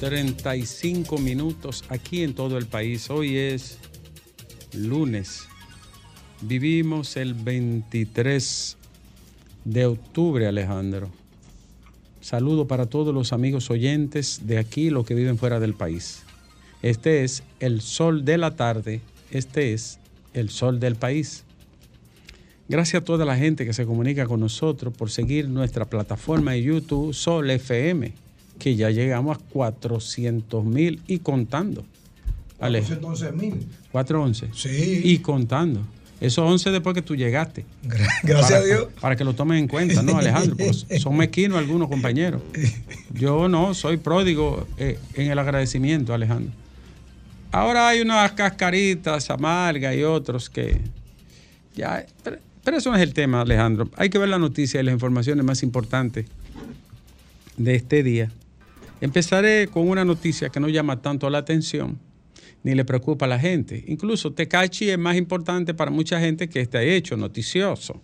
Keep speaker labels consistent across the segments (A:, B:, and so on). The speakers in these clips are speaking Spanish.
A: 2.35 minutos aquí en todo el país. Hoy es lunes. Vivimos el 23 de octubre, Alejandro. Saludo para todos los amigos oyentes de aquí, los que viven fuera del país. Este es el sol de la tarde, este es el sol del país. Gracias a toda la gente que se comunica con nosotros por seguir nuestra plataforma de YouTube Sol FM, que ya llegamos a 400 mil y contando.
B: 411 mil.
A: 411.
B: Sí.
A: Y contando. Eso 11 después que tú llegaste.
B: Gracias
A: Para-
B: a Dios.
A: Para que lo tomen en cuenta, ¿no, Alejandro? Pues son mezquinos algunos compañeros. Yo no, soy pródigo eh, en el agradecimiento, Alejandro. Ahora hay unas cascaritas amargas y otros que ya. Pero, pero eso no es el tema, Alejandro. Hay que ver la noticia y las informaciones más importantes de este día. Empezaré con una noticia que no llama tanto la atención ni le preocupa a la gente. Incluso Tecachi es más importante para mucha gente que este hecho noticioso.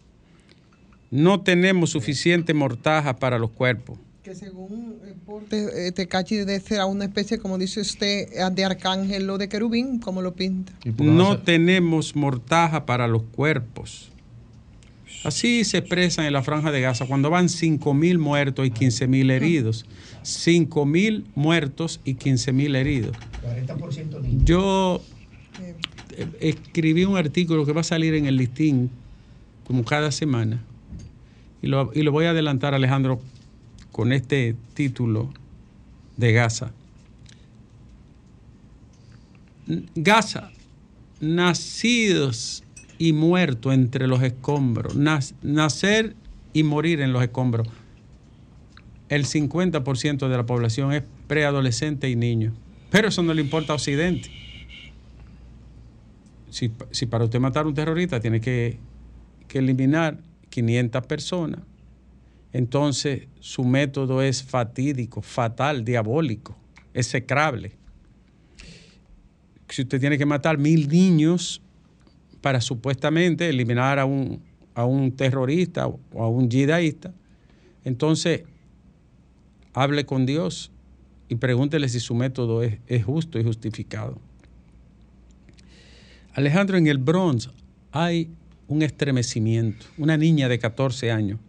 A: No tenemos suficiente mortaja para los cuerpos.
C: Que según el porte, eh, Tecachi debe ser una especie, como dice usted, de arcángel o de querubín, como lo pinta.
A: No tenemos mortaja para los cuerpos. Así se expresan en la franja de Gaza cuando van 5.000 muertos y 15.000 heridos. 5.000 muertos y 15.000 heridos.
B: 40% niños.
A: Yo eh, escribí un artículo que va a salir en el listín como cada semana. Y lo, y lo voy a adelantar, Alejandro, con este título de Gaza. Gaza, nacidos y muertos entre los escombros. Nacer y morir en los escombros. El 50% de la población es preadolescente y niño. Pero eso no le importa a Occidente. Si, si para usted matar a un terrorista tiene que, que eliminar 500 personas, entonces su método es fatídico, fatal, diabólico, execrable. Si usted tiene que matar mil niños para supuestamente eliminar a un, a un terrorista o a un yidaísta, entonces hable con Dios y pregúntele si su método es, es justo y justificado. Alejandro, en el Bronx hay un estremecimiento. Una niña de 14 años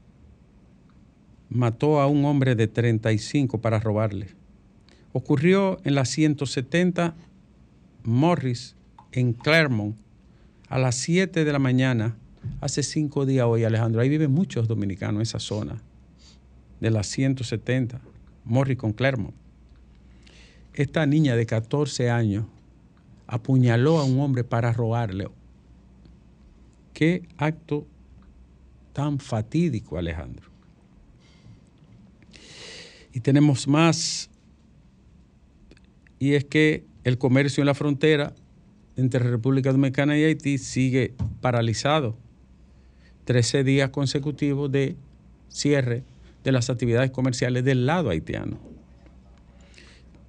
A: mató a un hombre de 35 para robarle. Ocurrió en la 170 Morris, en Claremont, a las 7 de la mañana, hace cinco días hoy, Alejandro. Ahí viven muchos dominicanos en esa zona, de la 170 Morris con Claremont. Esta niña de 14 años apuñaló a un hombre para robarle. Qué acto tan fatídico, Alejandro. Y tenemos más, y es que el comercio en la frontera entre República Dominicana y Haití sigue paralizado. 13 días consecutivos de cierre de las actividades comerciales del lado haitiano,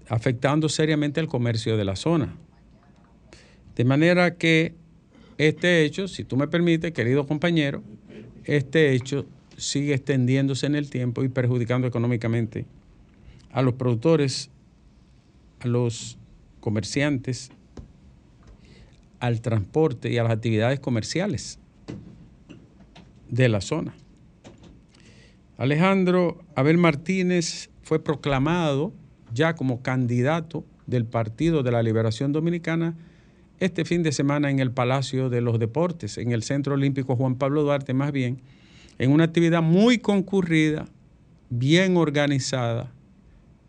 A: afectando seriamente el comercio de la zona. De manera que este hecho, si tú me permites, querido compañero, este hecho sigue extendiéndose en el tiempo y perjudicando económicamente a los productores, a los comerciantes, al transporte y a las actividades comerciales de la zona. Alejandro Abel Martínez fue proclamado ya como candidato del Partido de la Liberación Dominicana este fin de semana en el Palacio de los Deportes, en el Centro Olímpico Juan Pablo Duarte, más bien, en una actividad muy concurrida, bien organizada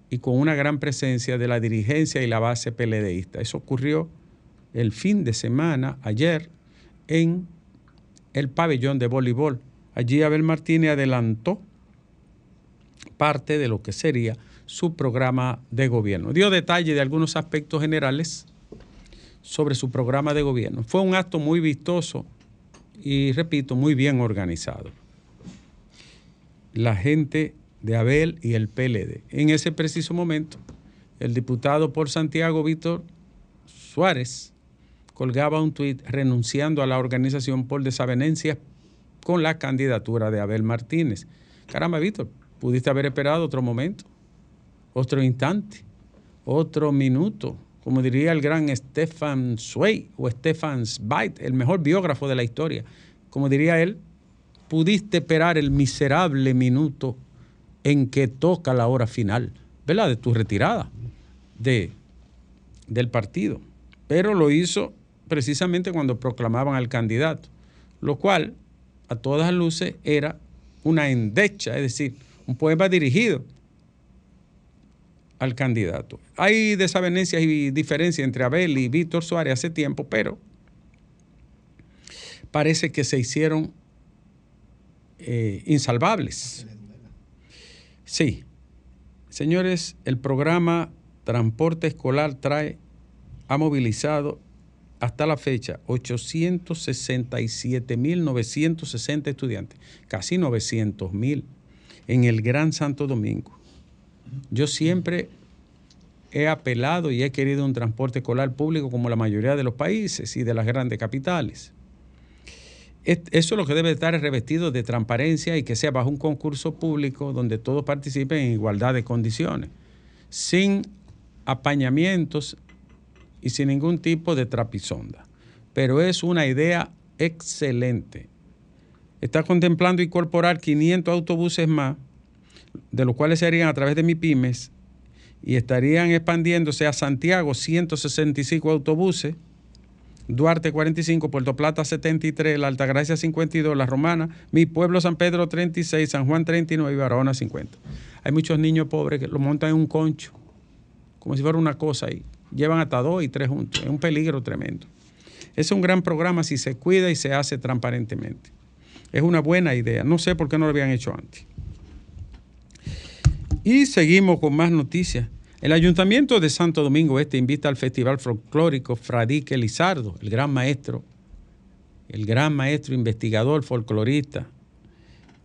A: y con una gran presencia de la dirigencia y la base PLDista. Eso ocurrió el fin de semana, ayer, en el pabellón de voleibol. Allí Abel Martínez adelantó parte de lo que sería su programa de gobierno. Dio detalle de algunos aspectos generales sobre su programa de gobierno. Fue un acto muy vistoso y, repito, muy bien organizado. La gente de Abel y el PLD. En ese preciso momento el diputado por Santiago, Víctor Suárez, colgaba un tuit renunciando a la organización por desavenencias con la candidatura de Abel Martínez. Caramba, Víctor, pudiste haber esperado otro momento, otro instante, otro minuto, como diría el gran Stefan Zweig o Stefan Zweig, el mejor biógrafo de la historia. Como diría él, pudiste esperar el miserable minuto en que toca la hora final, ¿verdad? De tu retirada de, del partido. Pero lo hizo precisamente cuando proclamaban al candidato, lo cual a todas luces era una endecha, es decir, un poema dirigido al candidato. Hay desavenencias y diferencias entre Abel y Víctor Suárez hace tiempo, pero parece que se hicieron eh, insalvables. Sí. Señores, el programa Transporte Escolar trae, ha movilizado hasta la fecha 867.960 estudiantes, casi 900.000 en el Gran Santo Domingo. Yo siempre he apelado y he querido un transporte escolar público como la mayoría de los países y de las grandes capitales. Eso es lo que debe estar revestido de transparencia y que sea bajo un concurso público donde todos participen en igualdad de condiciones, sin apañamientos y sin ningún tipo de trapisonda. Pero es una idea excelente. Está contemplando incorporar 500 autobuses más, de los cuales se harían a través de MIPIMES, y estarían expandiéndose a Santiago 165 autobuses, Duarte 45, Puerto Plata 73, La Altagracia 52, La Romana, mi pueblo San Pedro 36, San Juan 39 y Barahona 50. Hay muchos niños pobres que lo montan en un concho, como si fuera una cosa ahí llevan hasta dos y tres juntos. Es un peligro tremendo. Es un gran programa si se cuida y se hace transparentemente. Es una buena idea. No sé por qué no lo habían hecho antes. Y seguimos con más noticias. El Ayuntamiento de Santo Domingo Este invita al Festival Folclórico Fradique Lizardo, el gran maestro, el gran maestro investigador folclorista,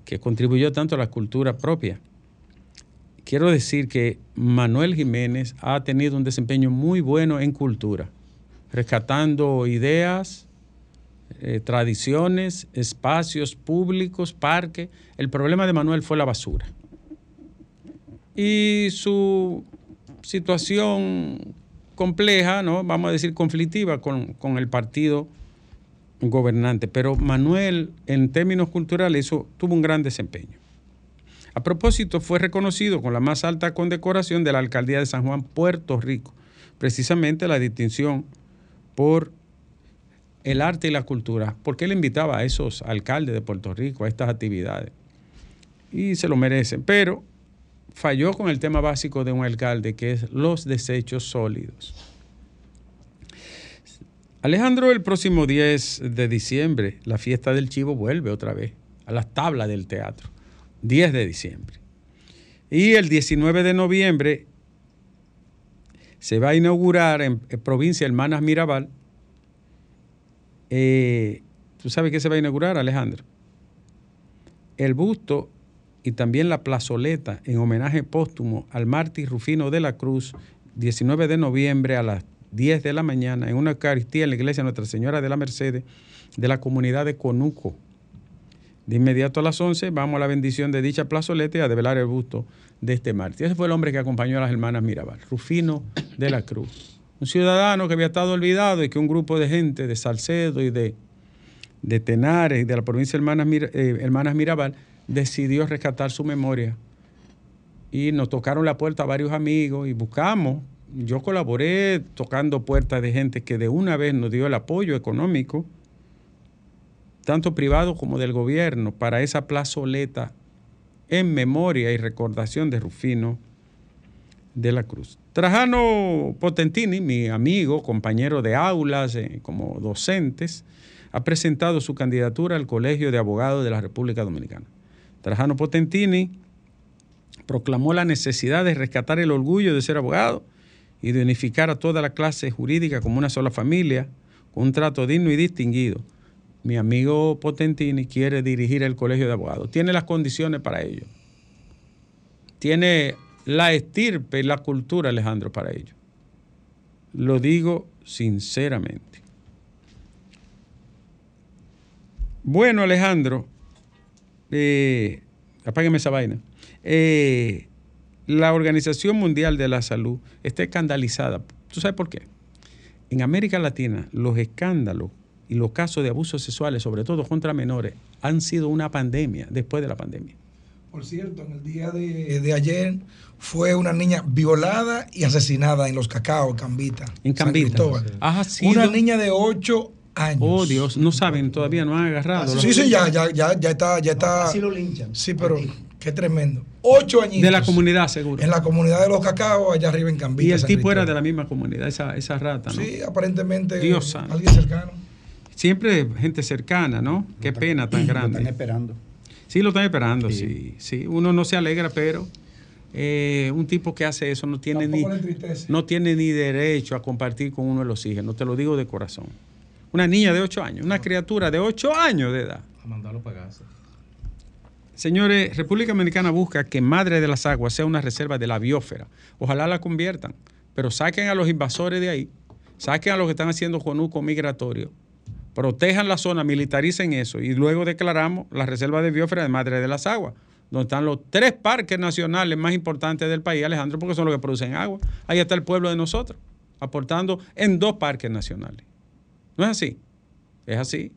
A: que contribuyó tanto a la cultura propia quiero decir que Manuel Jiménez ha tenido un desempeño muy bueno en cultura, rescatando ideas, eh, tradiciones, espacios públicos, parques. El problema de Manuel fue la basura. Y su situación compleja, ¿no? vamos a decir conflictiva con, con el partido gobernante. Pero Manuel, en términos culturales, tuvo un gran desempeño. A propósito, fue reconocido con la más alta condecoración de la Alcaldía de San Juan, Puerto Rico, precisamente la distinción por el arte y la cultura, porque él invitaba a esos alcaldes de Puerto Rico a estas actividades. Y se lo merecen, pero falló con el tema básico de un alcalde, que es los desechos sólidos. Alejandro, el próximo 10 de diciembre, la fiesta del chivo vuelve otra vez a las tablas del teatro. 10 de diciembre. Y el 19 de noviembre se va a inaugurar en, provincia Hermanas Mirabal. Eh, ¿Tú sabes qué se va a inaugurar, Alejandro? El busto y también la plazoleta en homenaje póstumo al mártir Rufino de la Cruz, 19 de noviembre a las 10 de la mañana, en una Eucaristía en la iglesia Nuestra Señora de la Mercedes de la comunidad de Conuco, de inmediato a las 11 vamos a la bendición de dicha plazoleta y a develar el busto de este mártir. Ese fue el hombre que acompañó a las hermanas Mirabal, Rufino de la Cruz. Un ciudadano que había estado olvidado y que un grupo de gente de Salcedo y de, de Tenares y de la provincia de Hermanas, eh, hermanas Mirabal decidió rescatar su memoria. Y nos tocaron la puerta varios amigos y buscamos. Yo colaboré tocando puertas de gente que de una vez nos dio el apoyo económico tanto privado como del gobierno, para esa plazoleta en memoria y recordación de Rufino de la Cruz. Trajano Potentini, mi amigo, compañero de aulas eh, como docentes, ha presentado su candidatura al Colegio de Abogados de la República Dominicana. Trajano Potentini proclamó la necesidad de rescatar el orgullo de ser abogado y de unificar a toda la clase jurídica como una sola familia, con un trato digno y distinguido mi amigo Potentini quiere dirigir el colegio de abogados. Tiene las condiciones para ello. Tiene la estirpe y la cultura, Alejandro, para ello. Lo digo sinceramente. Bueno, Alejandro, eh, apágueme esa vaina. Eh, la Organización Mundial de la Salud está escandalizada. ¿Tú sabes por qué? En América Latina, los escándalos y los casos de abusos sexuales, sobre todo contra menores, han sido una pandemia después de la pandemia.
B: Por cierto, en el día de, ayer fue una niña violada y asesinada en los cacao, Cambita.
A: En Cambita.
B: Una niña de 8 años.
A: Oh, Dios, no saben, todavía no han agarrado.
B: Sí, sí, ya, ya, ya, ya está, ya está.
D: así lo linchan.
B: Sí, pero qué tremendo. Ocho años.
A: De la comunidad, seguro.
B: En la comunidad de los cacao, allá arriba en Cambita.
A: Y el tipo era de la misma comunidad, esa, esa rata, ¿no?
B: Sí, aparentemente.
A: Dios
B: alguien cercano.
A: Siempre gente cercana, ¿no? Qué pena tan grande.
D: Lo están esperando.
A: Sí, lo están esperando, sí. sí. Uno no se alegra, pero eh, un tipo que hace eso no tiene, ni, no tiene ni derecho a compartir con uno de los hijos, no te lo digo de corazón. Una niña de 8 años, una criatura de 8 años de edad.
D: A mandarlo para casa.
A: Señores, República Dominicana busca que Madre de las Aguas sea una reserva de la biosfera. Ojalá la conviertan, pero saquen a los invasores de ahí, saquen a los que están haciendo conuco migratorio protejan la zona, militaricen eso y luego declaramos la reserva de biosfera de Madre de las Aguas, donde están los tres parques nacionales más importantes del país, Alejandro, porque son los que producen agua. Ahí está el pueblo de nosotros, aportando en dos parques nacionales. ¿No es así? Es así.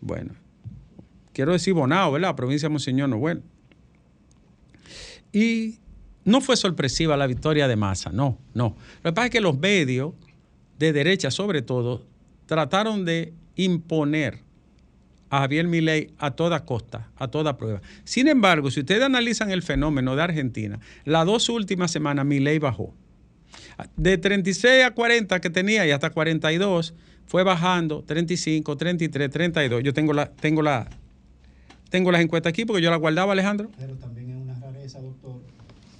A: Bueno, quiero decir Bonao, ¿verdad? Provincia de Monseñor Noel. Y no fue sorpresiva la victoria de Massa, no, no. Lo que pasa es que los medios de derecha, sobre todo, trataron de imponer a Javier Milei a toda costa, a toda prueba. Sin embargo, si ustedes analizan el fenómeno de Argentina, las dos últimas semanas Milei bajó. De 36 a 40 que tenía y hasta 42 fue bajando 35, 33, 32. Yo tengo la tengo la tengo las encuestas aquí porque yo las guardaba, Alejandro.
D: Pero también es una rareza, doctor,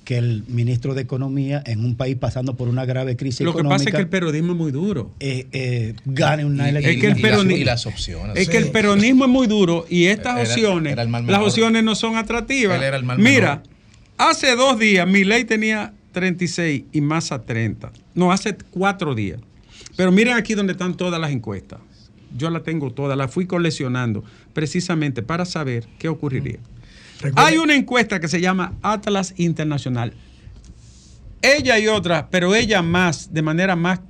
D: que el ministro de Economía, en un país pasando por una grave crisis
A: Lo
D: económica...
A: Lo que pasa es que el peronismo es muy duro.
D: Eh, eh, gane una
A: elección. Es que el peronismo, y, las, opciones. Es que el peronismo es muy duro y estas opciones, las opciones no son atractivas. Mira, hace dos días mi ley tenía 36 y Massa 30. No, hace cuatro días. Pero miren aquí donde están todas las encuestas. Yo las tengo todas, las fui coleccionando precisamente para saber qué ocurriría. Hay una encuesta que se llama Atlas Internacional. Ella y otra, pero ella más, de manera más,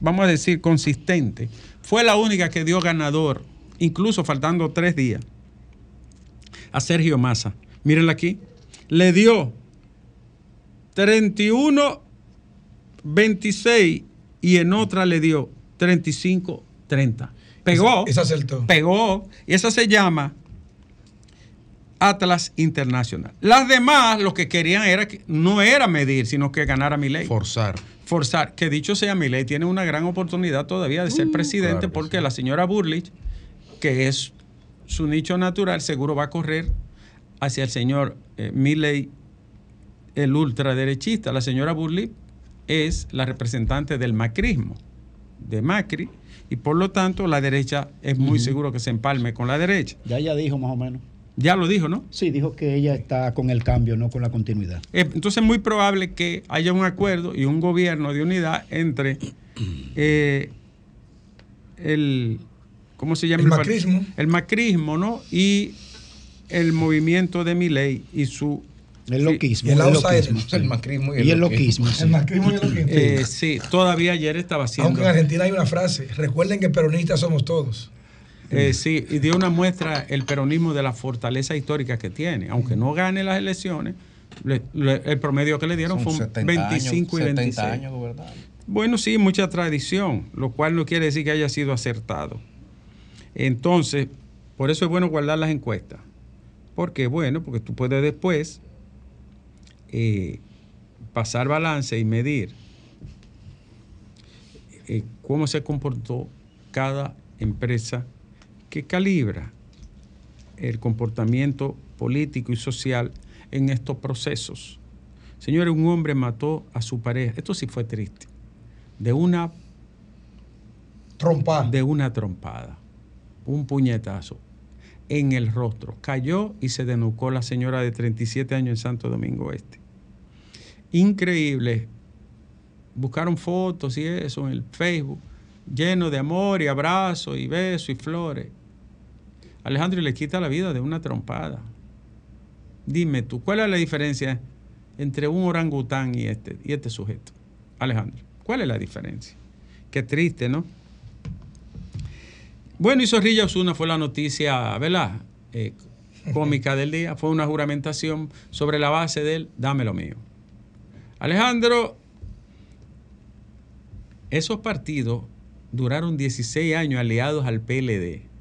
A: vamos a decir, consistente, fue la única que dio ganador, incluso faltando tres días, a Sergio Massa. Mírenla aquí. Le dio 31, 26 y en otra le dio 35, 30. Pegó.
B: Esa, esa
A: Pegó. Y esa se llama Atlas Internacional. Las demás lo que querían era que no era medir, sino que ganara mi ley.
D: Forzar.
A: Forzar. Que dicho sea, mi ley tiene una gran oportunidad todavía de ser uh, presidente porque la señora Burlich, que es su nicho natural, seguro va a correr hacia el señor eh, Milley, el ultraderechista. La señora Burlich es la representante del macrismo, de Macri, y por lo tanto la derecha es muy seguro que se empalme con la derecha.
D: Ya ella dijo más o menos.
A: Ya lo dijo, ¿no?
D: Sí, dijo que ella está con el cambio, no con la continuidad.
A: Eh, entonces es muy probable que haya un acuerdo y un gobierno de unidad entre eh, el, ¿cómo se llama?
B: El macrismo.
A: El macrismo, ¿no? Y el movimiento de Miley y su...
D: El loquismo.
B: el,
D: el macrismo y el, loquismo.
B: El macrismo y el loquismo.
A: Eh, sí, todavía ayer estaba haciendo...
B: Aunque en Argentina hay una frase, recuerden que peronistas somos todos.
A: Eh, sí, y dio una muestra el peronismo de la fortaleza histórica que tiene. Aunque no gane las elecciones, el promedio que le dieron fue 25 y 26. años Bueno, sí, mucha tradición, lo cual no quiere decir que haya sido acertado. Entonces, por eso es bueno guardar las encuestas. Porque, bueno, porque tú puedes después eh, pasar balance y medir eh, cómo se comportó cada empresa que calibra el comportamiento político y social en estos procesos. Señores, un hombre mató a su pareja. Esto sí fue triste. De una
B: trompada.
A: De una trompada. Un puñetazo en el rostro. Cayó y se denucó la señora de 37 años en Santo Domingo Este. increíble. Buscaron fotos y eso en el Facebook, lleno de amor y abrazos y besos y flores. Alejandro le quita la vida de una trompada. Dime tú, ¿cuál es la diferencia entre un orangután y este, y este sujeto? Alejandro, ¿cuál es la diferencia? Qué triste, ¿no? Bueno, y Zorrilla Osuna fue la noticia, ¿verdad? Eh, cómica del día. Fue una juramentación sobre la base del dame lo mío. Alejandro, esos partidos duraron 16 años aliados al PLD.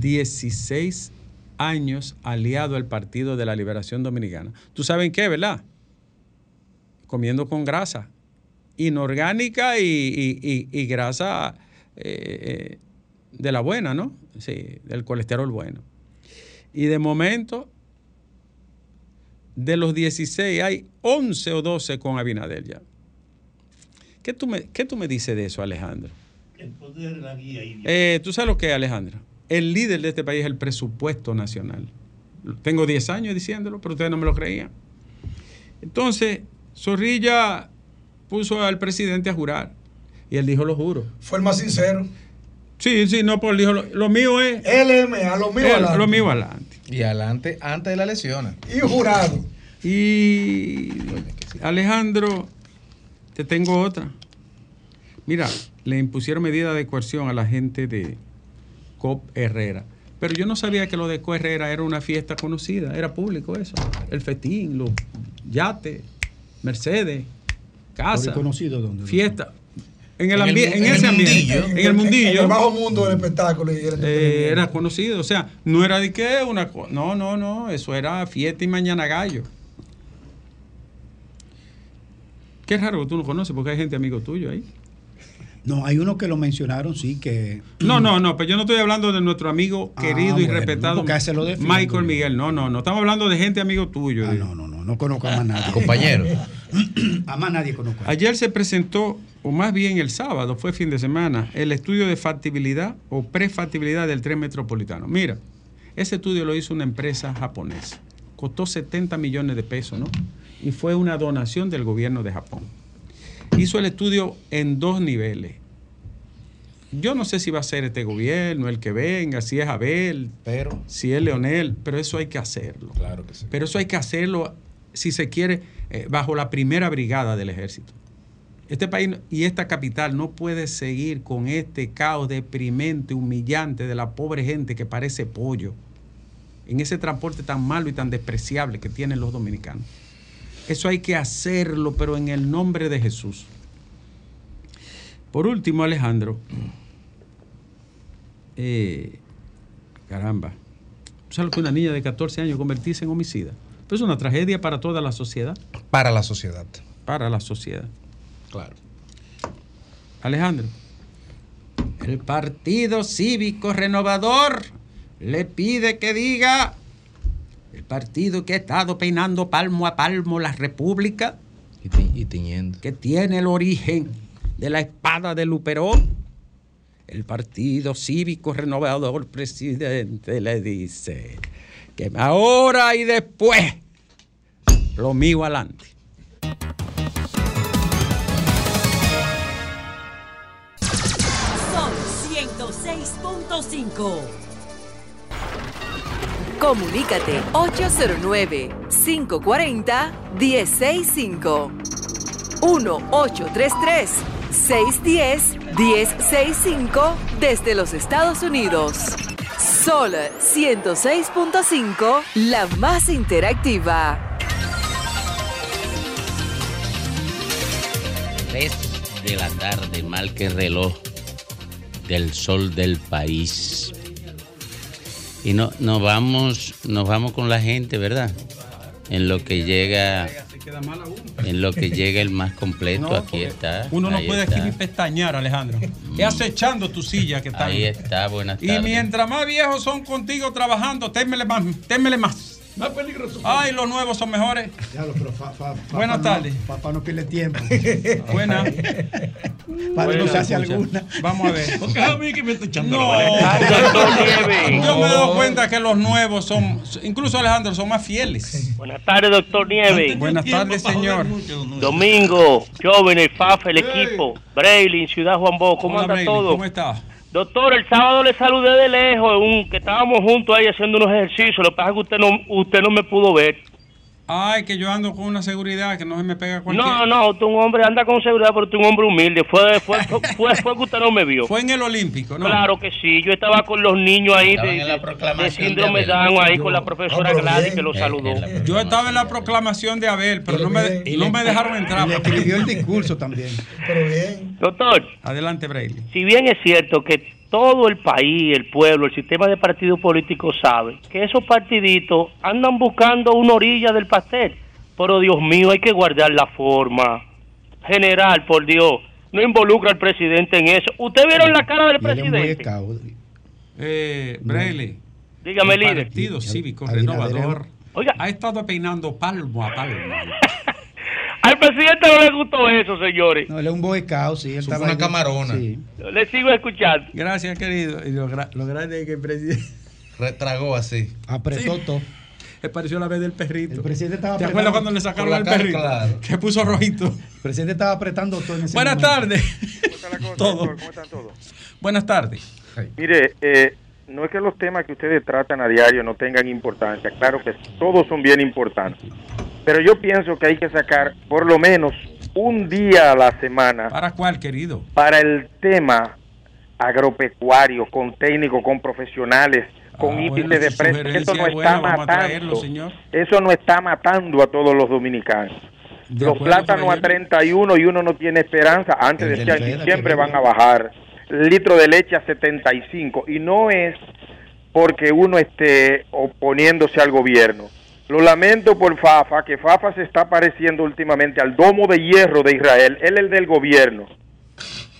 A: 16 años aliado al Partido de la Liberación Dominicana. ¿Tú sabes qué, verdad? Comiendo con grasa inorgánica y, grasa eh, eh, de la buena, ¿no? Sí, del colesterol bueno. Y de momento, de los 16 hay 11 o 12 con Abinadel ya. ¿Qué tú me, qué tú me dices de eso, Alejandro? El poder de la guía. Eh, ¿Tú sabes lo que es, Alejandro? El líder de este país es el presupuesto nacional. Tengo 10 años diciéndolo, pero ustedes no me lo creían. Entonces, Zorrilla puso al presidente a jurar. Y él dijo, lo juro.
B: Fue el más sincero.
A: Sí, sí, no, por dijo, lo, mío es.
B: LM, a lo mío adelante.
A: Lo mío adelante.
E: Y adelante, antes de la elección.
B: Y jurado.
A: Y Alejandro, te tengo otra. Mira, le impusieron medida de coerción a la gente de COP Herrera. Pero yo no sabía que lo de COP Herrera era una fiesta conocida, era público eso. El fetín, los yates, Mercedes, casa.
D: conocido dónde?
A: Fiesta. En, el, en, ese ambiente, en el mundillo. En
B: el bajo mundo del espectáculo.
A: Eh, era conocido, o sea, no era de qué, una cosa. No, no, no, eso era fiesta y mañana gallo. Qué raro que tú no conoces, porque hay gente amigo tuyo ahí.
D: No, hay uno que lo mencionaron, sí, que...
A: No, no, no, pero yo no estoy hablando de nuestro amigo ah, querido y respetado Michael Miguel. No, no, no, estamos hablando de gente amigo tuyo.
D: Ah, no, no, no, no conozco a más nadie.
E: Compañero.
D: a más nadie conozco.
A: Ayer se presentó, o más bien el sábado, fue fin de semana, el estudio de factibilidad o prefactibilidad del tren metropolitano. Mira, ese estudio lo hizo una empresa japonesa. Costó 70 millones de pesos, ¿no? Y fue una donación del gobierno de Japón hizo el estudio en dos niveles. Yo no sé si va a ser este gobierno, el que venga, si es Abel,
E: pero,
A: si es Leonel, pero eso hay que hacerlo.
E: Claro que sí.
A: Pero eso hay que hacerlo, si se quiere, eh, bajo la primera brigada del ejército. Este país y esta capital no puede seguir con este caos deprimente, humillante de la pobre gente que parece pollo, en ese transporte tan malo y tan despreciable que tienen los dominicanos. Eso hay que hacerlo, pero en el nombre de Jesús. Por último, Alejandro, eh, caramba, ¿sabes que una niña de 14 años convertirse en homicida? Pues es una tragedia para toda la sociedad.
E: Para la sociedad.
A: Para la sociedad.
E: Claro.
A: Alejandro, el Partido Cívico Renovador le pide que diga partido que ha estado peinando palmo a palmo la República.
E: Y, tiñendo.
A: Que tiene el origen de la espada de Luperón. El Partido Cívico Renovador, presidente, le dice que ahora y después lo mío adelante.
F: Son 106.5.
G: Comunícate 809-540-1065. 1-833-610-1065 desde los Estados Unidos. Sol 106.5, la más interactiva.
H: 3 de la tarde, mal que reloj del sol del país. Y no, nos vamos, nos vamos con la gente, ¿verdad? En lo que llega, en lo que llega el más completo, aquí está.
A: Uno no puede aquí ni pestañear, Alejandro. Mm. Es acechando tu silla que está.
H: Ahí está, buenas tardes.
A: Y mientras más viejos son contigo trabajando, témele más, témele más.
B: Más peligroso.
A: Ay, los nuevos son mejores.
D: Diablo, pero fa- fa- fa-
A: Buenas tardes.
D: No, papá no pierde tiempo.
A: Buena.
D: Para no se hace
A: escucha.
D: alguna.
A: Vamos a ver.
B: Porque es a mí que me está echando
A: No,
F: Nieves.
A: yo me he dado cuenta que los nuevos son, incluso Alejandro, son más fieles.
F: Buenas tardes, doctor Nieves.
A: Buenas tardes, señor.
F: Domingo, Jóvenes, Fafa, el equipo, Braylin, Ciudad Juan Bo, ¿cómo
A: Hola,
F: anda todo?
A: ¿Cómo está?
F: Doctor, el sábado le saludé de lejos, un, que estábamos juntos ahí haciendo unos ejercicios, lo que pasa es que usted no, usted no me pudo ver.
A: Ay, que yo ando con una seguridad que no se me pega cualquier.
F: No, no, es un hombre, anda con seguridad, pero es un hombre humilde, fue, fue, fue, fue, fue que usted no me vio.
A: Fue en el Olímpico, ¿no?
F: Claro que sí, yo estaba con los niños ahí de, de- síndrome
H: de.
F: Down ahí
A: Yo-
F: con la profesora Gladys que lo saludó.
A: Yo estaba en la proclamación de Abel, pero no me,
B: Y
A: no me dejaron entrar.
D: Le escribió el discurso también.
B: Pero bien.
F: Doctor,
A: Adelante, Braylon.
F: si bien es cierto que todo el país, el pueblo, el sistema de partidos políticos sabe que esos partiditos andan buscando una orilla del pastel, pero Dios mío, hay que guardar la forma. General, por Dios, no involucra al presidente en eso. ¿Usted vieron la cara del presidente?
A: Eh, Braylon.
F: Dígame,
A: el
F: líder.
A: Partido Cívico Renovador
F: Oiga.
A: ha estado peinando palmo a palmo.
F: Al presidente no le gustó eso, señores.
D: No, él es un scout, sí. Él estaba
E: una
D: ahí.
E: camarona.
D: Sí.
F: Le sigo escuchando.
A: Gracias, querido. Y lo, gra- lo grande es que el presidente
E: Retragó así.
D: Apretó
A: Sí.
D: todo.
A: le pareció la vez del perrito.
D: El presidente estaba
A: ¿Te acuerdas
D: apretando-
A: cuando le sacaron al perrito?
E: claro.
A: Que puso rojito.
D: El presidente estaba apretando todo en ese
A: Buenas tardes. Todo.
I: ¿Cómo están todos?
A: Buenas tardes.
I: Mire, eh, no es que los temas que ustedes tratan a diario no tengan importancia, claro que todos son bien importantes, pero yo pienso que hay que sacar por lo menos un día a la semana
A: ¿Para cuál, querido?
I: para el tema agropecuario, con técnicos, con profesionales, con
A: Ah, bueno,
I: de
A: su
I: precios. Eso no
A: es buena,
I: está
A: traerlo,
I: matando.
A: señor.
I: Eso no está matando a todos los dominicanos.
A: De
I: los plátanos a
A: caballero.
I: 31 y uno no tiene esperanza. Antes decía
D: del
I: que siempre van a bajar. El litro de leche a 75. Y no es porque uno esté oponiéndose al gobierno. Lo lamento por Fafa, que Fafa se está pareciendo últimamente al domo de hierro de Israel. Él el del gobierno.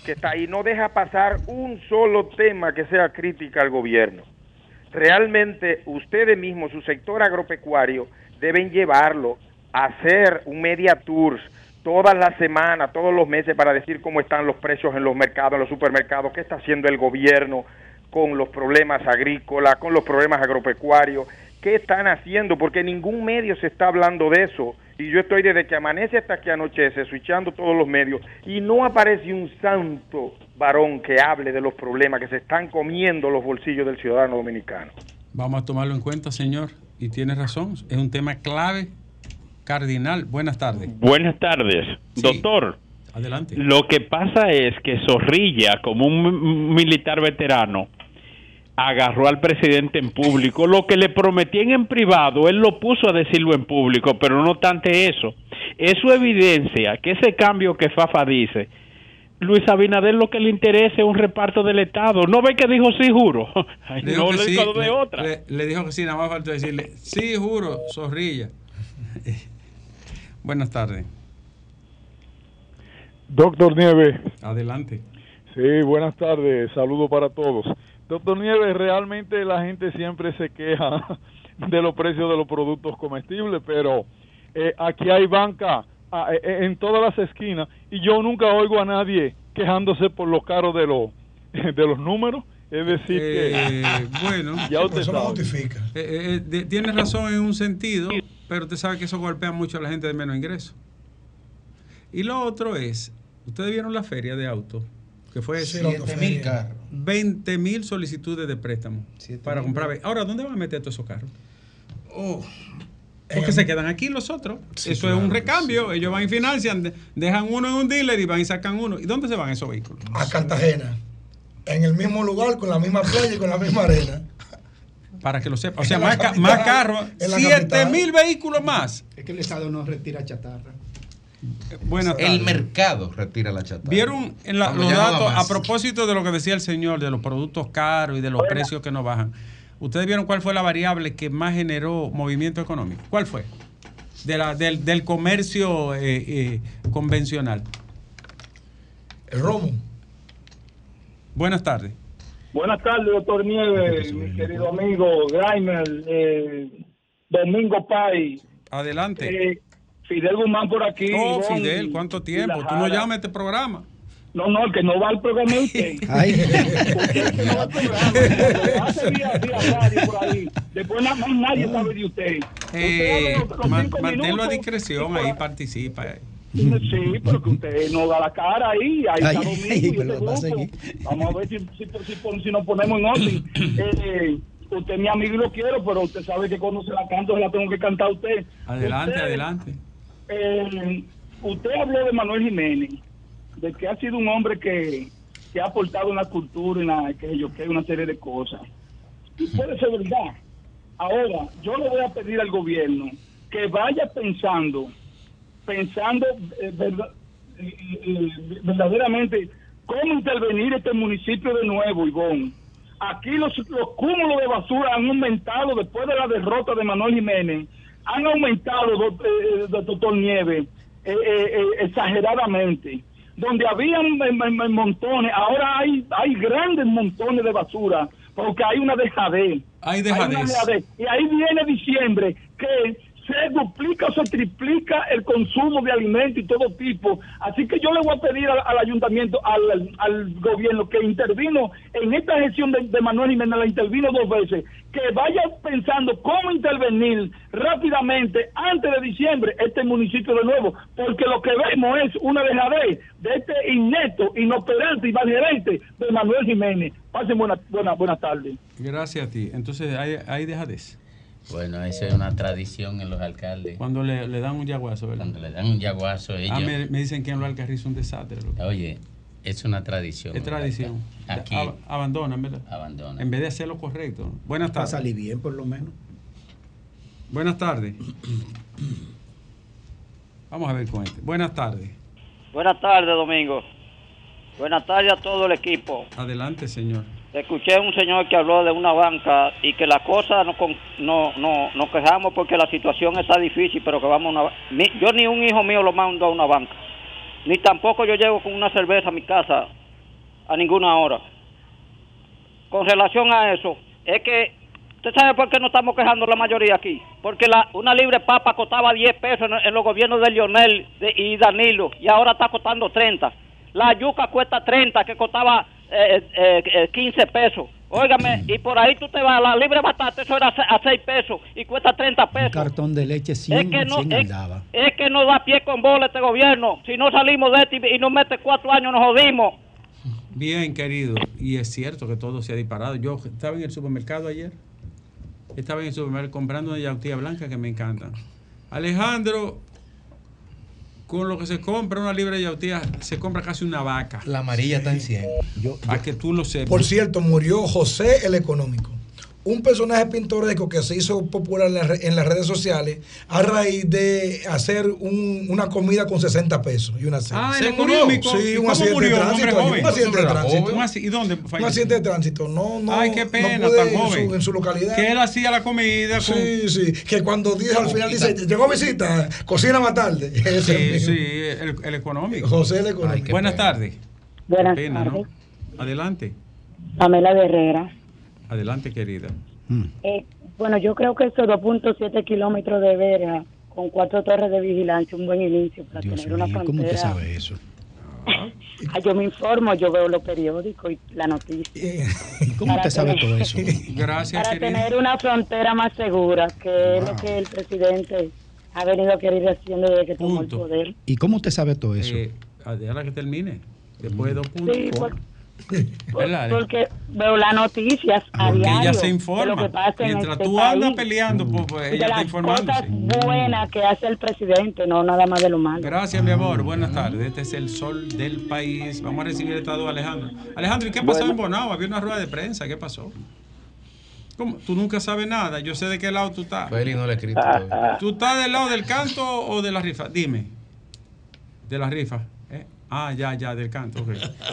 I: Que está ahí, no deja pasar un solo tema que sea crítica al gobierno realmente ustedes mismos, su sector agropecuario, deben llevarlo a hacer un media tours todas las semanas, todos los meses para decir cómo están los precios en los mercados, en los supermercados, qué está haciendo el gobierno con los problemas agrícolas, con los problemas agropecuarios, qué están haciendo, porque ningún medio se está hablando de eso. Y yo estoy desde que amanece hasta que anochece, switchando todos los medios, y no aparece un santo varón que hable de los problemas que se están comiendo los bolsillos del ciudadano dominicano.
A: Vamos a tomarlo en cuenta, señor. Y tiene razón. Es un tema clave, cardinal. Buenas tardes.
J: Buenas tardes,
A: Sí.
J: doctor.
A: Adelante.
J: Lo que pasa es que Zorrilla, como un militar veterano, agarró al presidente en público. Lo que le prometían en privado, él lo puso a decirlo en público, pero no obstante eso. Eso evidencia que ese cambio que Fafa dice, Luis Abinader lo que le interesa es un reparto del Estado. ¿No ve que dijo sí, juro? Ay,
A: Le dijo
J: no le
A: sí,
J: dijo de
A: le-
J: otra.
A: Le, le dijo que sí, nada más falta decirle, sí, juro, zorrilla. Buenas tardes.
K: Doctor Nieves,
A: Adelante.
K: sí, buenas tardes, saludo para todos. Doctor Nieves, realmente la gente siempre se queja de los precios de los productos comestibles, pero eh, aquí hay banca ah, eh, en todas las esquinas y yo nunca oigo a nadie quejándose por lo caro de los de los números. Es decir,
A: Eh,
K: que
A: bueno,
K: ya usted
B: Eso
K: sabe.
B: justifica.
A: eh, eh, de- tienes razón en un sentido, pero usted sabe que eso golpea mucho a la gente de menos ingreso. Y lo otro es, ustedes vieron la feria de autos, que fue
B: Sí, la
E: 7 mil
B: autoferia.
E: carros.
A: 20 mil solicitudes de préstamo para comprar. Ahora, ¿dónde van a meter todos esos carros?
B: Oh,
A: Porque se quedan aquí los otros.
E: Sí,
A: Eso es un recambio. Ellos van y financian, de- dejan uno en un dealer y van y sacan uno. ¿Y dónde se van esos vehículos?
B: a Cartagena. En el mismo lugar, con la misma playa y con la misma arena.
A: Para que lo sepan. O sea, más,
B: capital,
A: más carros,
B: en la
A: 7
B: capital.
A: mil vehículos más.
D: Es que el Estado no retira chatarra.
A: Buenas
E: El mercado retira la chatarra.
A: ¿Vieron en la- los datos a propósito de lo que decía el señor, de los productos caros y de los precios que no bajan? ¿Ustedes vieron cuál fue la variable que más generó movimiento económico? ¿Cuál fue? De la, del, del comercio eh, eh, convencional.
B: El romo.
A: Buenas tardes.
K: Buenas tardes, doctor Nieves, mi querido amigo Graimer. Eh,
L: Domingo Pai.
A: Adelante.
L: Fidel Guzmán por aquí.
A: Oh, Fidel, ¿cuánto tiempo? Tú no llamas a este programa.
L: No, no, el que no va al programa es usted.
D: Ay.
L: Usted que no va al programa, a radio por ahí. Después nada más nadie sabe de usted.
A: Eh,
L: Usted los
A: manténlo a discreción, ahí participa. eh.
L: Sí, pero que usted no da la cara ahí, ahí
D: Ay,
L: está Domingo
D: ay,
L: y este grupo. Vamos a ver si, si, si, nos ponemos en orden. Eh, usted es mi amigo y lo quiero, pero usted sabe que cuando se la canto se la tengo que cantar a usted.
A: Adelante,
L: Usted,
A: adelante.
L: Eh, usted habló de Manuel Jiménez, de que ha sido un hombre que, que ha aportado en la cultura, en la, que yo que una serie de cosas. Y puede ser verdad. Ahora, yo le voy a pedir al gobierno que vaya pensando, pensando eh, eh, verdaderamente cómo intervenir este municipio de nuevo, Ivón. Aquí los, los cúmulos de basura han aumentado después de la derrota de Manuel Jiménez, han aumentado, do- eh, eh, doctor Nieves, eh, eh, exageradamente. Donde habían montones, ahora hay, hay grandes montones de basura, porque hay una dejadez.
A: Hay
L: una
A: dejadez.
L: Y ahí viene diciembre que se duplica o se triplica el consumo de alimentos y todo tipo. Así que yo le voy a pedir al, ayuntamiento, al, gobierno que intervino en esta gestión de, Manuel Jiménez, la intervino dos veces, que vaya pensando cómo intervenir rápidamente antes de diciembre este municipio de nuevo, porque lo que vemos es una dejadez de este innesto, inoperante y mal gerente de Manuel Jiménez. Pasen buenas buena, buenas tardes.
A: Gracias a ti. Entonces, hay, hay dejadez.
H: Bueno, eso es una tradición en los alcaldes.
A: Cuando le, le dan un yaguazo, ¿verdad?
H: Cuando le dan un yaguazo ellos.
A: Ah, me, me dicen que en lo Alcarrizo es un desastre.
H: Oye, es una tradición.
A: Es tradición.
H: Aquí
A: Ab- abandonan, ¿verdad?
H: abandona.
A: En vez de hacer lo correcto. Buenas
D: Para
A: tardes.
D: salir bien, por lo menos.
A: Buenas tardes. Vamos a ver con este. Buenas tardes.
M: Buenas tardes, Domingo. Buenas tardes a todo el equipo.
A: Adelante, señor.
M: Escuché a un señor que habló de una banca y que la cosa no, no, no, nos quejamos porque la situación está difícil, pero que vamos a una... yo ni un hijo mío lo mando a una banca. Ni tampoco yo llego con una cerveza a mi casa a ninguna hora. Con relación a eso, es que... ¿Usted sabe por qué no estamos quejando la mayoría aquí? Porque la, una libre papa costaba 10 pesos en, los gobiernos de Lionel y Danilo y ahora está costando 30. La yuca cuesta 30, que costaba eh, eh, eh, 15 pesos. Óigame, y por ahí tú te vas, la libre batata, eso era a 6 pesos y cuesta 30
D: Un
M: pesos.
D: cartón de leche 100,
M: Es que no,
D: 100
M: es, que no da pie con bola este gobierno. Si no salimos de este y- y nos mete cuatro años, nos jodimos.
A: Bien, querido. Y es cierto que todo se ha disparado. Yo estaba en el supermercado ayer. Estaba en el supermercado comprando una yautía blanca que me encanta. Alejandro, con lo que se compra una libra de yautía, se compra casi una vaca.
E: La amarilla está en 100.
A: Para que tú lo sepas.
B: Por cierto, murió José el Económico. Un personaje pintoresco que se hizo popular en, la en las redes sociales a raíz de hacer un- una comida con 60 pesos y una cena.
A: Ah,
B: Se
A: el
B: murió.
A: económico.
B: Sí,
A: ¿Y
B: un
A: cómo
B: accidente
A: murió?
B: de
A: Un
B: tránsito.
A: joven.
B: Un accidente de tránsito.
A: joven. ¿Un ¿Y dónde
B: Un
A: falleció?
B: accidente de tránsito. No, no.
A: Ay, qué
B: no
A: pena,
B: pude
A: tan
B: en su-
A: joven.
B: En su, localidad.
A: Que él hacía la comida con...
B: Sí, sí. Que cuando dice al final dice, llegó visita, cocina más tarde.
A: Sí,
B: mismo.
A: sí, el, el económico.
B: José el Económico.
A: Buenas tardes.
N: Buenas
A: pena, ¿no?
N: tardes.
A: Adelante.
N: Pamela de Herrera.
A: Adelante, querida.
N: Eh, bueno, yo creo que esos 2.7 kilómetros de verja con cuatro torres de vigilancia, un buen inicio para
D: Dios
N: tener una frontera.
D: ¿cómo usted sabe eso?
N: Ah, yo me informo, yo veo los periódicos y la noticia.
D: ¿Cómo
N: Para
D: usted sabe
N: tener-
D: todo eso?
A: Gracias,
N: Para
A: querida.
N: tener una frontera más segura, que es lo que el presidente ha venido a querer haciendo desde que tomó el poder.
D: ¿Y cómo usted sabe todo eso?
A: Eh, ahora que termine. Después de dos puntos.
N: Sí, por-
A: ¿Verdad?
N: porque veo las noticias a
A: Porque
N: diario
A: ella se
N: de lo
A: informa.
N: que pasa en
A: Mientras
N: este
A: tú andas peleando, pues, pues, ella está
N: las
A: informándose.
N: cosas buenas que hace el presidente, no nada más de lo malo.
A: Gracias, mi amor. Buenas tardes. Este es el sol del país. Vamos a recibir el estado de Alejandro. Alejandro, ¿y qué pasó
N: Bueno.
A: en Bonao? Había una rueda de prensa. ¿Qué pasó? ¿Cómo? Tú nunca sabes nada. Yo sé de qué lado tú estás.
E: Feli no le escrito.
A: ¿Tú estás del lado del canto o de la rifa? Dime. De la rifa. Ah, ya, ya, del canto.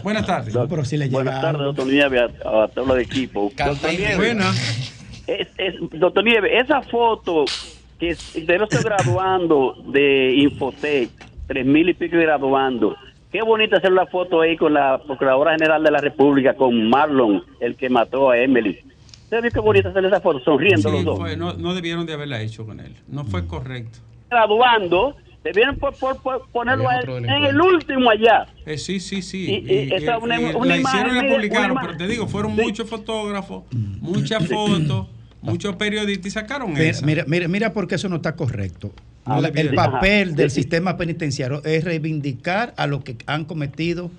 A: Buenas tardes.
D: pero si le
O: Buenas tardes, doctor Nieve, a, a todo el equipo. Doctor Nieve,
A: Buena.
O: es- es- doctor Nieve, esa foto que de no estoy graduando de Infotec, tres mil y pico graduando. Qué bonita hacer la foto ahí con la Procuradora General de la República, con Marlon, el que mató a Emily. ¿Usted vio qué bonita sale esa foto? Sonriendo
A: Sí,
O: los dos.
A: fue- no, no debieron de haberla hecho con él. No fue correcto.
O: Graduando, debieron por, por- por ponerlo a él en el último allá.
A: Eh, sí, sí, sí.
O: Y- y esa es una-
A: y
O: una
A: la
O: imagen,
A: hicieron y publicaron,
O: una
A: pero te digo, fueron muchos fotógrafos, muchas fotos, muchos periodistas y sacaron
D: Mira,
A: esa.
D: mira, mira, mira por qué eso no está correcto.
A: Ah,
D: La- el papel
A: Ajá.
D: del
A: Sí.
D: sistema penitenciario es reivindicar a los que han cometido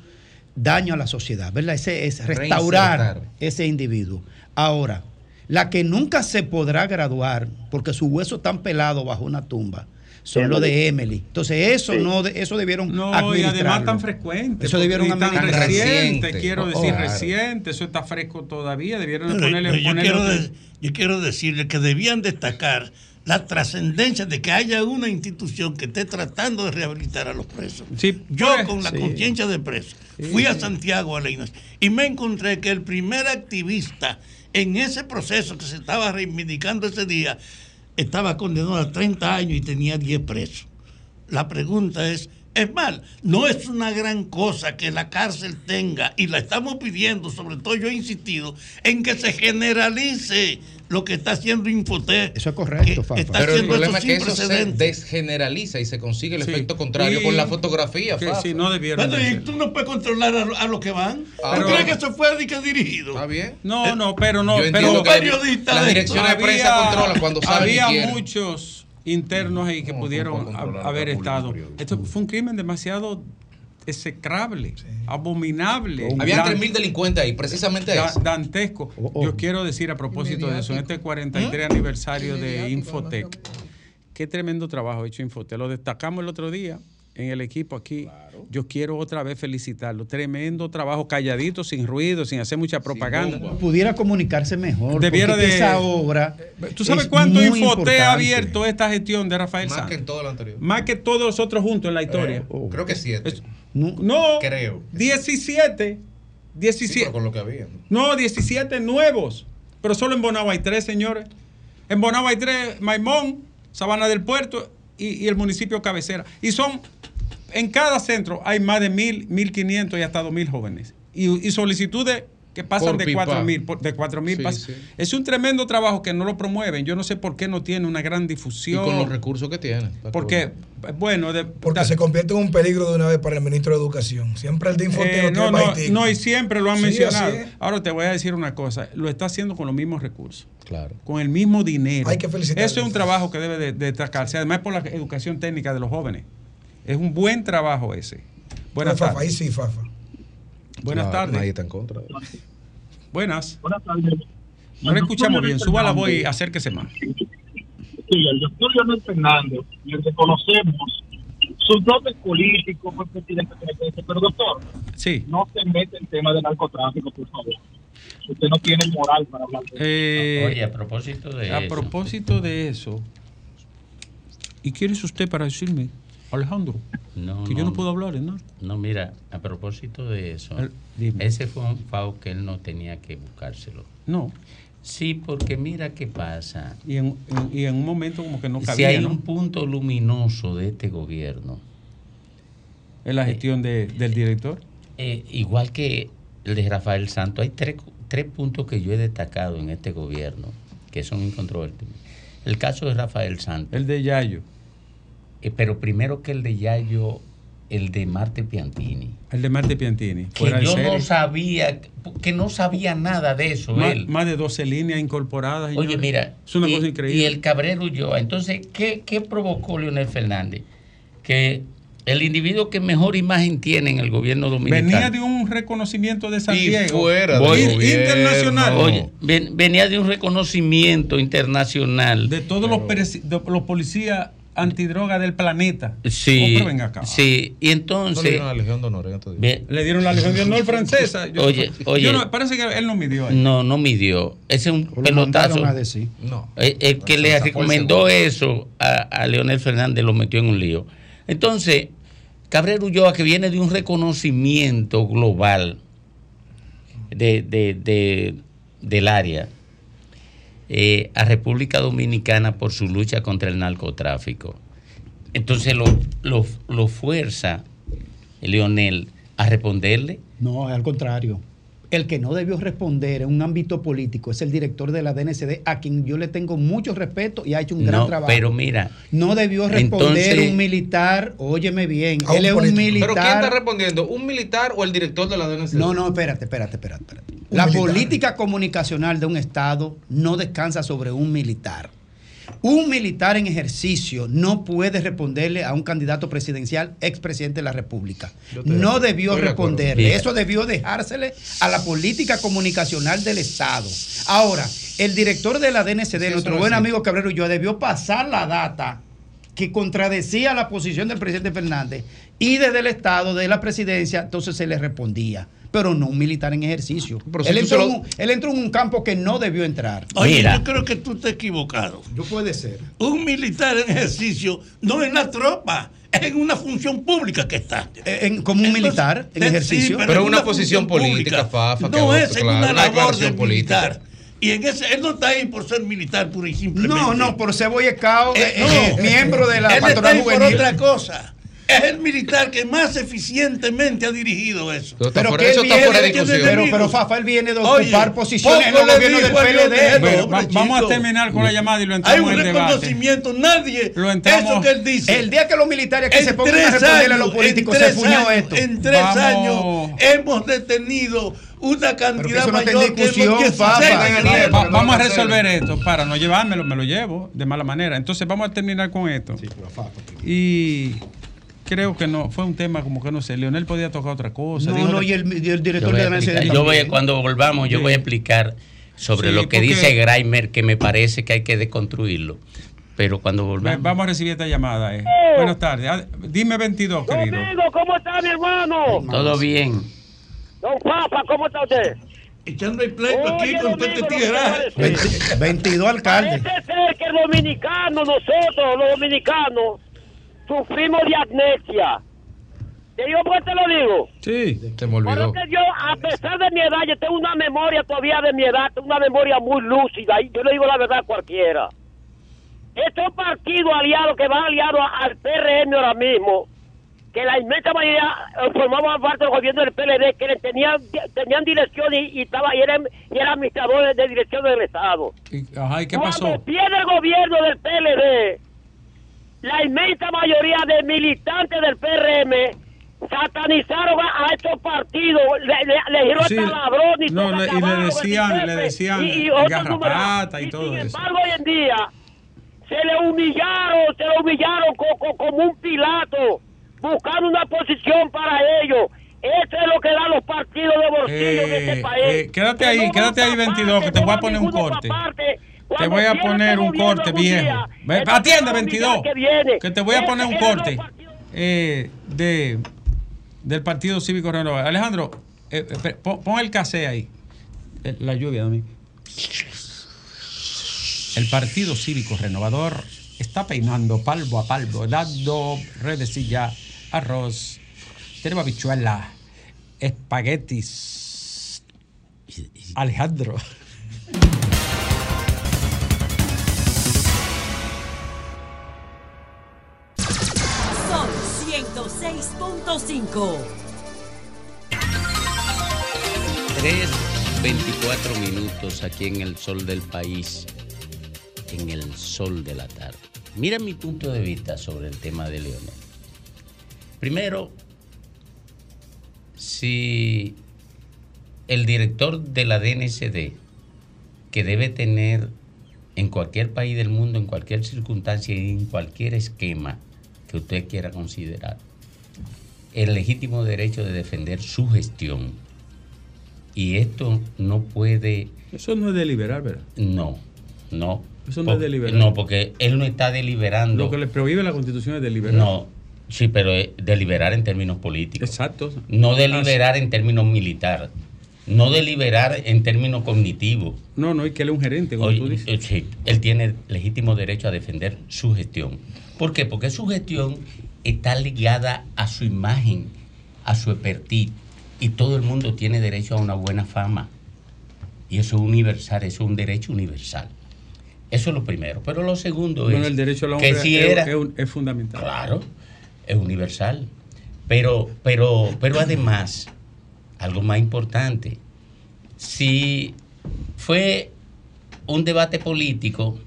D: daño a la sociedad, ¿verdad? Ese es restaurar
E: Reinsertar.
D: ese individuo. Ahora, la que nunca se podrá graduar porque sus huesos están pelados bajo una tumba son los de Emily. Entonces, eso no eso debieron
A: No, y además tan frecuente.
D: Eso debieron
A: tan reciente, quiero
D: Oh,
A: decir,
D: claro.
A: reciente, eso está fresco todavía, debieron de
P: Pero-
A: ponerle,
P: pero yo,
A: ponerle
P: quiero de- yo quiero decirle que debían destacar la trascendencia de que haya una institución que esté tratando de rehabilitar a los presos. yo
A: pues,
P: con la
A: sí.
P: conciencia de preso fui a Santiago a la y me encontré que el primer activista en ese proceso que se estaba reivindicando ese día estaba condenado a 30 años y tenía 10 presos. La pregunta es, es mal, no es una gran cosa que la cárcel tenga, y la estamos pidiendo, sobre todo yo he insistido, en que se generalice lo que está haciendo Infotec.
D: Eso es correcto,
P: Fafa.
E: Pero
P: Está
E: el
P: haciendo
E: problema es que eso se desgeneraliza y se consigue el
P: Sí.
E: efecto contrario
P: Y-
E: con la fotografía.
P: que
E: Fafa.
P: sí, no Bueno, y tú no puedes controlar a, lo- a los que van.
E: Ah,
P: ¿Tú
E: pero-
P: crees que eso fue dirigido?
E: Está bien.
A: No, no, pero no,
E: Yo
A: pero
E: que la-
P: periodista
E: la
P: de
E: dirección de
A: Había-
E: prensa controla cuando saben y
A: Había muchos internos ahí que pudieron ha- haber estado. Esto fue un crimen demasiado execrable, abominable.
E: Había
A: dan-
E: 3.000 delincuentes ahí, precisamente
A: da-
E: eso.
A: dantesco. Yo quiero decir a propósito de eso, en este 43 aniversario de Infotec, qué tremendo trabajo ha hecho Infotec. Lo destacamos el otro día en el equipo aquí. Yo quiero otra vez felicitarlo. Tremendo trabajo, calladito, sin ruido, sin hacer mucha propaganda.
D: pudiera comunicarse mejor.
A: Debiera de-
D: esa obra.
A: ¿Tú sabes
D: es
A: cuánto
D: importante.
A: ha abierto esta gestión de Rafael
E: Más que en todo lo anterior.
A: Más que todos los otros juntos en la historia.
E: Creo que 7.
A: No,
E: Creo.
A: 17. 17.
E: Sí, pero con lo que había. ¿no?
A: No, 17 nuevos. Pero solo en Bonao hay tres, señores. En Bonao hay tres, Maimón, Sabana del Puerto y, y el municipio cabecera. Y son, en cada centro hay más de mil, mil quinientos y hasta dos mil jóvenes. Y, y solicitudes que pasan
E: Por
A: de cuatro mil, de cuatro mil.
E: Sí,
A: pasan.
E: sí.
A: Es un tremendo trabajo que no lo promueven. Yo no sé por qué no tiene una gran
E: Y
A: difusión.
E: con los recursos que tiene.
A: Porque, bueno, de-
B: Porque se convierte en un peligro de una vez para el ministro de Educación. Siempre el de
A: Eh,
B: lo
A: no,
B: tiene
A: no, no, y siempre lo han
B: Sí,
A: mencionado. Ahora te voy a decir una cosa, lo está haciendo con los mismos recursos.
E: Claro.
A: Con el mismo dinero.
B: Hay que felicitarlo.
A: Eso es un trabajo que debe de, de destacarse, además por la educación técnica de los jóvenes. Es un buen trabajo ese. Buenas tardes.
B: Ahí sí, Fafa.
A: Buenas tardes.
E: Nadie está en contra.
A: Buenas.
L: Buenas tardes.
A: No le escuchamos bien. Suba la voz y acérquese más.
L: Sí, el doctor Leonel Fernández, le reconocemos sus dotes políticos, fue presidente de pero doctor,
A: Sí.
L: no se mete en tema de narcotráfico, por favor. Usted no tiene moral para hablar de eso.
A: Eh,
H: Oye, a propósito de
A: a
H: eso.
A: propósito de eso, ¿y quién es usted para decirme, Alejandro,
H: No,
A: que yo no puedo hablar en nada?
H: No, mira, a propósito de eso,
A: El-
H: ese fue un FAO que él no tenía que buscárselo.
A: No.
H: Sí, porque mira qué pasa.
A: Y en, en- y en un momento como que no
H: si
A: cabía,
H: hay
A: ¿no?
H: un punto luminoso de este gobierno,
A: En la gestión de- del director.
H: eh, igual que el de Rafael Santos, hay tres, tres puntos que yo he destacado en este gobierno que son incontrovertibles. El caso de Rafael Santos.
A: El de Yayo.
H: Eh, pero primero que el de Yayo, el de Marte Piantini.
A: El de Marte Piantini.
H: Que yo no sabía, que no sabía nada de eso
A: Más,
H: él.
A: más de 12 líneas incorporadas.
H: Oye, mira,
A: Es una
H: y,
A: cosa increíble.
H: y el Cabrero Ulloa. Entonces, ¿qué, ¿qué provocó Leonel Fernández? Que el individuo que mejor imagen tiene en el gobierno dominicano.
A: Venía de un reconocimiento de San
H: Y
A: Diego.
H: fuera
A: Voy- internacional.
H: Oye, ven- venía de un reconocimiento internacional.
A: de todos los policías antidroga del planeta.
H: Sí,
A: Oh, pero ven acá.
H: sí. Y
E: No le
H: entonces,
E: dieron la Legión de Honor
A: Le dieron la Legión de Honor francesa. Yo-
H: Oye,
A: yo
H: oye.
A: no- parece que él no midió ahí.
H: no, no midió. Ese es un
D: Lo
H: pelotazo.
D: a decir.
E: No.
H: El, el que le recomendó eso a, a Leonel Fernández lo metió en un lío. Entonces, Cabrera Ulloa, que viene de un reconocimiento global de, de- de- del área eh, a República Dominicana por su lucha contra el narcotráfico. Entonces lo, lo, lo fuerza Leonel a responderle.
D: No, al contrario. El que no debió responder en un ámbito político es el director de la DNCD, a quien yo le tengo mucho respeto y ha hecho un gran
H: No,
D: trabajo.
H: pero mira.
D: no debió responder
H: entonces-
D: un militar, óyeme bien, él es un
E: político.
D: militar.
E: ¿Pero quién está respondiendo? ¿Un militar o el director de la DNC?
D: No, no, espérate, espérate, espérate. espérate. La
E: militar.
D: política comunicacional de un Estado no descansa sobre un militar. Un militar en ejercicio no puede responderle a un candidato presidencial, expresidente de la República. No debió responderle. Eso debió dejársele a la política comunicacional del Estado. Ahora, el director de la DNCD,
E: Sí,
D: nuestro buen amigo Cabrero yo debió pasar la data que contradecía la posición del presidente Fernández y desde el Estado, de la presidencia, entonces se le respondía. Pero no un militar en ejercicio.
P: Pero si
D: Él entró, en
P: lo-
D: un, él entró en un campo que no debió entrar.
P: Oye, yo creo que tú estás equivocado.
D: Yo puede ser.
P: Un militar en ejercicio no en la tropa, es en una función pública que está.
D: En- como un militar en
P: eh,
D: ejercicio.
P: sí,
E: Pero
P: en
E: una posición política, Fafa, que
P: No
E: hago-
P: es en
E: claro,
P: una labor de
E: política.
P: militar. Y en ese, él no está ahí por ser militar pura y simplemente.
D: No, no, por ser Boy Scout,
P: Eh,
D: eh,
P: no.
D: eh, miembro de la
P: Él está
D: pastoral
P: ahí por otra cosa. Es el militar que más eficientemente ha dirigido eso.
D: Pero que él viene, pero, pero Fafa, él viene de
P: Oye,
D: ocupar posiciones en del PLD.
A: Bueno, va- vamos a terminar con la llamada y lo
P: Hay
A: entramos
P: un
A: en debate.
P: reconocimiento, nadie.
A: Lo entramos-
P: Eso que él dice.
D: El día que los militares que se pongan a responderle a los políticos se fuñó
P: años,
D: esto.
P: En tres
D: Vamos.
P: años hemos detenido una cantidad
D: eso está
P: mayor que
D: discusión,
P: hemos que
D: Fafa.
P: sucede en
A: Va-
P: el
A: va-
P: gobierno.
A: vamos a resolver esto para no llevármelo, me lo llevo de mala manera. Entonces vamos a terminar con esto. Y creo que no, fue un tema como que no sé, Leonel podía tocar otra cosa.
D: No,
A: dijo
D: no, y el, y el
H: Yo
D: director
H: voy
D: de
H: a
D: la
H: explicar- yo voy cuando volvamos, yo voy a explicar sobre
A: Sí,
H: lo que
A: porque-
H: dice Greimer, que me parece que hay que deconstruirlo. Pero cuando volvamos.
A: Vamos a recibir esta llamada. eh. Buenas tardes. Ah, Dime 22, querido.
Q: Domingo, ¿cómo está mi hermano?
H: Todo bien.
Q: Don Papa, ¿cómo está usted?
P: Echando el pleito aquí con todo este tigueraje.
Q: decir.
D: 22 alcaldes.
Q: Parece ser que el dominicano, nosotros los dominicanos, sufrimos de amnesia. ¿Te digo por qué te lo digo?
A: Sí.
E: Se me olvidó.
Q: Porque yo, a pesar de mi edad, yo tengo una memoria todavía de mi edad, tengo una memoria muy lúcida, y yo le digo la verdad a cualquiera. Estos partidos aliados que van aliados a- al PRM ahora mismo, que la inmensa mayoría eh, formaban parte del gobierno del PLD, que le tenían, tenían dirección y, y estaba, y eran, y eran administradores de dirección del Estado.
A: Y- Ajá, ¿y qué
Q: Cuando
A: pasó?
Q: pierde el gobierno del PLD, la inmensa mayoría de militantes del PRM satanizaron a, a estos partidos, le, le, le dijeron
A: Sí,
Q: ladrón y
A: no, le- y le decían- le
Q: bicicleta,
A: decían
Q: y- y
A: garrapata
Q: números.
A: y todo
Q: sin
A: eso.
Q: embargo, hoy en día se le humillaron, se le humillaron co- co- como un pilato, buscando una posición para ellos. Eso es lo que dan los partidos de bolsillo en
A: Eh,
Q: este país.
A: eh, quédate ahí, quédate ahí
Q: pa'
A: 22, que te voy a poner un corte.
Q: parte.
A: Te voy a poner
Q: este
A: un corte, viejo. Ve- Atiende,
Q: será un
A: 22.
Q: día que viene.
A: Que te voy a poner un corte eh, de, del Partido Cívico Renovador. Alejandro, eh, eh, pon, pon el casé ahí. Eh, La lluvia, Domingo. El Partido Cívico Renovador está peinando palmo a palmo, dando redecilla, arroz, tenemos habichuela, espaguetis. Alejandro.
R: 106.5.
H: 3, 24 minutos aquí en el sol del país, en el sol de la tarde. Mira mi punto de vista sobre el tema de Leonel. Primero, si el director de la DNCD, que debe tener en cualquier país del mundo, en cualquier circunstancia y en cualquier esquema que usted quiera considerar, el legítimo derecho de defender su gestión, y esto no puede...
A: Eso no es deliberar, ¿verdad?
H: No, no.
A: Eso no es deliberar.
H: No, porque él no está deliberando.
A: Lo que le prohíbe la constitución es deliberar.
H: No, sí, pero es deliberar en términos políticos.
A: Exacto.
H: No deliberar en términos militar. No deliberar en términos cognitivos.
A: No, no, hay que él es un gerente, como
H: Oye,
A: tú dices.
H: eh, sí, él tiene legítimo derecho a defender su gestión. ¿Por qué? Porque su gestión está ligada a su imagen, a su expertise, y todo el mundo tiene derecho a una buena fama. Y eso es universal, eso es un derecho universal. Eso es lo primero. Pero lo segundo
A: Bueno,
H: es
A: el derecho al
H: que si
A: es,
H: era,
A: es fundamental.
H: Claro, es universal. Pero, pero, pero además, algo más importante, si fue un debate político,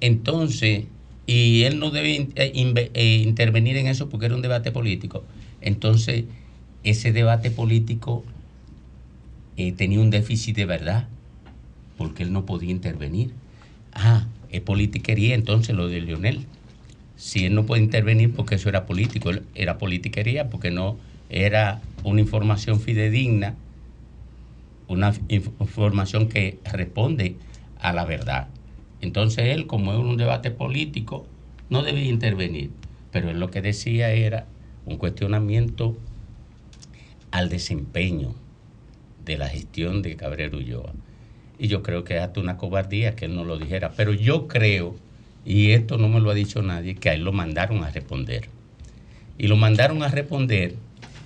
H: entonces, y él no debe eh, eh, intervenir en eso porque era un debate político, entonces ese debate político eh, tenía un déficit de verdad, porque él no podía intervenir. Ah, es politiquería entonces lo de Lionel. Si él no puede intervenir porque eso era político, era politiquería porque no era una información fidedigna, una inf- información que responde a la verdad. Entonces él, como es un debate político, no debía intervenir. Pero él lo que decía era un cuestionamiento al desempeño de la gestión de Cabrera Ulloa. Y yo creo que es hasta una cobardía que él no lo dijera. Pero yo creo, y esto no me lo ha dicho nadie, que a él lo mandaron a responder. Y lo mandaron a responder.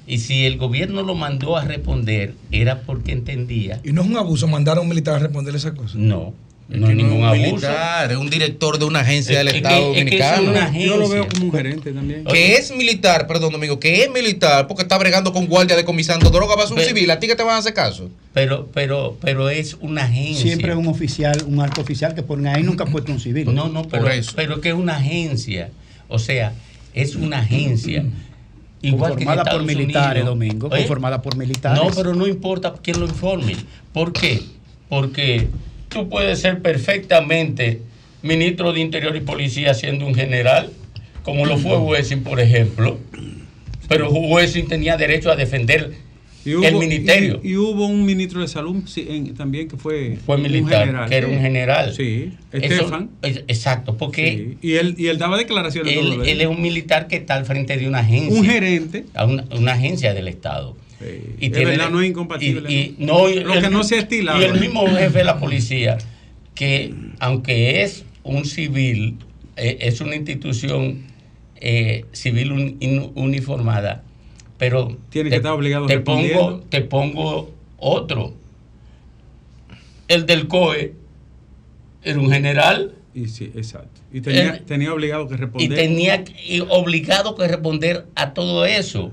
H: Y si el gobierno lo mandó a responder, era porque entendía.
B: Y no es un abuso mandar a un militar a responder esas cosas.
H: No,
S: Es
H: no ningún
S: es un
H: abuso.
S: militar, es un director de una agencia del
H: Es que-
S: Estado
H: es que eso es
S: Dominicano.
H: una agencia.
A: Yo lo veo como un gerente también.
S: Que es militar, perdón, amigo, que es militar porque está bregando con guardia decomisando droga, va a ser un
H: Pero-
S: civil. ¿A ti que te van a hacer caso?
H: Pero, pero, pero es una agencia.
D: Siempre un oficial, un alto oficial que ponen ahí nunca ha puesto un civil.
H: No, no, pero, pero que es una agencia. O sea, es una agencia. Igual que
D: Conformada por
H: Estados
D: militares,
H: Unidos.
D: Domingo,
H: ¿Eh?
D: conformada por militares.
H: No, pero no importa quién lo informe. ¿Por qué? Porque tú puedes ser perfectamente ministro de Interior y Policía siendo un general, como lo fue Wessing, por ejemplo. Pero Wessing tenía derecho a defender
A: Y hubo-
H: el ministerio.
A: Y, y hubo un ministro de salud sí, en- también que fue,
H: Fue
A: un
H: militar,
A: general.
H: que era un general.
A: Sí,
H: Eso-
A: Estefan.
H: es- exacto, porque
A: Sí, Y él, y él daba declaraciones.
H: él, es un militar que está al frente de una agencia.
A: Un gerente.
H: a Una, una agencia del Estado.
A: Es verdad, no es incompatible,
H: y- y-
A: ¿no?
H: y
A: Lo
H: el-
A: que no sea estilado.
H: Y el mismo jefe de la policía, que aunque es un civil, eh, es una institución eh, civil un- in- uniformada, pero
A: Tiene que estar obligado
H: te pongo, te pongo otro. El del COE era un general
A: Y sí, exacto. Y tenía, tenía obligado que
H: y
A: responder.
H: tenía que- y obligado que responder a todo eso.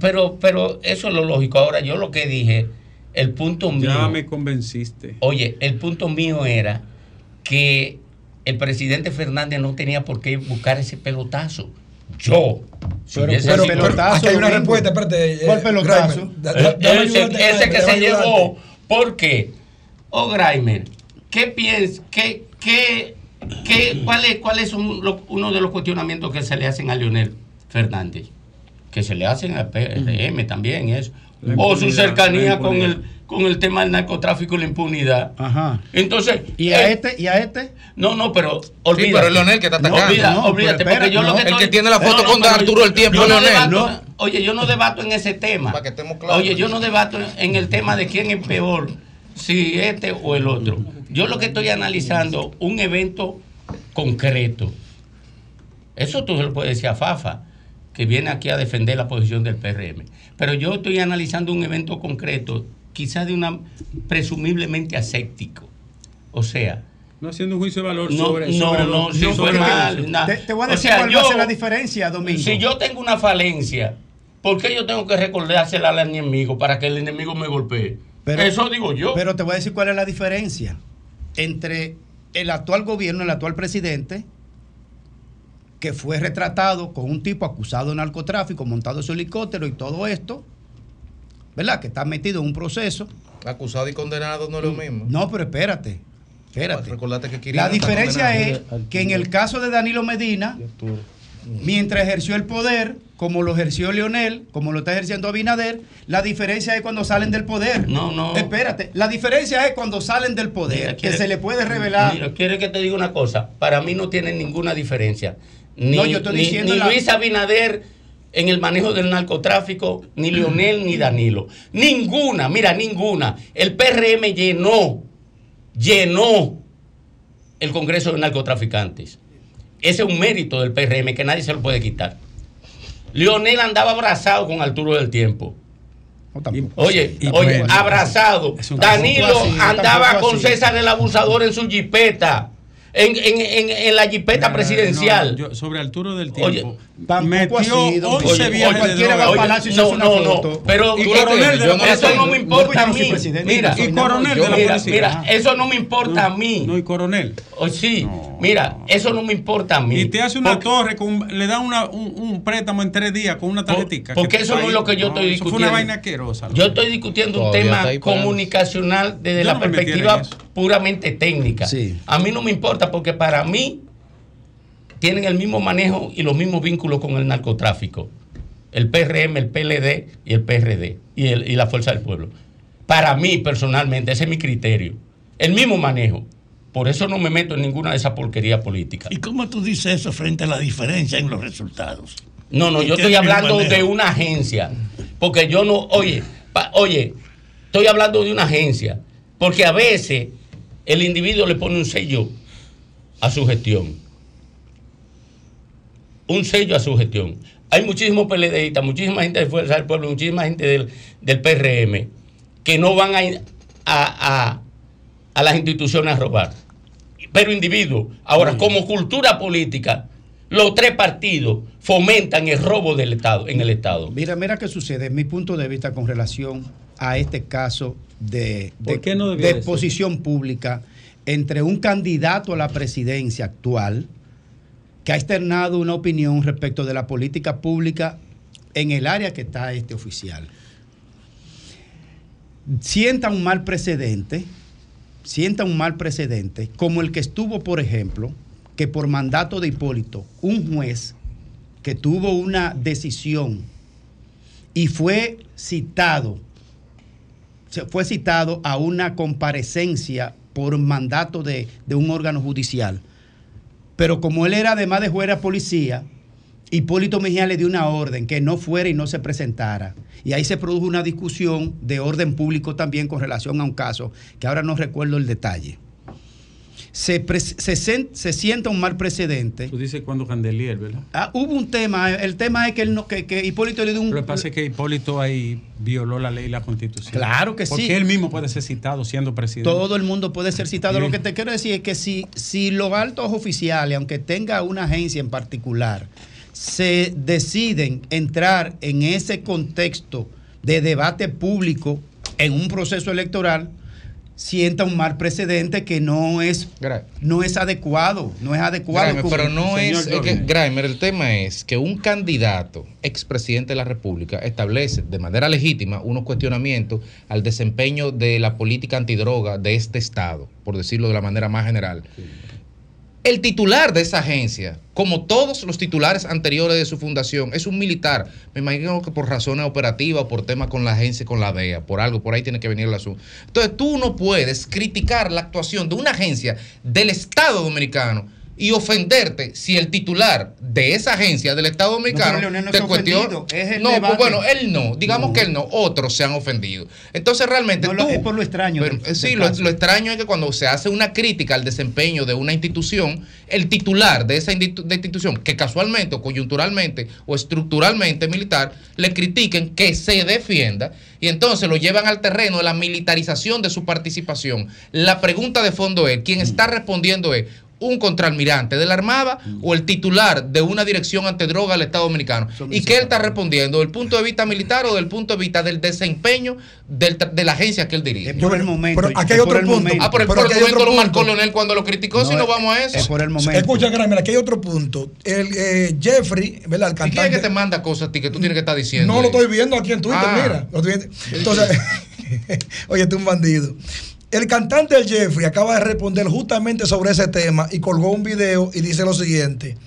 H: Pero, pero eso es lo lógico. Ahora, yo lo que dije, el punto mío.
A: Ya me convenciste.
H: Oye, el punto mío era que el presidente Fernández no tenía por qué buscar ese pelotazo. Yo. Si
B: Pero, pero-
H: sido-
B: pero aquí hay una respuesta, espérate. eh,
D: ¿Cuál pelotazo?
H: Eh,
B: da- dame
H: ese, que se llevó. ¿Por qué? Oh, Grimer, ¿qué piensas? ¿Qué, qué, qué, cuál es, cuál es un- lo- uno de los cuestionamientos que se le hacen a Leonel Fernández? Que se le hacen al PRM también, eso. O su cercanía con el, con el tema del narcotráfico y la impunidad.
D: Ajá.
H: Entonces.
D: ¿Y a
H: eh,
D: este? ¿Y a este?
H: No, no, pero olvídate.
S: pero es Leonel que está atacando.
H: olvida-
S: No,
H: olvídate,
S: pero
H: porque yo lo que
S: no.
H: estoy-
S: El que tiene la foto con Arturo el tiempo es
H: no
S: Leonel.
H: debato- Oye, yo no debato en ese tema.
S: Para que estemos claros.
H: Oye, yo no debato en el tema de quién es peor, si este o el otro. Yo lo que estoy analizando, un evento concreto. Eso tú se lo puedes decir a Fafa, que viene aquí a defender la posición del PRM. Pero yo estoy analizando un evento concreto, quizás de una presumiblemente aséptico. O sea,
A: No haciendo un juicio de valor
H: no,
A: sobre,
H: no,
A: sobre
H: no,
A: sobre
H: fue mal.
D: Te, te voy a
H: O
D: decir
H: sea,
D: cuál
H: yo-
D: va a ser la diferencia, Domingo.
H: si yo tengo una falencia, ¿por qué yo tengo que recordársela al enemigo para que el enemigo me golpee? Eso digo yo.
D: Pero te voy a decir cuál es la diferencia entre el actual gobierno, el actual presidente, que fue retratado con un tipo acusado de narcotráfico, montado en su helicóptero y todo esto, ¿verdad? Que está metido en un proceso.
S: Acusado y condenado no es lo mismo.
D: No, pero espérate, espérate.
S: Recordate que
D: La diferencia es que en el caso de Danilo Medina, mientras ejerció el poder, como lo ejerció Leonel, como lo está ejerciendo Abinader, la diferencia es cuando salen del poder.
H: No, no.
D: Espérate, la diferencia es cuando salen del poder,
H: Mira,
D: que
H: quiere-
D: se le puede revelar.
H: Mira, quiere que te diga una cosa. Para mí no tiene ninguna diferencia. Ni,
D: No, yo estoy
H: ni-
D: diciendo
H: ni
D: la-
H: Luis Abinader en el manejo del narcotráfico, ni Leonel ni Danilo. Ninguna, mira, ninguna. El PRM llenó, llenó el Congreso de Narcotraficantes. Ese es un mérito del PRM que nadie se lo puede quitar. Leonel andaba abrazado con Arturo del Tiempo. Oye,
D: Y-
H: oye, abrazado. Danilo andaba con
D: así.
H: César el abusador en su jipeta. En, en, en, en la jipeta presidencial.
A: No, yo- sobre Arturo del
H: Oye,
A: Tiempo.
D: Tampoco
A: metió
D: así, don
A: 11
D: Oye, cualquiera va al Palacio y se hace una
H: no, no, pero
A: Y
H: tú-
A: coronel de la
H: eso no me importa a
D: No, yo
H: mí. Mira,
D: yo
A: Y coronel
D: yo-
A: de la
H: mira,
A: policía.
H: mira, eso no me importa a mí.
A: No, y coronel.
H: O sí, mira, eso no me importa a mí.
A: Y te hace una
H: Porque-
A: torre, con, le da una, un, un préstamo en tres días con una tarjetita.
H: porque
A: que
H: eso no es lo que yo
A: no,
H: estoy
A: eso
H: discutiendo.
A: Fue una vaina asquerosa.
H: Yo estoy discutiendo un tema comunicacional desde
A: Yo
H: la perspectiva
A: en eso.
H: puramente técnica. A mí no me importa porque para mí tienen el mismo manejo y los mismos vínculos con el narcotráfico. El PRM, el PLD y el PRD y, el- y la Fuerza del Pueblo. Para mí, personalmente, ese es mi criterio. El mismo manejo. Por eso no me meto en ninguna de esas porquerías políticas.
P: ¿Y cómo tú dices eso frente a la diferencia en los resultados?
H: No, no,
P: ¿Y
H: yo estoy hablando de una agencia. Porque yo no, oye, pa- oye, estoy hablando de una agencia. Porque a veces el individuo le pone un sello a su gestión. Un sello a su gestión. Hay muchísimos PLDistas, muchísima gente de Fuerza del Pueblo, muchísima gente del, del PRM que no van a, a, a- a las instituciones a robar. Pero individuos. Ahora, como cultura política, los tres partidos fomentan el robo del Estado, en el Estado.
D: Mira, mira qué sucede, mi punto de vista con relación a este caso de, de,
A: ¿Por qué no
D: de exposición pública entre un candidato a la presidencia actual que ha externado una opinión respecto de la política pública en el área que está este oficial. Sienta un mal precedente, sienta un mal precedente, como el que estuvo, por ejemplo, que por mandato de Hipólito, un juez que tuvo una decisión y fue citado, fue citado a una comparecencia por mandato de, de un órgano judicial. Pero como él era además de juez era policía, Hipólito Mejía le dio una orden que no fuera y no se presentara. Y ahí se produjo una discusión de orden público también con relación a un caso que ahora no recuerdo el detalle. Se, se, se sienta un mal precedente.
A: Tú dices cuando Candelier, ¿verdad?
D: Ah, hubo un tema, el tema es que, él no, que, que Hipólito le dio un...
A: Lo que pasa es que Hipólito ahí violó la ley y la constitución.
D: Claro que sí.
A: Porque él mismo puede ser citado siendo presidente.
D: Todo el mundo puede ser citado. Lo que te quiero decir es que si, si los altos oficiales, aunque tenga una agencia en particular, se deciden entrar en ese contexto de debate público en un proceso electoral, sienta un mal precedente que no es, no es adecuado. No es adecuado.
S: Pero no es, es que. Grimer, el tema es que un candidato, expresidente de la República, establece de manera legítima unos cuestionamientos al desempeño de la política antidroga de este Estado, por decirlo de la manera más general. El titular de esa agencia, como todos los titulares anteriores de su fundación, es un militar. Me imagino que por razones operativas o por temas con la agencia, con la DEA, por algo, por ahí tiene que venir el asunto. Entonces tú no puedes criticar la actuación de una agencia del Estado Dominicano y ofenderte si el titular de esa agencia del Estado Dominicano
D: Leonel no
S: te
D: el
S: No,
D: debate.
S: pues bueno, él no, digamos que él no, otros se han ofendido. Entonces realmente
D: No, lo-
S: tú-
D: es por lo extraño
S: pero,
D: del-
S: eh, sí,
D: del
S: lo, extraño es que cuando se hace una crítica al desempeño de una institución, el titular de esa de institución, que casualmente o coyunturalmente o estructuralmente militar, le critiquen que se defienda y entonces lo llevan al terreno de la militarización de su participación. La pregunta de fondo es, ¿quién está respondiendo es un contraalmirante de la Armada o el titular de una dirección antidroga del Estado Dominicano. ¿Y qué él está respondiendo? ¿Del punto de vista militar o del punto de vista del desempeño del de la agencia que él dirige?
D: por el momento.
B: Pero aquí hay otro punto.
S: Ah, por el,
B: Pero
S: por el momento lo marcó. Leonel cuando lo criticó, si
B: No,
S: vamos a eso.
D: es por el momento.
B: Escucha, Grimer, aquí hay otro punto. El eh, Jeffrey, ¿verdad? El
S: ¿Y quién es
B: cantante.
S: que te manda cosas a ti que tú tienes que estar diciendo?
B: No lo estoy viendo aquí en Twitter,
S: Ah.
B: mira. Lo estoy viendo. Entonces, oye, tú un bandido. El cantante Jeffrey acaba de responder justamente sobre ese tema y colgó un video y dice lo siguiente.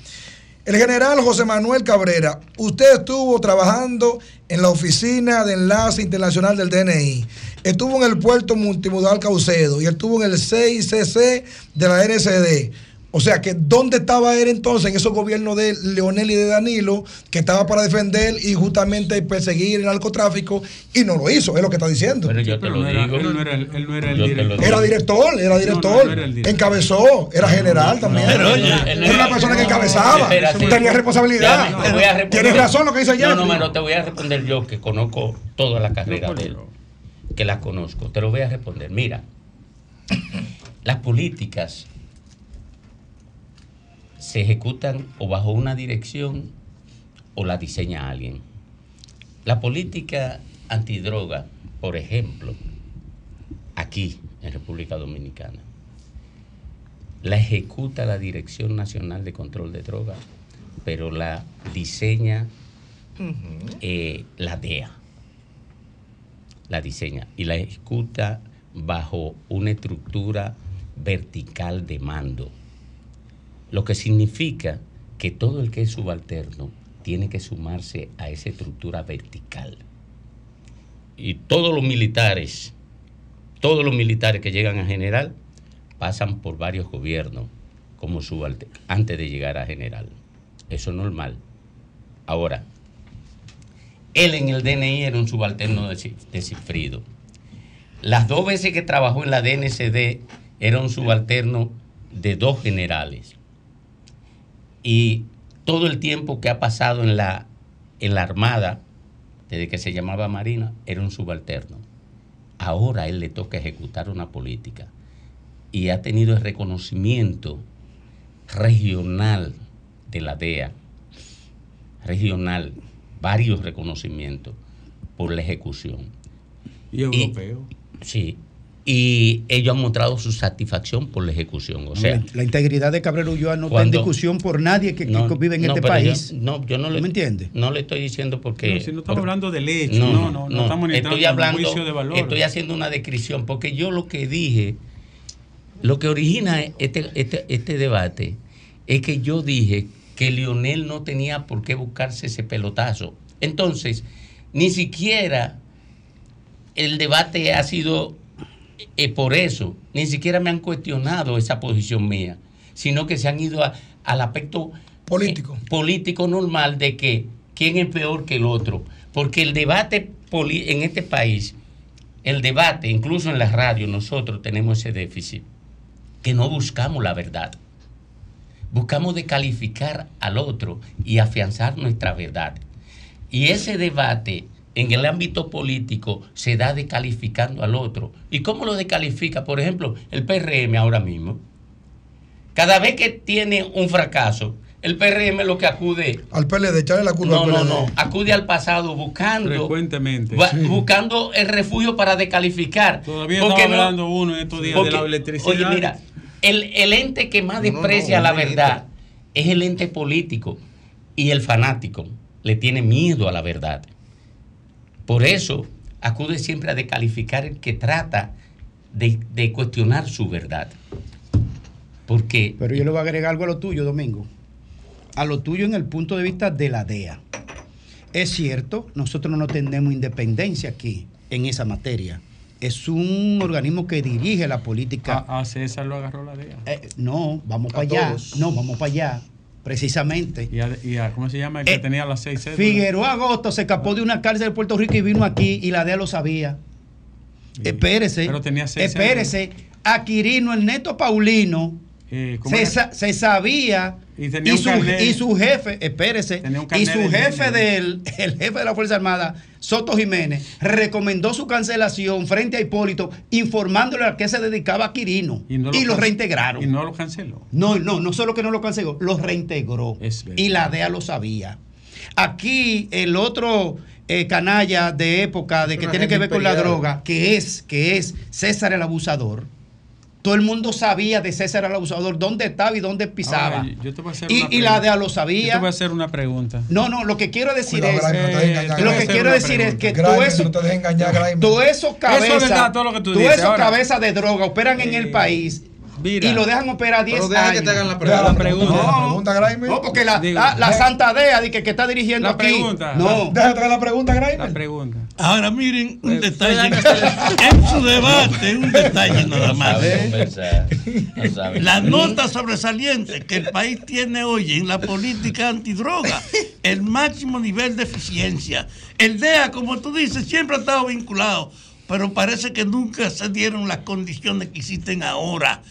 B: El general José Manuel Cabrera, usted estuvo trabajando en la oficina de enlace internacional del DNI, estuvo en el puerto multimodal Caucedo y estuvo en el 6CC de la NCD. O sea que, ¿dónde estaba él entonces en esos gobiernos de Leonel y de Danilo, que estaba para defender y justamente perseguir el narcotráfico y no lo hizo? Es lo que está diciendo.
H: Pero yo te lo
A: no era-
H: digo.
A: él no era el, él no era director.
B: Era director, era director.
A: no era el director.
B: Encabezó, era general también.
P: Pero oye,
B: era una persona que encabezaba.
H: Espérate.
B: Tenía responsabilidad.
H: Déjame, te voy a responder.
B: Tienes razón lo que dice
H: No,
B: Jeffrey.
H: no, pero te voy a responder yo que conozco toda la carrera de él. Que la conozco. Te lo voy a responder. Mira, las políticas se ejecutan o bajo una dirección o la diseña alguien. La política antidroga, por ejemplo, aquí en República Dominicana, la ejecuta la Dirección Nacional de Control de Drogas, pero la diseña eh, la DEA. La diseña y la ejecuta bajo una estructura vertical de mando. Lo que significa que todo el que es subalterno tiene que sumarse a esa estructura vertical. Y todos los militares, todos los militares que llegan a general, pasan por varios gobiernos como subalterno antes de llegar a general. Eso es normal. Ahora, él en el DNI era un subalterno de, de Cifrido. Las dos veces que trabajó en la DNCD era un subalterno de dos generales. Y todo el tiempo que ha pasado en la, en la Armada, desde que se llamaba Marina, era un subalterno. Ahora a él le toca ejecutar una política. Y ha tenido el reconocimiento regional de la DEA, regional, varios reconocimientos por la ejecución.
A: Y europeo.
H: sí. Y ellos han mostrado su satisfacción por la ejecución. O sea,
D: la, la integridad de Cabrera Ulloa no está en
H: Cuando-
D: discusión por nadie que, que
H: No,
D: vive en
H: no,
D: este
H: pero yo-
D: país.
H: no, yo no
D: ¿Tú
H: le,
D: me entiendes?
H: No le estoy diciendo porque.
A: No, si no estamos
H: por-
A: hablando del hecho, no, no, no estamos entrando
H: estoy
A: en
H: hablando,
A: juicio de valor.
H: Estoy haciendo una descripción porque yo lo que dije, lo que origina este, este, este debate es que yo dije que Lionel no tenía por qué buscarse ese pelotazo. Entonces, ni siquiera el debate ha sido eh, por eso, ni siquiera me han cuestionado esa posición mía, sino que se han ido a- al aspecto
B: político.
H: político normal de que quién es peor que el otro. Porque el debate poli- en este país, el debate, incluso en la radio, nosotros tenemos ese déficit, que no buscamos la verdad. Buscamos descalificar al otro y afianzar nuestra verdad. Y ese debate en el ámbito político se da descalificando al otro. ¿Y cómo lo descalifica? Por ejemplo, el PRM ahora mismo. Cada vez que tiene un fracaso, el PRM lo que acude
B: Al PLD, echarle la culpa
H: no,
B: al
H: no,
B: PLD.
H: no. Acude al pasado buscando.
A: Frecuentemente.
H: va-
A: Sí.
H: Buscando el refugio para descalificar.
A: Todavía
H: Porque
A: estaba
H: no-
A: hablando uno en estos días de
H: porque,
A: la electricidad.
H: Oye, mira, el, el ente que más
A: No, no,
H: desprecia
A: no,
H: la verdad es el ente político. Y el fanático le tiene miedo a la verdad. Por eso acude siempre a descalificar el que trata de, de cuestionar su verdad. Porque
D: Pero yo le voy a agregar algo a lo tuyo, Domingo. A lo tuyo en el punto de vista de la DEA. Es cierto, nosotros no tenemos independencia aquí en esa materia. Es un organismo que dirige la política.
A: A, a César lo agarró la DEA.
D: Eh, no, vamos
A: A
D: para allá.
A: todos.
D: No, vamos para allá. Precisamente.
A: Y a, y a- ¿Cómo se llama? El que
D: Eh,
A: tenía las seis cédulas.
D: Figueroa Agosto se escapó de una cárcel de Puerto Rico y vino aquí y la DEA lo sabía. Espérese.
A: Pero tenía seis
D: Espérese. A Quirino, el neto Paulino,
A: Eh, ¿cómo
D: se, sa- se sabía.
A: Y tenía
D: su, y su jefe, espérese, y su jefe del, el jefe de la Fuerza Armada, Soto Jiménez, recomendó su cancelación frente a Hipólito, informándole a qué se dedicaba Quirino. Y,
A: no
D: lo reintegraron.
A: Y no lo canceló.
D: No, no, no solo que no lo canceló, lo reintegró. Y la DEA lo sabía. Aquí el otro eh, canalla de época de que tiene que ver con la droga, que es, que es César el abusador. Todo el mundo sabía de César el abusador, dónde estaba y dónde pisaba.
A: Ahora, yo te voy a hacer
D: y,
A: una
D: y la
A: pregunta.
D: DEA lo
A: Yo te
D: sabía.
A: voy a hacer una pregunta.
D: No, no, lo que quiero decir
B: Cuidado,
D: es.
B: No dejes engañar.
D: lo
B: a
D: que quiero decir es que todo eso.
B: no te dejes engañar, Graimer.
D: Todo eso cabeza.
A: Eso es verdad, todo lo que tú
D: todo
A: dices.
D: eso
A: Ahora-
D: cabeza de droga operan en el país.
A: Mira.
D: y lo dejan operar 10
S: Pero deja
D: años.
S: que te hagan la
B: Deja la pregunta.
D: No,
B: La pregunta, Graimer.
D: no, porque la,
A: Digo,
D: la, la
A: deja-
D: Santa Dea de que, que está dirigiendo
A: La
D: aquí.
A: pregunta.
D: No.
B: Déjate traer la pregunta, Graimer.
A: La pregunta.
P: Ahora miren un
A: Eh,
P: detalle.
A: fue-
P: En su debate, un detalle nada más. La nota sobresaliente que el país tiene hoy en la política antidroga, el máximo nivel de eficiencia. El DEA, como tú dices, siempre ha estado vinculado, pero parece que nunca se dieron las condiciones que existen ahora.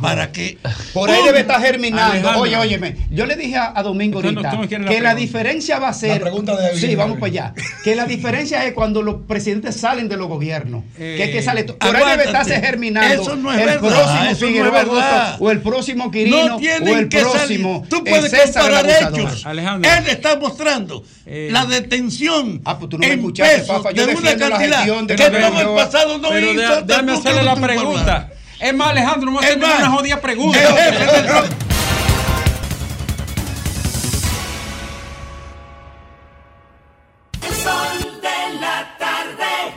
P: Para que...
D: Por ahí debe estar germinando.
P: Alejandro.
D: Oye, óyeme, yo le dije a, a Domingo
A: no-
D: ahorita
A: no la
D: que la diferencia va a ser.
B: La pregunta de
D: Sí, vamos para allá. Que la diferencia es cuando los presidentes salen de los gobiernos. que es que sale. Por ahí debe estarse germinando.
P: Eso no es
D: el
P: verdad,
D: próximo
P: eso no
D: Figueroa
P: es verdad.
D: O el próximo Quirino
P: no tienen
D: o el
P: que
D: próximo.
P: salir. Tú
D: eh,
P: puedes comparar hechos.
A: Alejandro.
P: Él está mostrando
A: Eh.
P: la detención
D: Ah, pues tú no me
P: en
D: escuchaste,
P: pesos.
D: Yo
P: de una cantidad
D: de
P: que todo el pasado no hizo. tú
A: hacerle la
P: no
A: pregunta. Es más, Alejandro, no
P: Es
A: hacerme una jodida pregunta.
P: el
R: sol de la tarde.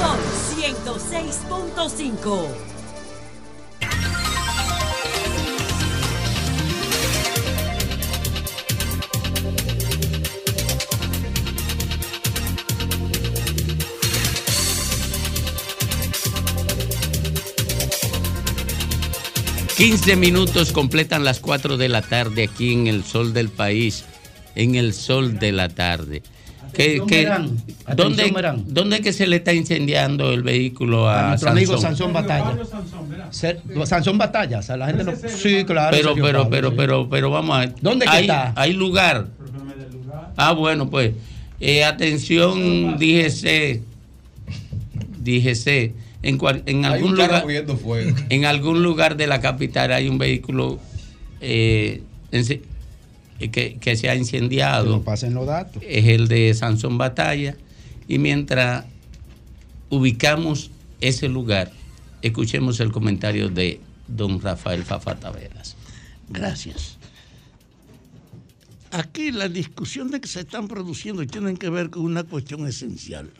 R: Sol 106.5.
H: 15 minutos completan las 4 de la tarde aquí en el sol del país, en el sol de la tarde. ¿Qué-
D: Atención,
H: qué- ¿dónde,
D: Merán.
H: ¿Dónde es que se le está incendiando el vehículo a,
D: A nuestro
H: Sansón?
D: amigo Sansón Batalla. Sansón Batalla, o sea, la gente lo. Sí, claro.
H: Pero, pero,
D: Pablo,
H: pero,
D: sí.
H: pero, pero vamos a ver.
D: ¿Dónde que
H: hay,
D: está?
H: Hay lugar. Ah, bueno, pues. eh, atención, díjese. Díjese. En, cual- en
S: Hay
H: algún lugar.
S: fuego.
H: En algún lugar de la capital hay un vehículo eh, eh, que, que se ha
D: Que
H: incendiado.
D: nos pasen los datos.
H: Es el de Sansón Batalla. Y mientras ubicamos ese lugar, escuchemos el comentario de don Rafael Fafa Taveras.
P: Gracias. Aquí las discusiones que se están produciendo tienen que ver con una cuestión esencial.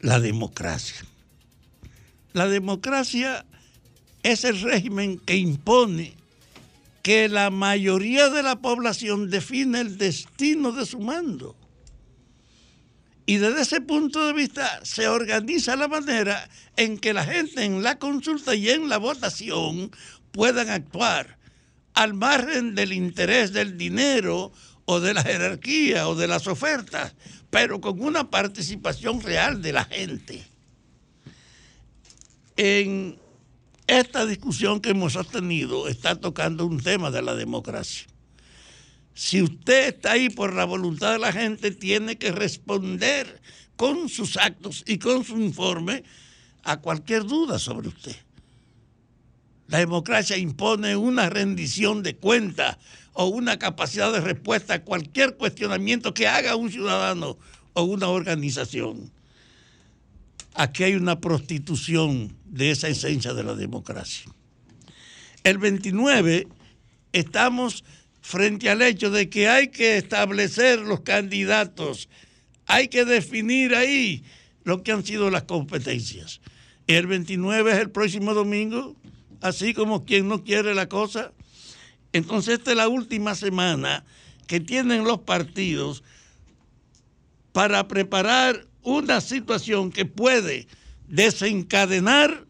P: La democracia. La democracia es el régimen que impone que la mayoría de la población define el destino de su mando. Y desde ese punto de vista se organiza la manera en que la gente en la consulta y en la votación puedan actuar al margen del interés del dinero o de la jerarquía o de las ofertas, pero con una participación real de la gente. En esta discusión que hemos sostenido está tocando un tema de la democracia. Si usted está ahí por la voluntad de la gente, tiene que responder con sus actos y con su informe a cualquier duda sobre usted. La democracia impone una rendición de cuenta o una capacidad de respuesta a cualquier cuestionamiento que haga un ciudadano o una organización. Aquí hay una prostitución de esa esencia de la democracia. El 29 estamos frente al hecho de que hay que establecer los candidatos, hay que definir ahí lo que han sido las competencias. El 29 es el próximo domingo, así como quien no quiere la cosa. Entonces esta es la última semana que tienen los partidos para preparar una situación que puede desencadenar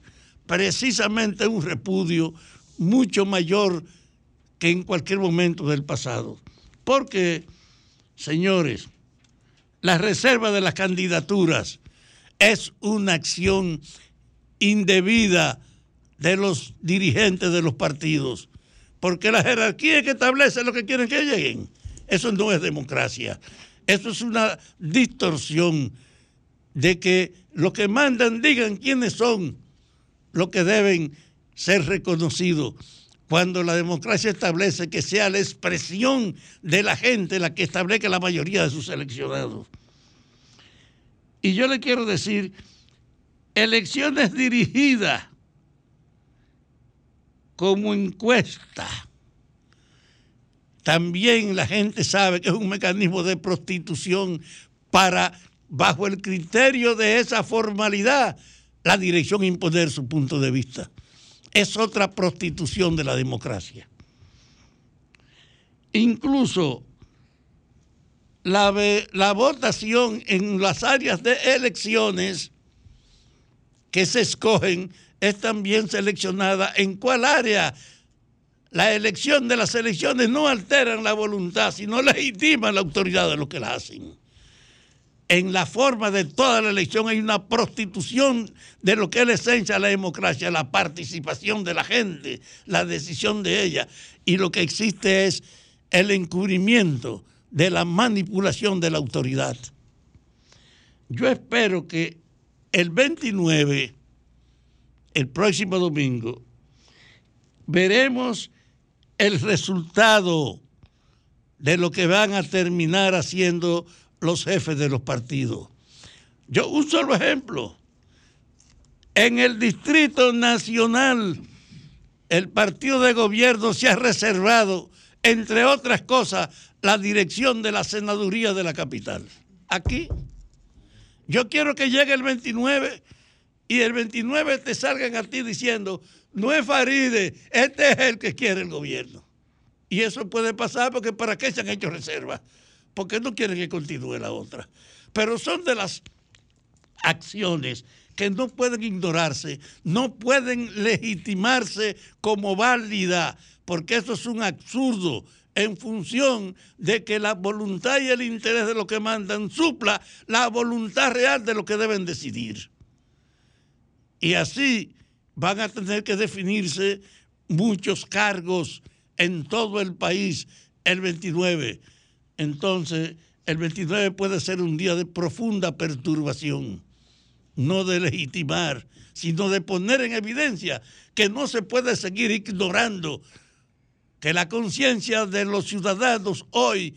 P: precisamente un repudio mucho mayor que en cualquier momento del pasado. Porque, señores, la reserva de las candidaturas es una acción indebida de los dirigentes de los partidos, porque la jerarquía que establece lo que quieren que lleguen. Eso no es democracia. Eso es una distorsión de que los que mandan digan quiénes son los que deben ser reconocidos cuando la democracia establece que sea la expresión de la gente la que establezca la mayoría de sus seleccionados. Y yo le quiero decir, elecciones dirigidas como encuesta. También la gente sabe que es un mecanismo de prostitución para, bajo el criterio de esa formalidad, la dirección imponer su punto de vista. Es otra prostitución de la democracia. Incluso la, la votación en las áreas de elecciones que se escogen es también seleccionada en cuál área la elección de las elecciones no alteran la voluntad, sino legitiman la autoridad de los que la hacen. en la forma de toda la elección hay una prostitución de lo que es la esencia de la democracia, la participación de la gente, la decisión de ella. Y lo que existe es el encubrimiento de la manipulación de la autoridad. Yo espero que el 29, el próximo domingo, veremos el resultado de lo que van a terminar haciendo los jefes de los partidos. Yo un solo ejemplo. En el Distrito Nacional, el partido de gobierno se ha reservado, entre otras cosas, la dirección de la senaduría de la capital. Aquí. Yo quiero que llegue el 29 y el 29 te salgan a ti diciendo, no es Faride, este es el que quiere el gobierno. Y eso puede pasar porque ¿para qué se han hecho reservas? Porque no quieren que continúe la otra. Pero son de las acciones que no pueden ignorarse, no pueden legitimarse como válida, porque eso es un absurdo en función de que la voluntad y el interés de lo que mandan supla la voluntad real de lo que deben decidir. Y así van a tener que definirse muchos cargos en todo el país el 29. Entonces, el 29 puede ser un día de profunda perturbación, no de legitimar, sino de poner en evidencia que no se puede seguir ignorando que la conciencia de los ciudadanos hoy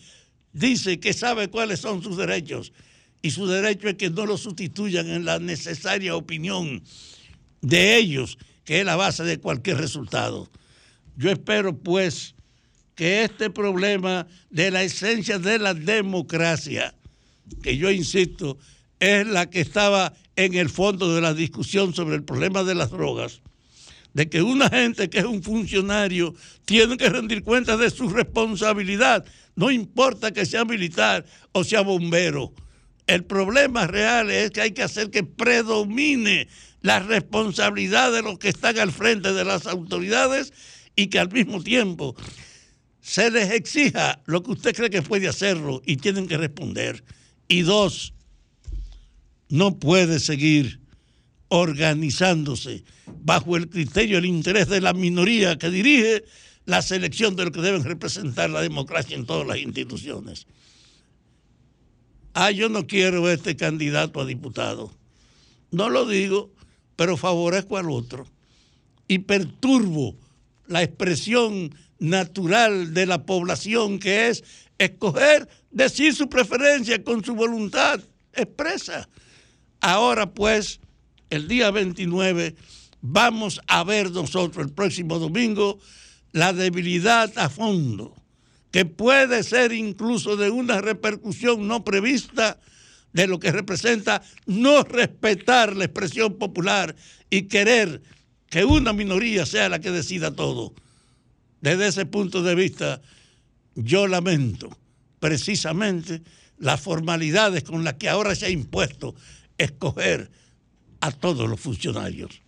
P: dice que sabe cuáles son sus derechos y su derecho es que no lo sustituyan en la necesaria opinión de ellos, que es la base de cualquier resultado. Yo espero pues que este problema de la esencia de la democracia, que yo insisto, es la que estaba en el fondo de la discusión sobre el problema de las drogas, de que una gente que es un funcionario tiene que rendir cuenta de su responsabilidad, no importa que sea militar o sea bombero. El problema real es que hay que hacer que predomine la responsabilidad de los que están al frente de las autoridades y que al mismo tiempo se les exija lo que usted cree que puede hacerlo y tienen que responder. Y dos, no puede seguir organizándose bajo el criterio el interés de la minoría que dirige la selección de lo que deben representar la democracia en todas las instituciones. Ah, yo no quiero este candidato a diputado. No lo digo, pero favorezco al otro. Y perturbo la expresión natural de la población que es escoger, decir su preferencia con su voluntad expresa. Ahora pues el día 29 vamos a ver nosotros el próximo domingo la debilidad a fondo, que puede ser incluso de una repercusión no prevista de lo que representa no respetar la expresión popular y querer que una minoría sea la que decida todo. Desde ese punto de vista, yo lamento precisamente las formalidades con las que ahora se ha impuesto escoger a todos los funcionarios.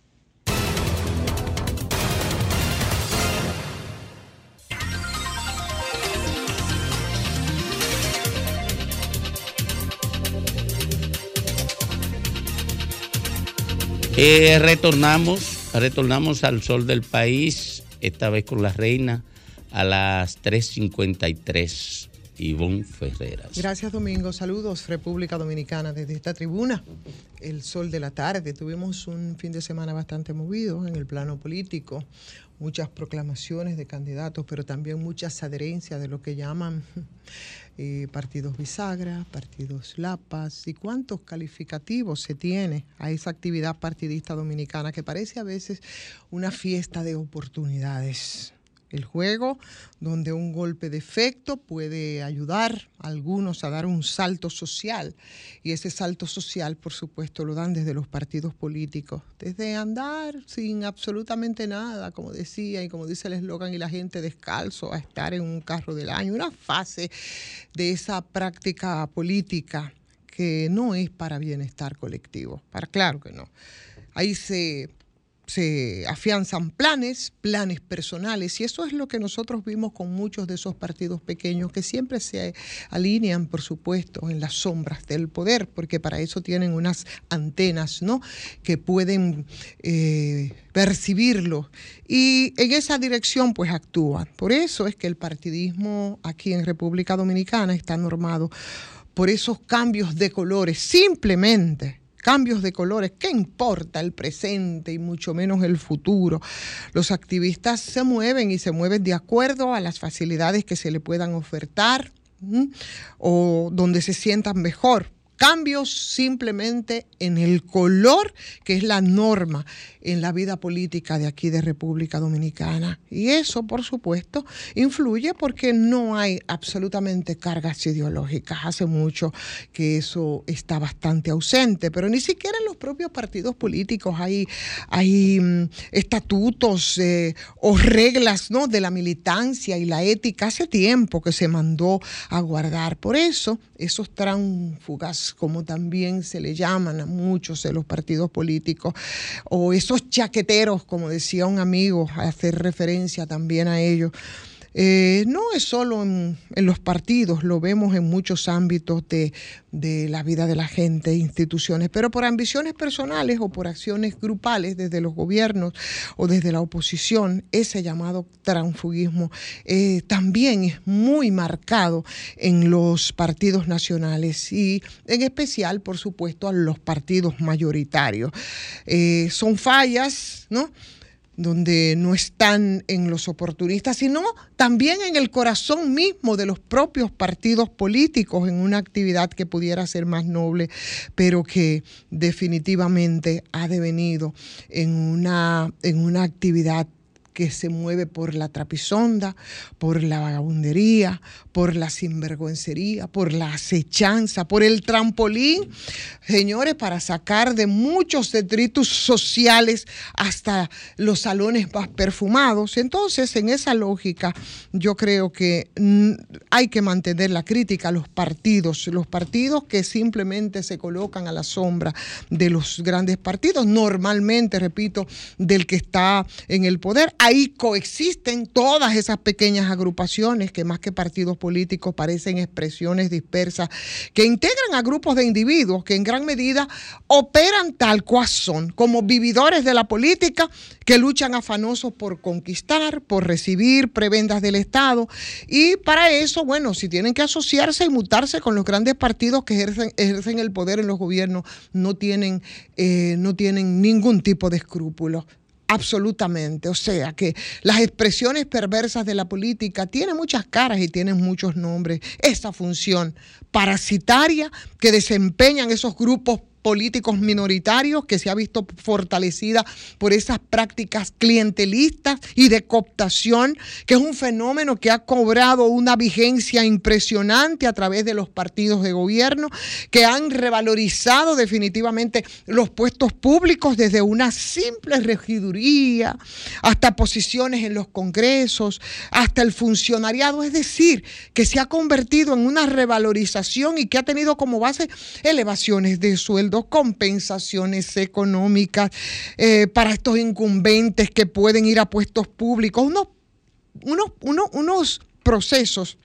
H: Eh, retornamos, retornamos al sol del país, esta vez con la reina, a las 3.53. Ivonne Ferreras.
C: Gracias, Domingo. Saludos, República Dominicana, desde esta tribuna, el sol de la tarde. Tuvimos un fin de semana bastante movido en el plano político, muchas proclamaciones de candidatos, pero también muchas adherencias de lo que llaman eh, partidos bisagra, partidos lapas y cuántos calificativos se tiene a esa actividad partidista dominicana que parece a veces una fiesta de oportunidades el juego, donde un golpe de efecto puede ayudar a algunos a dar un salto social. Y ese salto social, por supuesto, lo dan desde los partidos políticos, desde andar sin absolutamente nada, como decía y como dice el eslogan, y la gente descalzo a estar en un carro del año, una fase de esa práctica política que no es para bienestar colectivo, para claro que no. Ahí se se afianzan planes, planes personales, y eso es lo que nosotros vimos con muchos de esos partidos pequeños que siempre se alinean, por supuesto, en las sombras del poder, porque para eso tienen unas antenas, ¿no? Que pueden eh, percibirlo. Y en esa dirección, pues actúan. Por eso es que el partidismo aquí en República Dominicana está normado por esos cambios de colores, simplemente cambios de colores, ¿qué importa el presente y mucho menos el futuro? Los activistas se mueven y se mueven de acuerdo a las facilidades que se le puedan ofertar o donde se sientan mejor. Cambios simplemente en el color, que es la norma en la vida política de aquí de República Dominicana. Y eso, por supuesto, influye porque no hay absolutamente cargas ideológicas. Hace mucho que eso está bastante ausente, pero ni siquiera en los propios partidos políticos hay, hay mm, estatutos eh, o reglas ¿no? de la militancia y la ética. Hace tiempo que se mandó a guardar. Por eso, esos tránfugas, como también se le llaman a muchos de los partidos políticos, o esos chaqueteros, como decía un amigo, hacer referencia también a ellos. Eh, no es solo en, los partidos, lo vemos en muchos ámbitos de, de, la vida de la gente, instituciones, pero por ambiciones personales o por acciones grupales desde los gobiernos o desde la oposición, ese llamado transfugismo eh, también es muy marcado en los partidos nacionales y en especial, por supuesto, a los partidos mayoritarios. Eh, son fallas, ¿no? Donde no están en los oportunistas, sino también en el corazón mismo de los propios partidos políticos, en una actividad que pudiera ser más noble, pero que definitivamente ha devenido en una, en una actividad que se mueve por la trapisonda, por la vagabundería, por la sinvergüencería, por la acechanza, por el trampolín, señores, para sacar de muchos detritos sociales hasta los salones más perfumados. Entonces, en esa lógica, yo creo que mm, hay que mantener la crítica a los partidos, los partidos que simplemente se colocan a la sombra de los grandes partidos, normalmente, repito, del que está en el poder ahí coexisten todas esas pequeñas agrupaciones que más que partidos políticos parecen expresiones dispersas, que integran a grupos de individuos que en gran medida operan tal cual son, como vividores de la política que luchan afanosos por conquistar, por recibir prebendas del Estado. Y para eso, bueno, si tienen que asociarse y mutarse con los grandes partidos que ejercen, ejercen el poder en los gobiernos, no tienen, eh, no tienen ningún tipo de escrúpulos. Absolutamente. O sea que las expresiones perversas de la política tienen muchas caras y tienen muchos nombres. Esa función parasitaria que desempeñan esos grupos políticos minoritarios que se ha visto fortalecida por esas prácticas clientelistas y de cooptación, que es un fenómeno que ha cobrado una vigencia impresionante a través de los partidos de gobierno, que han revalorizado definitivamente los puestos públicos desde una simple regiduría hasta posiciones en los congresos, hasta el funcionariado, es decir, que se ha convertido en una revalorización y que ha tenido como base elevaciones de sueldo compensaciones económicas eh, para estos incumbentes que pueden ir a puestos públicos, unos, unos, unos, procesos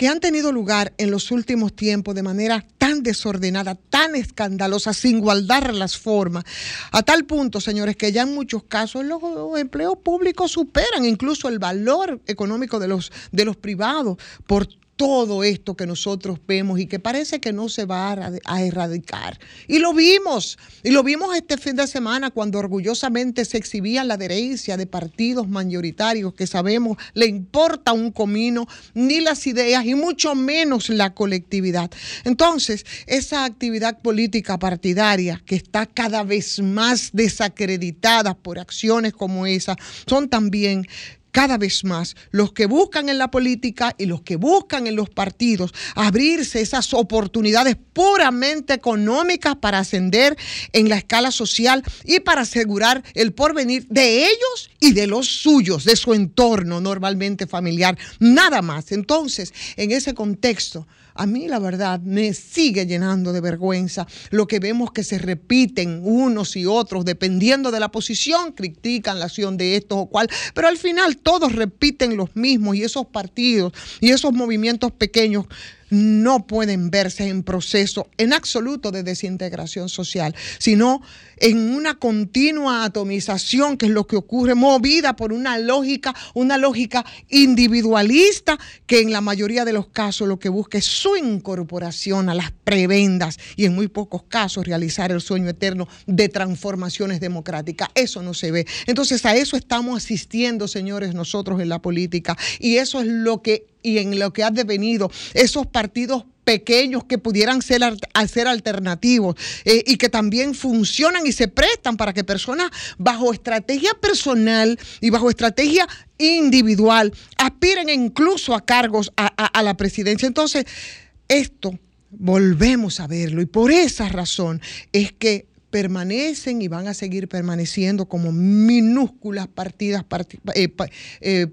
C: que han tenido lugar en los últimos tiempos de manera tan desordenada, tan escandalosa, sin guardar las formas, a tal punto, señores, que ya en muchos casos los empleos públicos superan incluso el valor económico de los, de los privados por todo esto que nosotros vemos y que parece que no se va a, erradicar. Y lo vimos, y lo vimos este fin de semana cuando orgullosamente se exhibía la derecha de partidos mayoritarios que sabemos le importa un comino ni las ideas y mucho menos la colectividad. Entonces, esa actividad política partidaria que está cada vez más desacreditada por acciones como esa, son también cada vez más los que buscan en la política y los que buscan en los partidos abrirse esas oportunidades puramente económicas para ascender en la escala social y para asegurar el porvenir de ellos y de los suyos, de su entorno normalmente familiar, nada más. Entonces, en ese contexto, a mí la verdad me sigue llenando de vergüenza lo que vemos que se repiten unos y otros, dependiendo de la posición, critican la acción de estos o cual, pero al final todos repiten los mismos y esos partidos y esos movimientos pequeños no pueden verse en proceso en absoluto de desintegración social, sino en una continua atomización, que es lo que ocurre, movida por una lógica, una lógica individualista, que en la mayoría de los casos lo que busca es su incorporación a las prebendas y en muy pocos casos realizar el sueño eterno de transformaciones democráticas. Eso no se ve. Entonces a eso estamos asistiendo, señores, nosotros en la política, y eso es lo que y en lo que ha devenido esos partidos pequeños que pudieran ser, ser alternativos eh, y que también funcionan y se prestan para que personas bajo estrategia personal y bajo estrategia individual aspiren incluso a cargos a, la presidencia. Entonces, esto volvemos a verlo y por esa razón es que permanecen y van a seguir permaneciendo como minúsculas partidas, eh, eh,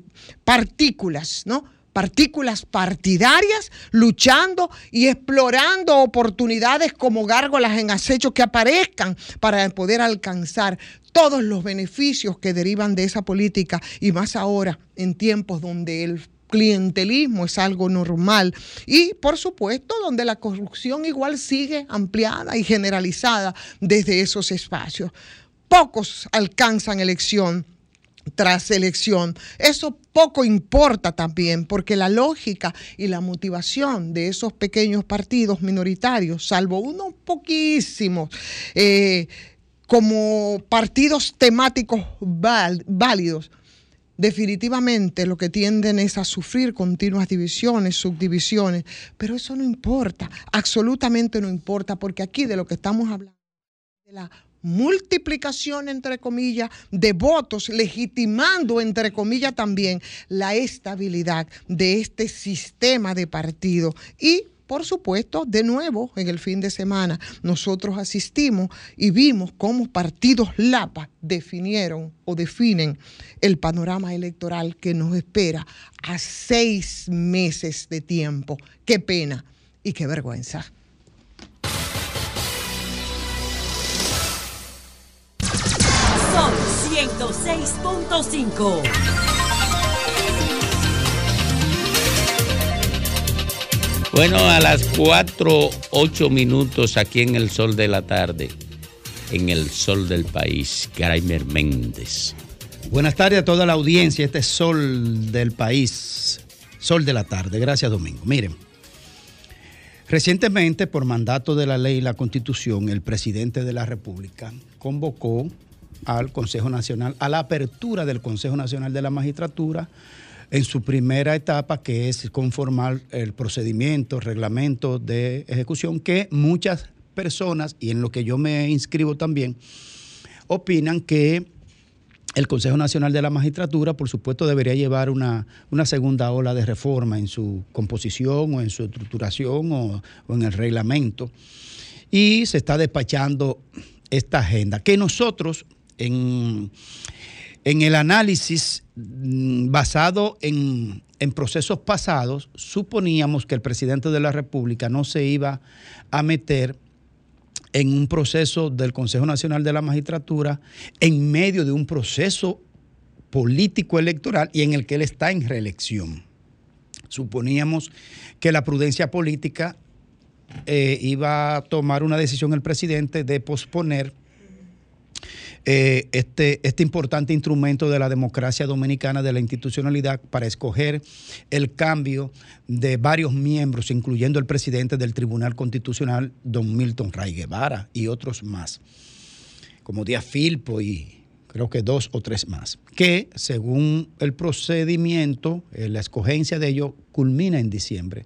C: partículas, ¿no? Partículas partidarias, luchando y explorando oportunidades como gárgolas en acecho que aparezcan para poder alcanzar todos los beneficios que derivan de esa política y más ahora en tiempos donde el clientelismo es algo normal y por supuesto donde la corrupción igual sigue ampliada y generalizada desde esos espacios. Pocos alcanzan elección tras elección. Eso poco importa también, porque la lógica y la motivación de esos pequeños partidos minoritarios, salvo unos poquísimos, eh, como partidos temáticos válidos, definitivamente lo que tienden es a sufrir continuas divisiones, subdivisiones, pero eso no importa, absolutamente no importa, porque aquí de lo que estamos hablando, de la multiplicación, entre comillas, de votos, legitimando, entre comillas, también la estabilidad de este sistema de partido. Y por supuesto, de nuevo, en el fin de semana, nosotros asistimos y vimos cómo partidos LAPA definieron o definen el panorama electoral que nos espera a seis meses de tiempo. Qué pena y qué vergüenza.
G: 106.5.
H: Bueno, a las 4, 8 minutos aquí en el sol de la tarde, en el sol del país, Graimer Méndez.
D: Buenas tardes a toda la audiencia, este es sol del país, sol de la tarde. Gracias, Domingo. Miren, recientemente, por mandato de la ley y la constitución, el presidente de la República convocó al Consejo Nacional, a la apertura del Consejo Nacional de la Magistratura, en su primera etapa, que es conformar el procedimiento, reglamento de ejecución, que muchas personas, y en lo que yo me inscribo también, opinan que el Consejo Nacional de la Magistratura, por supuesto, debería llevar una, una segunda ola de reforma en su composición o en su estructuración o, o en el reglamento. Y se está despachando esta agenda, que nosotros en, en el análisis mm, basado en, en, procesos pasados, suponíamos que el presidente de la República no se iba a meter en un proceso del Consejo Nacional de la Magistratura en medio de un proceso político electoral y en el que él está en reelección. Suponíamos que la prudencia política eh, iba a tomar una decisión el presidente de posponer eh, este, este importante instrumento de la democracia dominicana, de la institucionalidad, para escoger el cambio de varios miembros, incluyendo el presidente del Tribunal Constitucional, don Milton Ray Guevara, y otros más, como Díaz Filpo y creo que dos o tres más, que según el procedimiento, eh, la escogencia de ellos culmina en diciembre,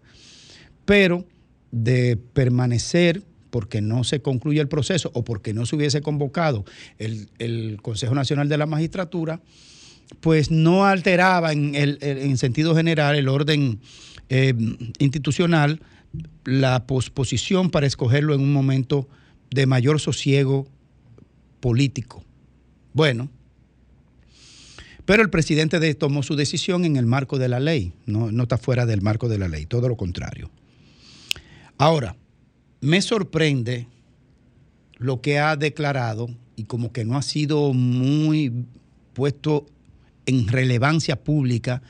D: pero de permanecer porque no se concluye el proceso o porque no se hubiese convocado el, Consejo Nacional de la Magistratura, pues no alteraba en, el, en sentido general el orden eh, institucional la posposición para escogerlo en un momento de mayor sosiego político. Bueno, pero el presidente de, tomó su decisión en el marco de la ley, no, no está fuera del marco de la ley, todo lo contrario. Ahora, me sorprende lo que ha declarado y como que no ha sido muy puesto en relevancia pública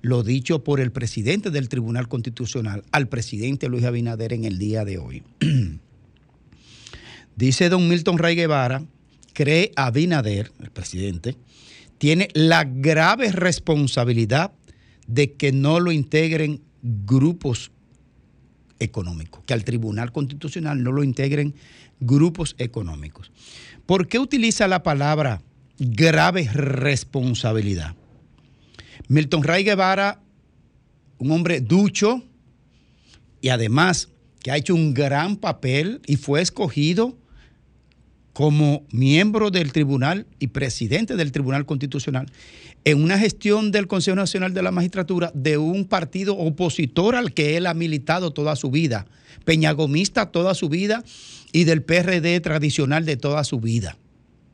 D: lo dicho por el presidente del Tribunal Constitucional al presidente Luis Abinader en el día de hoy. Dice don Milton Ray Guevara, cree Abinader, el presidente, tiene la grave responsabilidad de que no lo integren grupos económicos, que al Tribunal Constitucional no lo integren grupos económicos. ¿Por qué utiliza la palabra grave responsabilidad? Milton Ray Guevara, un hombre ducho y además que ha hecho un gran papel y fue escogido como miembro del tribunal y presidente del Tribunal Constitucional en una gestión del Consejo Nacional de la Magistratura de un partido opositor al que él ha militado toda su vida, peñagomista toda su vida y del PRD tradicional de toda su vida,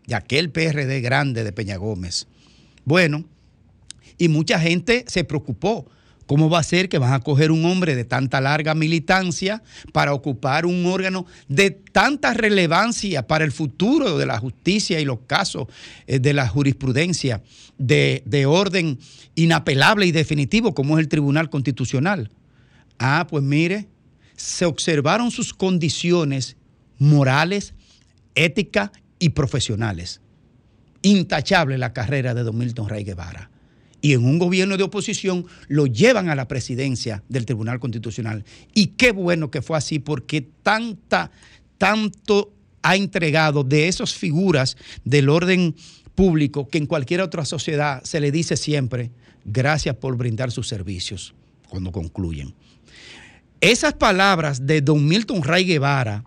D: de aquel PRD grande de Peña Gómez. Bueno, y mucha gente se preocupó. ¿Cómo va a ser que van a coger un hombre de tanta larga militancia para ocupar un órgano de tanta relevancia para el futuro de la justicia y los casos eh, de la jurisprudencia de, de orden inapelable y definitivo como es el Tribunal Constitucional? Ah, pues mire, se observaron sus condiciones morales, éticas y profesionales. Intachable la carrera de Don Milton Rey Guevara y en un gobierno de oposición lo llevan a la presidencia del Tribunal Constitucional. Y qué bueno que fue así, porque tanta, tanto ha entregado de esas figuras del orden público que en cualquier otra sociedad se le dice siempre, gracias por brindar sus servicios, cuando concluyen. Esas palabras de don Milton Ray Guevara,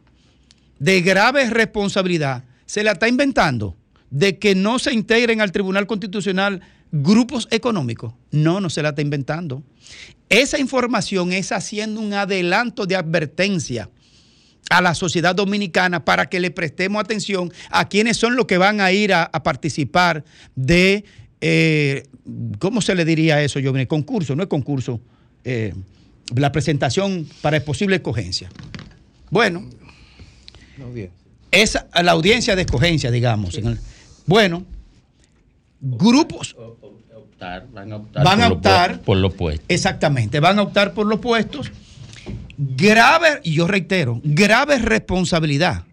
D: de grave responsabilidad, se la está inventando, de que no se integren al Tribunal Constitucional grupos económicos. No, no se la está inventando. Esa información es haciendo un adelanto de advertencia a la sociedad dominicana para que le prestemos atención a quienes son los que van a ir a, participar de, eh, ¿cómo se le diría eso, yo? Concurso, no es concurso, eh, la presentación para posible escogencia. Bueno, es la audiencia de escogencia, digamos. bueno, grupos
H: van a optar,
D: van a
H: por,
D: optar
H: los, por los puestos.
D: Exactamente, van a optar por los puestos. Grave, y yo reitero, grave responsabilidad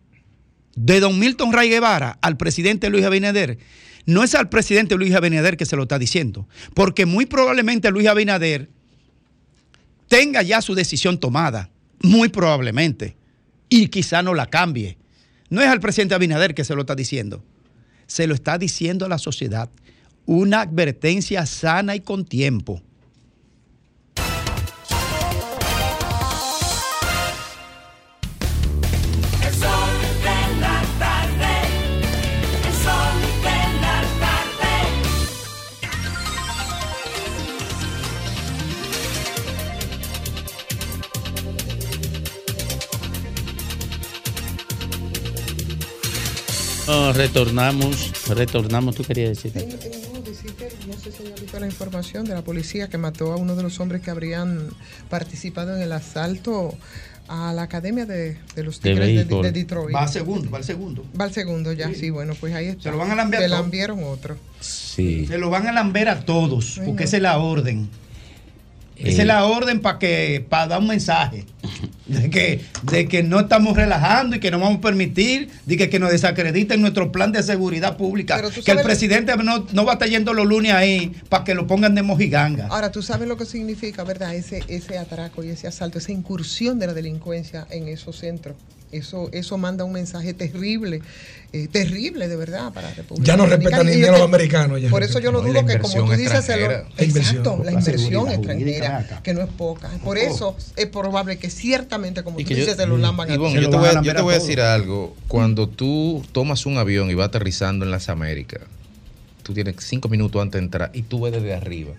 D: de don Milton Ray Guevara al presidente Luis Abinader. No es al presidente Luis Abinader que se lo está diciendo, porque muy probablemente Luis Abinader tenga ya su decisión tomada, muy probablemente, y quizá no la cambie. No es al presidente Abinader que se lo está diciendo, se lo está diciendo a la sociedad. Una advertencia sana y con tiempo.
H: No, retornamos, retornamos, tú querías decir.
C: Visto la información de la policía que mató a uno de los hombres que habrían participado en el asalto a la academia de, de los Tigres de, de Detroit.
D: Va al segundo, va al segundo.
C: Va al segundo ya, sí, bueno, pues ahí está.
D: Se lo van a lamber
C: Se
D: todo.
C: lambieron otro.
H: Sí.
D: Se lo van a lamber a todos,
C: Ay,
D: porque
C: no.
D: esa es la orden.
H: Eh.
D: Esa es la orden para que para dar un mensaje de que, de que no estamos relajando y que no vamos a permitir de que, que nos desacrediten nuestro plan de seguridad pública. Que el presidente no, no va a estar yendo los lunes ahí para que lo pongan de mojiganga.
C: Ahora, tú sabes lo que significa, ¿verdad? Ese, ese atraco y ese asalto, esa incursión de la delincuencia en esos centros. Eso, eso manda un mensaje terrible, eh, terrible de verdad para la República
B: Ya no respetan ni a los americanos. Ya.
C: Por eso yo lo
S: No,
C: dudo que como tú dices, se lo,
S: extranjera.
B: La inversión,
C: exacto, la
B: la
C: inversión extranjera, que no es poca. Por eso es probable que ciertamente, como
S: Y
C: tú
S: yo-
C: dices, se lo lamban a
S: yo te voy,
D: a
S: yo te voy a decir algo. Cuando tú tomas un avión y vas aterrizando en las Américas, tú tienes cinco minutos antes de entrar y tú ves desde arriba.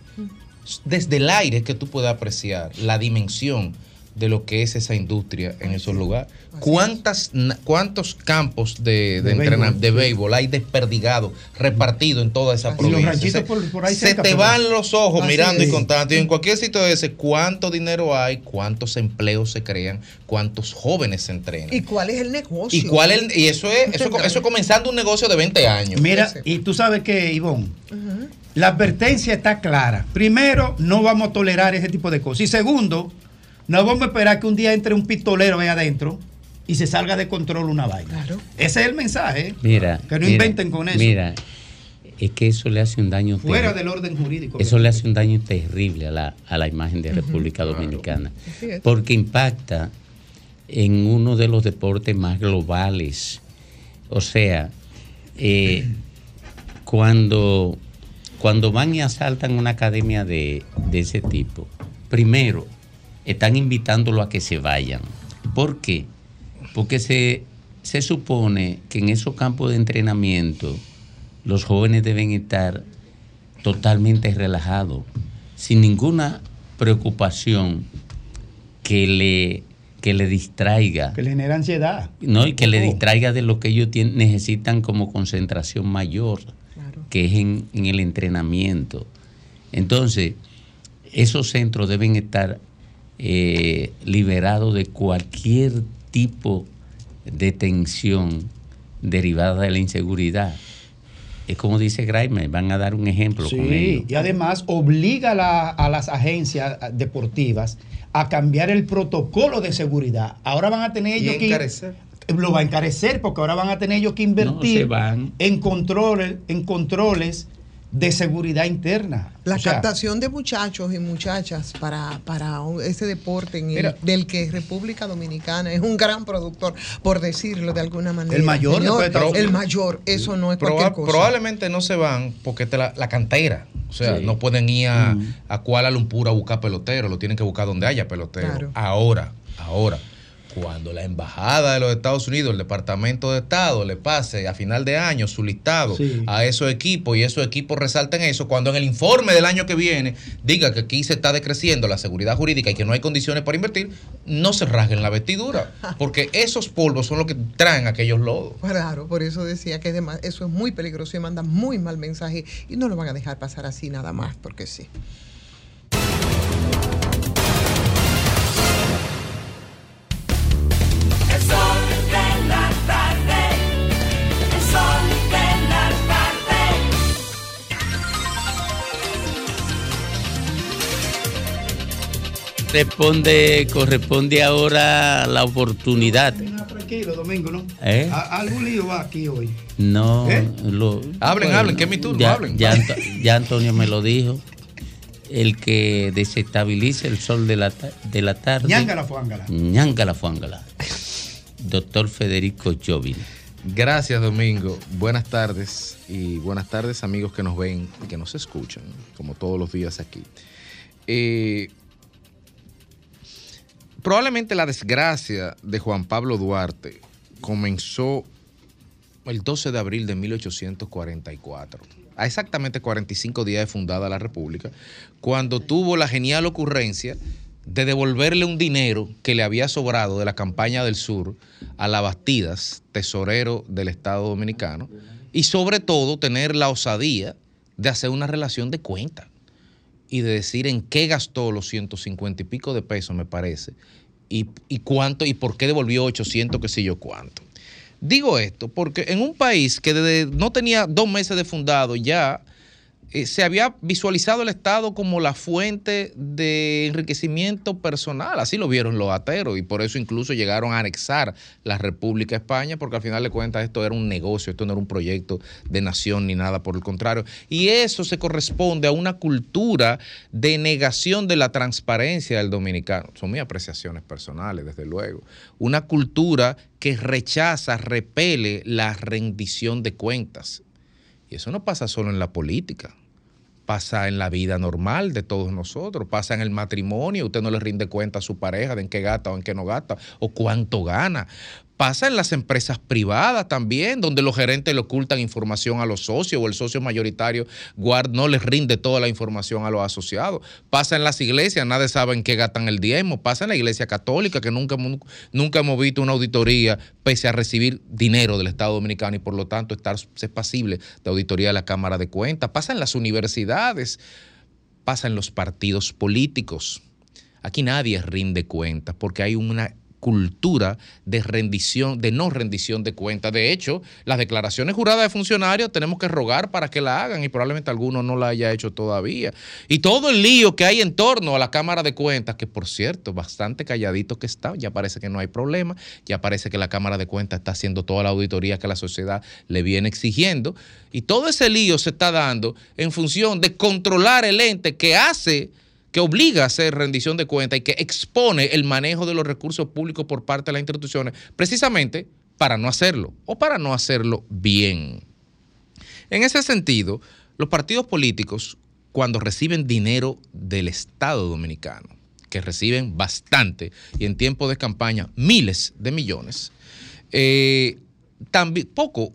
S: Desde el aire es que tú puedes apreciar la dimensión de lo que es esa industria en esos lugares. ¿Cuántas, ¿Cuántos campos de, de,
D: De
S: entrena-
D: béisbol,
S: de béisbol hay desperdigados, repartidos en toda esa
D: Y los
S: provincia?
D: ranchitos
S: Se-
D: por- por ahí
S: se
D: cerca,
S: te
D: pero-
S: van los ojos
D: Así
S: mirando y contando. Y en cualquier sitio de ese, ¿cuánto dinero hay? ¿Cuántos empleos se crean? ¿Cuántos jóvenes se entrenan?
C: ¿Y cuál es el negocio?
S: ¿Y cuál es, y eso es, eso, eso es comenzando un negocio de 20 años.
D: Mira, y tú sabes que, Ivonne, la advertencia está clara. Primero, no vamos a tolerar ese tipo de cosas. Y segundo, no vamos a esperar que un día entre un pistolero ahí adentro y se salga de control una vaina. Ese es el mensaje. ¿eh?
H: Mira.
D: Que no
H: mira,
D: inventen con eso.
H: Mira, es que eso le hace un daño
D: Fuera del orden jurídico.
H: Eso le hace un daño terrible a la, a la imagen de República Dominicana. Porque impacta en uno de los deportes más globales. O sea, eh, cuando, cuando van y asaltan una academia de, de ese tipo, primero están invitándolo a que se vayan. ¿Por qué? Porque se, se supone que en esos campos de entrenamiento los jóvenes deben estar totalmente relajados, sin ninguna preocupación que le, que le distraiga.
D: Que le genera ansiedad.
H: No, y que le distraiga de lo que ellos tien- necesitan como concentración mayor, que es en, en el entrenamiento. Entonces, esos centros deben estar eh, liberados de cualquier tipo de tensión derivada de la inseguridad. Es como dice Grimer, van a dar un ejemplo con ello.
D: Sí, y además obliga a, la- a las agencias deportivas a cambiar el protocolo de seguridad. Ahora van a tener ellos que
S: encarecer.
D: lo va a encarecer porque ahora van a tener ellos que
H: se
D: invertir
H: van.
D: en controles, en controles de seguridad interna.
C: La
D: O sea,
C: captación de muchachos y muchachas para, para ese deporte en el-
D: Mira.
C: del que República Dominicana es un gran productor, por decirlo de alguna manera.
D: El mayor
C: Señor,
D: después de Estados
C: el mayor, eso no es
S: Proba-
C: cualquier cosa.
S: Probablemente no se van porque la, la cantera. O sea,
C: Sí.
S: no pueden ir a,
D: Mm.
S: a Kuala Lumpur a buscar pelotero, lo tienen que buscar donde haya pelotero.
C: Claro.
S: Ahora, ahora, cuando la embajada de los Estados Unidos, el Departamento de Estado, le pase a final de año su listado
D: Sí.
S: a esos equipos y esos equipos resalten eso, cuando en el informe del año que viene diga que aquí se está decreciendo la seguridad jurídica y que no hay condiciones para invertir, no se rasguen la vestidura, porque esos polvos son los que traen aquellos lodos.
C: Claro, por eso decía que dema- eso es muy peligroso y manda muy mal mensaje y no lo van a dejar pasar así nada más, porque sí.
H: Responde, corresponde ahora la oportunidad.
D: Tranquilo, Domingo, ¿no?
H: ¿Eh?
D: Algún lío va aquí hoy.
H: No,
D: ¿Eh?
H: lo-
S: Hablen, hablen, que es mi turno,
H: ya,
S: hablen.
H: Ya, Anto- ya Antonio me lo dijo. El que desestabilice el sol de la, de la tarde.
D: Ñángala, fuángala.
H: Fuángala. Doctor Federico Jovin.
S: Gracias, Domingo. Buenas tardes y buenas tardes, amigos que nos ven y que nos escuchan, como todos los días aquí. Eh, probablemente la desgracia de Juan Pablo Duarte comenzó el 12 de abril de 1844, a exactamente 45 días de fundada la República, cuando tuvo la genial ocurrencia de devolverle un dinero que le había sobrado de la campaña del sur a la Bastidas, tesorero del Estado Dominicano, y sobre todo tener la osadía de hacer una relación de cuenta y de decir en qué gastó los 150 y pico de pesos, me parece, y, y cuánto y por qué devolvió 800, qué sé yo cuánto. Digo esto porque en un país que desde no tenía dos meses de fundado ya eh, se había visualizado el Estado como la fuente de enriquecimiento personal, así lo vieron los ateros y por eso incluso llegaron a anexar la República España, porque al final de cuentas esto era un negocio, esto no era un proyecto de nación ni nada por el contrario. Y eso se corresponde a una cultura de negación de la transparencia del dominicano. Son mis apreciaciones personales, desde luego. Una cultura que rechaza, repele la rendición de cuentas. Eso no pasa solo en la política, pasa en la vida normal de todos nosotros, pasa en el matrimonio, usted no le rinde cuenta a su pareja de en qué gasta o en qué no gasta, o cuánto gana, Pasa en las empresas privadas también, donde los gerentes le ocultan información a los socios o el socio mayoritario guard no les rinde toda la información a los asociados. Pasa en las iglesias, nadie sabe en qué gastan el diezmo. Pasa en la iglesia católica, que nunca, nunca hemos visto una auditoría pese a recibir dinero del Estado Dominicano y por lo tanto estar ser pasible de auditoría de la Cámara de Cuentas. Pasa en las universidades, pasa en los partidos políticos. Aquí nadie rinde cuentas porque hay una cultura de rendición, de no rendición de cuentas. De hecho, las declaraciones juradas de funcionarios tenemos que rogar para que la hagan y probablemente alguno no la haya hecho todavía. Y todo el lío que hay en torno a la Cámara de Cuentas, que por cierto, bastante calladito que está, ya parece que no hay problema, ya parece que la Cámara de Cuentas está haciendo toda la auditoría que la sociedad le viene exigiendo. Y todo ese lío se está dando en función de controlar el ente que hace que obliga a hacer rendición de cuentas y que expone el manejo de los recursos públicos por parte de las instituciones, precisamente para no hacerlo o para no hacerlo bien. En ese sentido, los partidos políticos, cuando reciben dinero del Estado dominicano, que reciben bastante y en tiempo de campaña miles de millones, eh, poco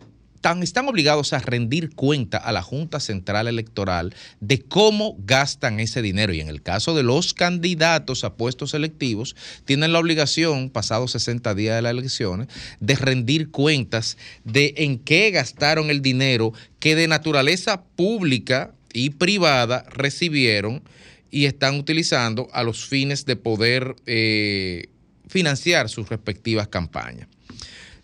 S: están obligados a rendir cuenta a la Junta Central Electoral de cómo gastan ese dinero. Y en el caso de los candidatos a puestos electivos, tienen la obligación, pasados 60 días de las elecciones, de rendir cuentas de en qué gastaron el dinero que de naturaleza pública y privada recibieron y están utilizando a los fines de poder eh, financiar sus respectivas campañas.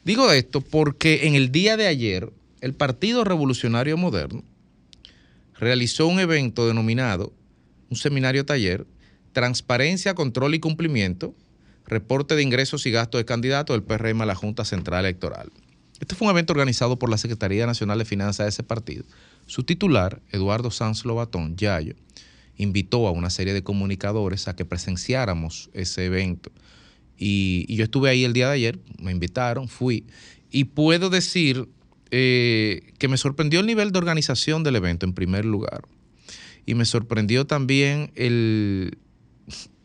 S: Digo esto porque en el día de ayer el Partido Revolucionario Moderno realizó un evento denominado, un seminario taller, Transparencia, Control y Cumplimiento, Reporte de Ingresos y Gastos de Candidatos del PRM a la Junta Central Electoral. Este fue un evento organizado por la Secretaría Nacional de Finanzas de ese partido. Su titular, Eduardo Sanz Lobatón, Yayo, invitó a una serie de comunicadores a que presenciáramos ese evento. Y, yo estuve ahí el día de ayer, me invitaron, fui, y puedo decir eh, que me sorprendió el nivel de organización del evento en primer lugar. Y me sorprendió también el,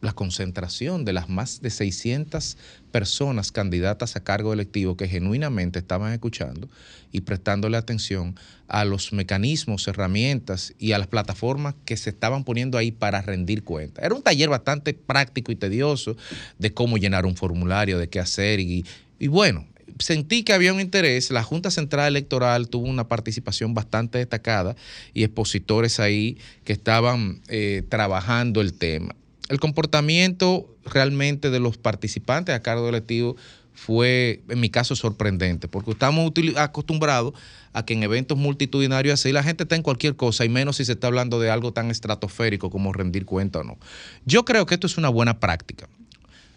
S: la concentración de las más de 600 personas candidatas a cargo electivo que genuinamente estaban escuchando y prestándole atención a los mecanismos, herramientas y a las plataformas que se estaban poniendo ahí para rendir cuentas. Era un taller bastante práctico y tedioso de cómo llenar un formulario, de qué hacer y, y bueno, sentí que había un interés. La Junta Central Electoral tuvo una participación bastante destacada y expositores ahí que estaban eh, trabajando el tema. El comportamiento realmente de los participantes a cargo electivo fue, en mi caso, sorprendente, porque estamos acostumbrados a que en eventos multitudinarios así la gente está en cualquier cosa, y menos si se está hablando de algo tan estratosférico como rendir cuenta o no. Yo creo que esto es una buena práctica.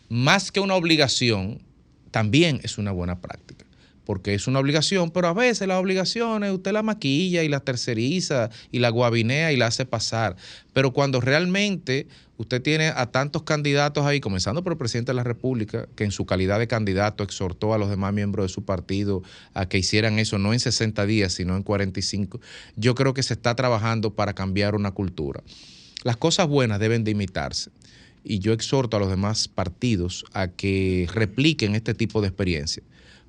S: Más que una obligación, también es una buena práctica. Porque es una obligación, pero a veces las obligaciones usted la maquilla y la terceriza y la guabinea y la hace pasar. Pero cuando realmente usted tiene a tantos candidatos ahí, comenzando por el presidente de la República, que en su calidad de candidato exhortó a los demás miembros de su partido a que hicieran eso no en 60 días, sino en 45, yo creo que se está trabajando para cambiar una cultura. Las cosas buenas deben de imitarse y yo exhorto a los demás partidos a que repliquen este tipo de experiencia.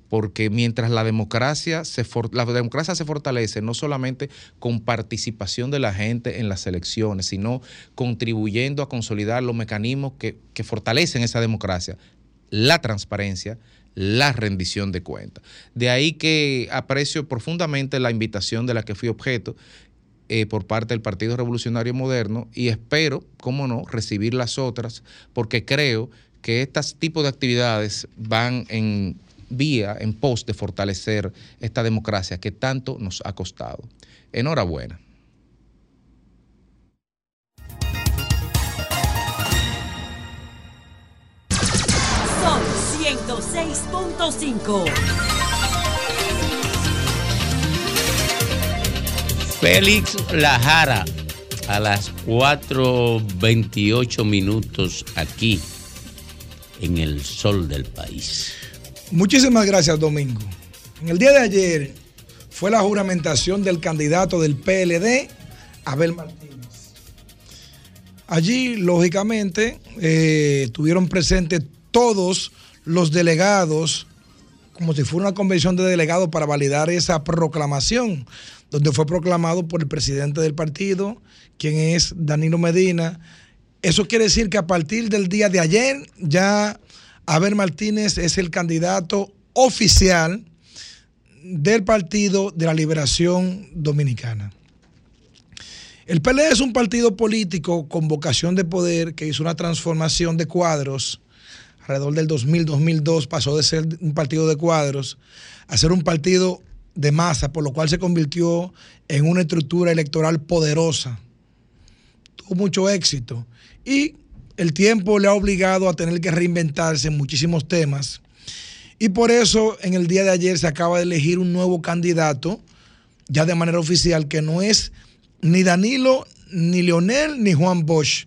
S: Porque mientras la democracia, se la democracia se fortalece no solamente con participación de la gente en las elecciones, sino contribuyendo a consolidar los mecanismos que, que fortalecen esa democracia, la transparencia, la rendición de cuentas. De ahí que aprecio profundamente la invitación de la que fui objeto eh, por parte del Partido Revolucionario Moderno y espero, cómo no, recibir las otras, porque creo que estos tipos de actividades van en vía, en pos de fortalecer esta democracia que tanto nos ha costado. Enhorabuena.
G: Son 106.5.
H: Félix Lajara a las 4.28 minutos aquí en el sol del país.
B: Muchísimas gracias, Domingo. En el día de ayer fue la juramentación del candidato del PLD, Abel Martínez. Allí, lógicamente, eh, tuvieron presentes todos los delegados como si fuera una convención de delegados para validar esa proclamación, donde fue proclamado por el presidente del partido, quien es Danilo Medina. Eso quiere decir que a partir del día de ayer ya Abel Martínez es el candidato oficial del Partido de la Liberación Dominicana. El PLD es un partido político con vocación de poder que hizo una transformación de cuadros. Alrededor del 2000-2002 pasó de ser un partido de cuadros a ser un partido de masa, por lo cual se convirtió en una estructura electoral poderosa. Tuvo mucho éxito y el tiempo le ha obligado a tener que reinventarse en muchísimos temas. Y por eso en el día de ayer se acaba de elegir un nuevo candidato, ya de manera oficial, que no es ni Danilo, ni Leonel, ni Juan Bosch,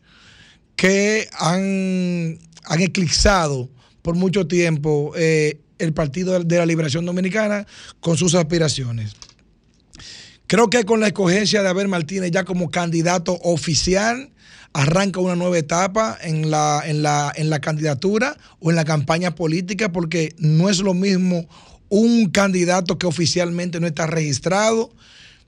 B: que han, han eclipsado por mucho tiempo eh, el Partido de la Liberación Dominicana con sus aspiraciones. Creo que con la escogencia de Abel Martínez ya como candidato oficial, arranca una nueva etapa en la, en la, en la candidatura o en la campaña política, porque no es lo mismo un candidato que oficialmente no está registrado,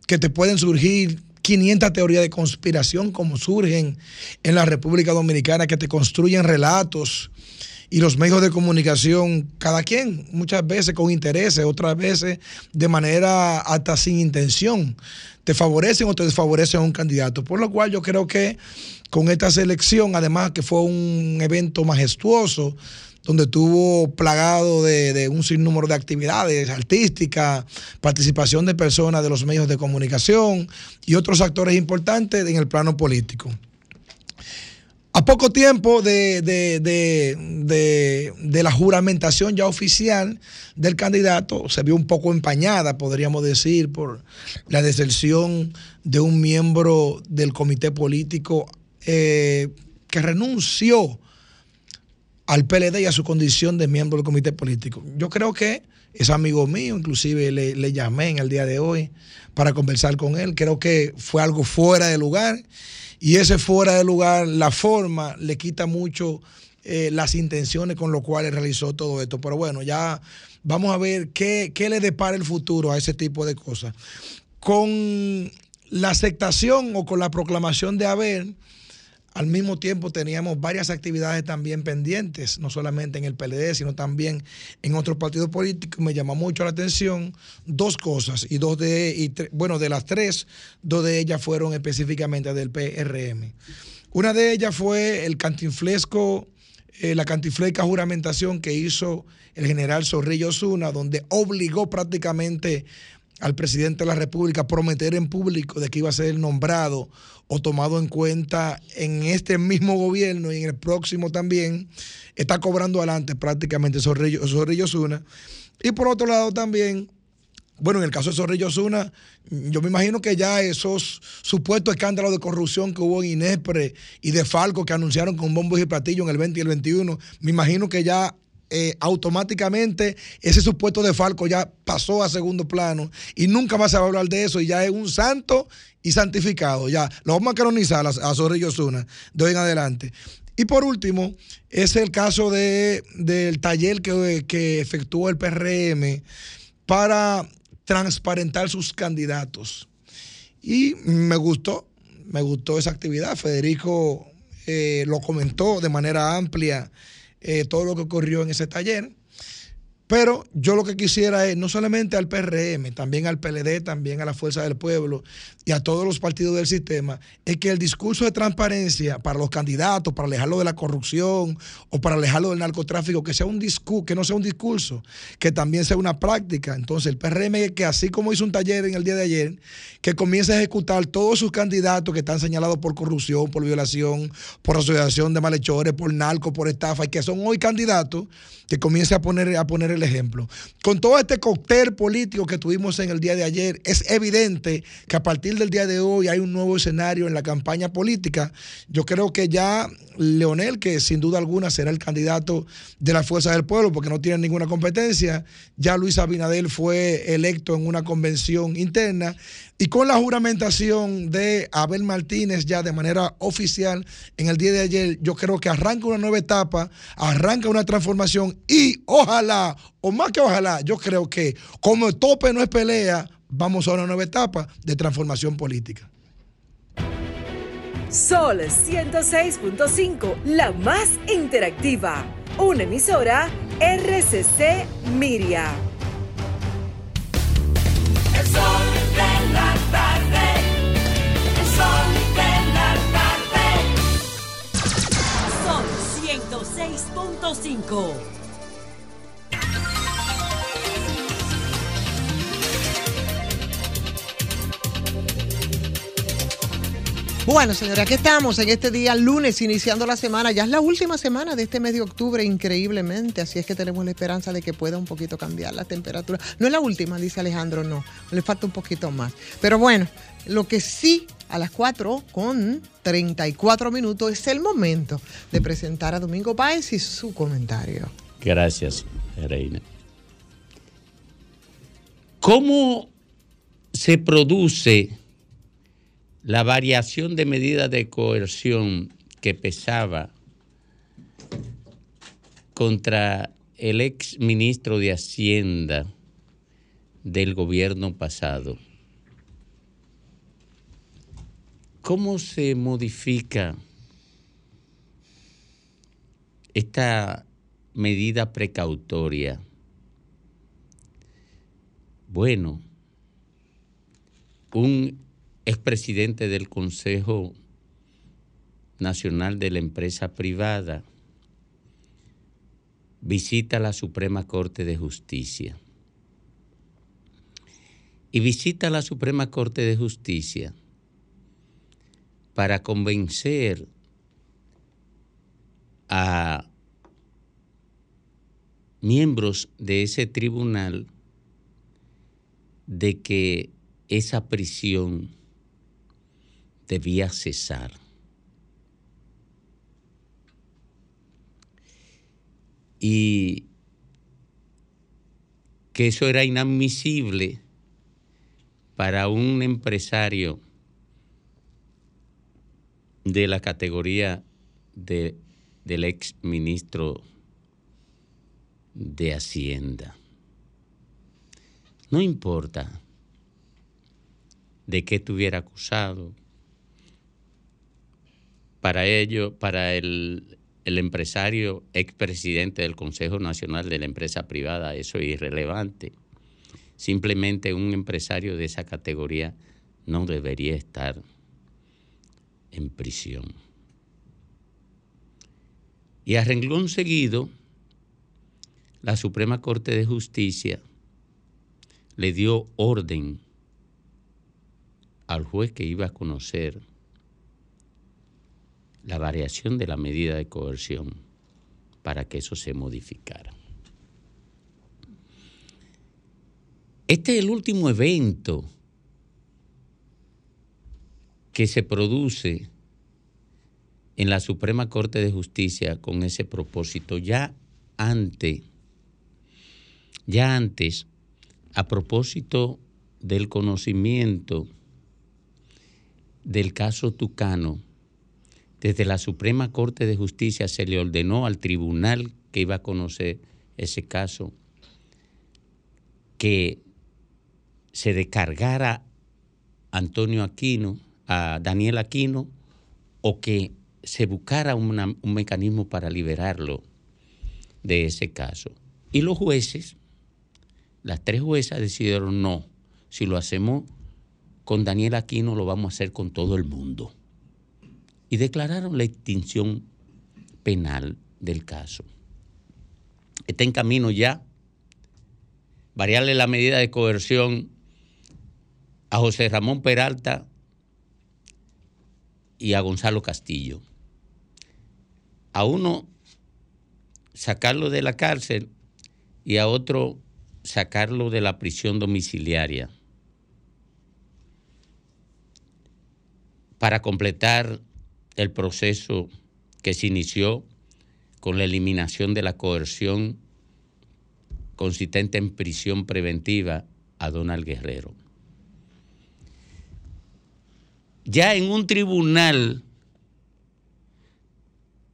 B: que te pueden surgir 500 teorías de conspiración como surgen en la República Dominicana, que te construyen relatos y los medios de comunicación, cada quien, muchas veces con intereses, otras veces de manera hasta sin intención, te favorecen o te desfavorecen a un candidato. Por lo cual yo creo que con esta selección, además que fue un evento majestuoso, donde estuvo plagado de, un sinnúmero de actividades artísticas, participación de personas de los medios de comunicación y otros actores importantes en el plano político. A poco tiempo de, de, la juramentación ya oficial del candidato, se vio un poco empañada, podríamos decir, por la deserción de un miembro del comité político eh, que renunció al PLD y a su condición de miembro del comité político. Yo creo que es amigo mío, inclusive le, llamé en el día de hoy para conversar con él. Creo que fue algo fuera de lugar y ese fuera de lugar, la forma le quita mucho eh, las intenciones con lo cuales realizó todo esto. Pero bueno, ya vamos a ver qué, qué le depara el futuro a ese tipo de cosas. Con la aceptación o con la proclamación de Abel, al mismo tiempo teníamos varias actividades también pendientes, no solamente en el PLD, sino también en otros partidos políticos. Me llamó mucho la atención dos cosas, y dos de, bueno, de las tres, dos de ellas fueron específicamente del PRM. Una de ellas fue el cantinflesco, eh, la cantinflesca juramentación que hizo el general Zorrillo Osuna, donde obligó prácticamente al presidente de la República prometer en público de que iba a ser nombrado o tomado en cuenta en este mismo gobierno y en el próximo también, está cobrando adelante prácticamente Zorrillo, Zorrillo Zuna. Y por otro lado también, bueno, en el caso de Zorrillo Zuna, yo me imagino que ya esos supuestos escándalos de corrupción que hubo en Inespre y de Falco que anunciaron con bombos y platillos en el 20 y el 21, me imagino que ya eh, automáticamente ese supuesto de Falco ya pasó a segundo plano y nunca más se va a hablar de eso y ya es un santo y santificado. Ya lo vamos a canonizar a, a Zorrillo Zuna de hoy en adelante. Y por último, es el caso de, del taller que, que efectuó el PRM para transparentar sus candidatos. Y me gustó, me gustó esa actividad. Federico eh, lo comentó de manera amplia eh, todo lo que ocurrió en ese taller. Pero yo lo que quisiera es, no solamente al PRM, también al PLD, también a la Fuerza del Pueblo y a todos los partidos del sistema, es que el discurso de transparencia para los candidatos, para alejarlo de la corrupción o para alejarlo del narcotráfico, que sea un discurso, que no sea un discurso, que también sea una práctica. Entonces el PRM que así como hizo un taller en el día de ayer, que comience a ejecutar todos sus candidatos que están señalados por corrupción, por violación, por asociación de malhechores, por narco, por estafa, y que son hoy candidatos, que comience a poner, a poner el ejemplo. Con todo este cóctel político que tuvimos en el día de ayer, es evidente que a partir del día de hoy hay un nuevo escenario en la campaña política. Yo creo que ya Leonel, que sin duda alguna será el candidato de la Fuerza del Pueblo, porque no tiene ninguna competencia, ya Luis Abinadel fue electo en una convención interna. Y con la juramentación de Abel Martínez ya de manera oficial en el día de ayer, yo creo que arranca una nueva etapa, arranca una transformación y ojalá, o más que ojalá, yo creo que como el tope no es pelea, vamos a una nueva etapa de transformación política.
G: Sol 106.5, la más interactiva. Una emisora RCC Miria.
R: El sol de la tarde. El sol de la tarde. Sol 106.5.
C: Bueno, señora, aquí estamos en este día lunes, iniciando la semana. Ya es la última semana de este mes de octubre, increíblemente. Así es que tenemos la esperanza de que pueda un poquito cambiar la temperatura. No es la última, dice Alejandro, no. Le falta un poquito más. Pero bueno, lo que sí a las 4 con 34 minutos es el momento de presentar a Domingo Páez y su comentario.
H: Gracias, Reina. ¿Cómo se produce la variación de medida de coerción que pesaba contra el ex ministro de Hacienda del gobierno pasado? ¿Cómo se modifica esta medida precautoria? Bueno, un expresidente del Consejo Nacional de la Empresa Privada visita la Suprema Corte de Justicia. Y visita la Suprema Corte de Justicia para convencer a miembros de ese tribunal de que esa prisión debía cesar. Y que eso era inadmisible para un empresario de la categoría de, del ex ministro de Hacienda. No importa de qué estuviera acusado. Para ello, para el, empresario expresidente del Consejo Nacional de la Empresa Privada, eso es irrelevante. Simplemente un empresario de esa categoría no debería estar en prisión. Y a renglón seguido, la Suprema Corte de Justicia le dio orden al juez que iba a conocer la variación de la medida de coerción para que eso se modificara. Este es el último evento que se produce en la Suprema Corte de Justicia con ese propósito. Ya antes, ya antes, a propósito del conocimiento del caso Tucano, desde la Suprema Corte de Justicia se le ordenó al tribunal que iba a conocer ese caso que se descargara Antonio Aquino, a Daniel Aquino, o que se buscara un mecanismo para liberarlo de ese caso. Y los jueces, las tres juezas decidieron no, si lo hacemos con Daniel Aquino lo vamos a hacer con todo el mundo. Y declararon la extinción penal del caso. Está en camino ya variarle la medida de coerción a José Ramón Peralta y a Gonzalo Castillo. A uno sacarlo de la cárcel y a otro sacarlo de la prisión domiciliaria para completar el proceso que se inició con la eliminación de la coerción consistente en prisión preventiva a Donald Guerrero. Ya en un tribunal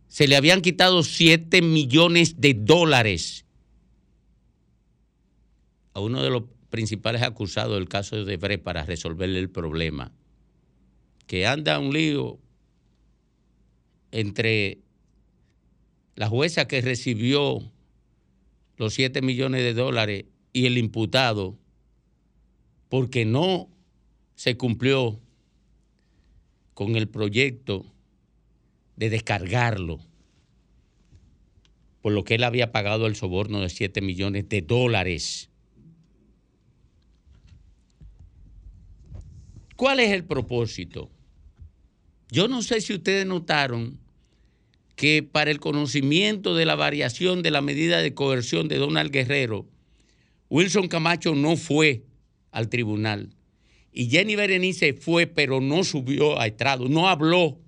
H: se le habían quitado 7 millones de dólares a uno de los principales acusados del caso de Bre para resolverle el problema, que anda un lío entre la jueza que recibió los 7 millones de dólares y el imputado, porque no se cumplió con el proyecto de descargarlo, por lo que él había pagado el soborno de 7 millones de dólares. ¿Cuál es el propósito? Yo no sé si ustedes notaron que para el conocimiento de la variación de la medida de coerción de Donald Guerrero, Wilson Camacho no fue al tribunal. Y Jenny Berenice fue, pero no subió a estrado, no habló.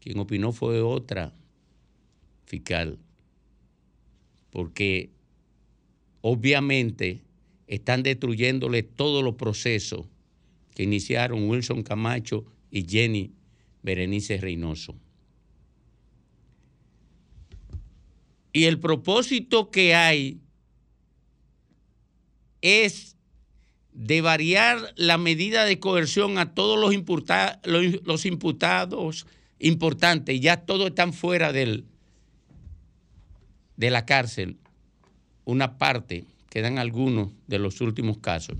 H: Quien opinó fue otra fiscal. Porque obviamente están destruyéndole todos los procesos que iniciaron Wilson Camacho y Jenny Berenice Reynoso. Y el propósito que hay es de variar la medida de coerción a todos los, imputa- los- imputados importantes. Ya todos están fuera del, de la cárcel. Una parte, quedan algunos de los últimos casos.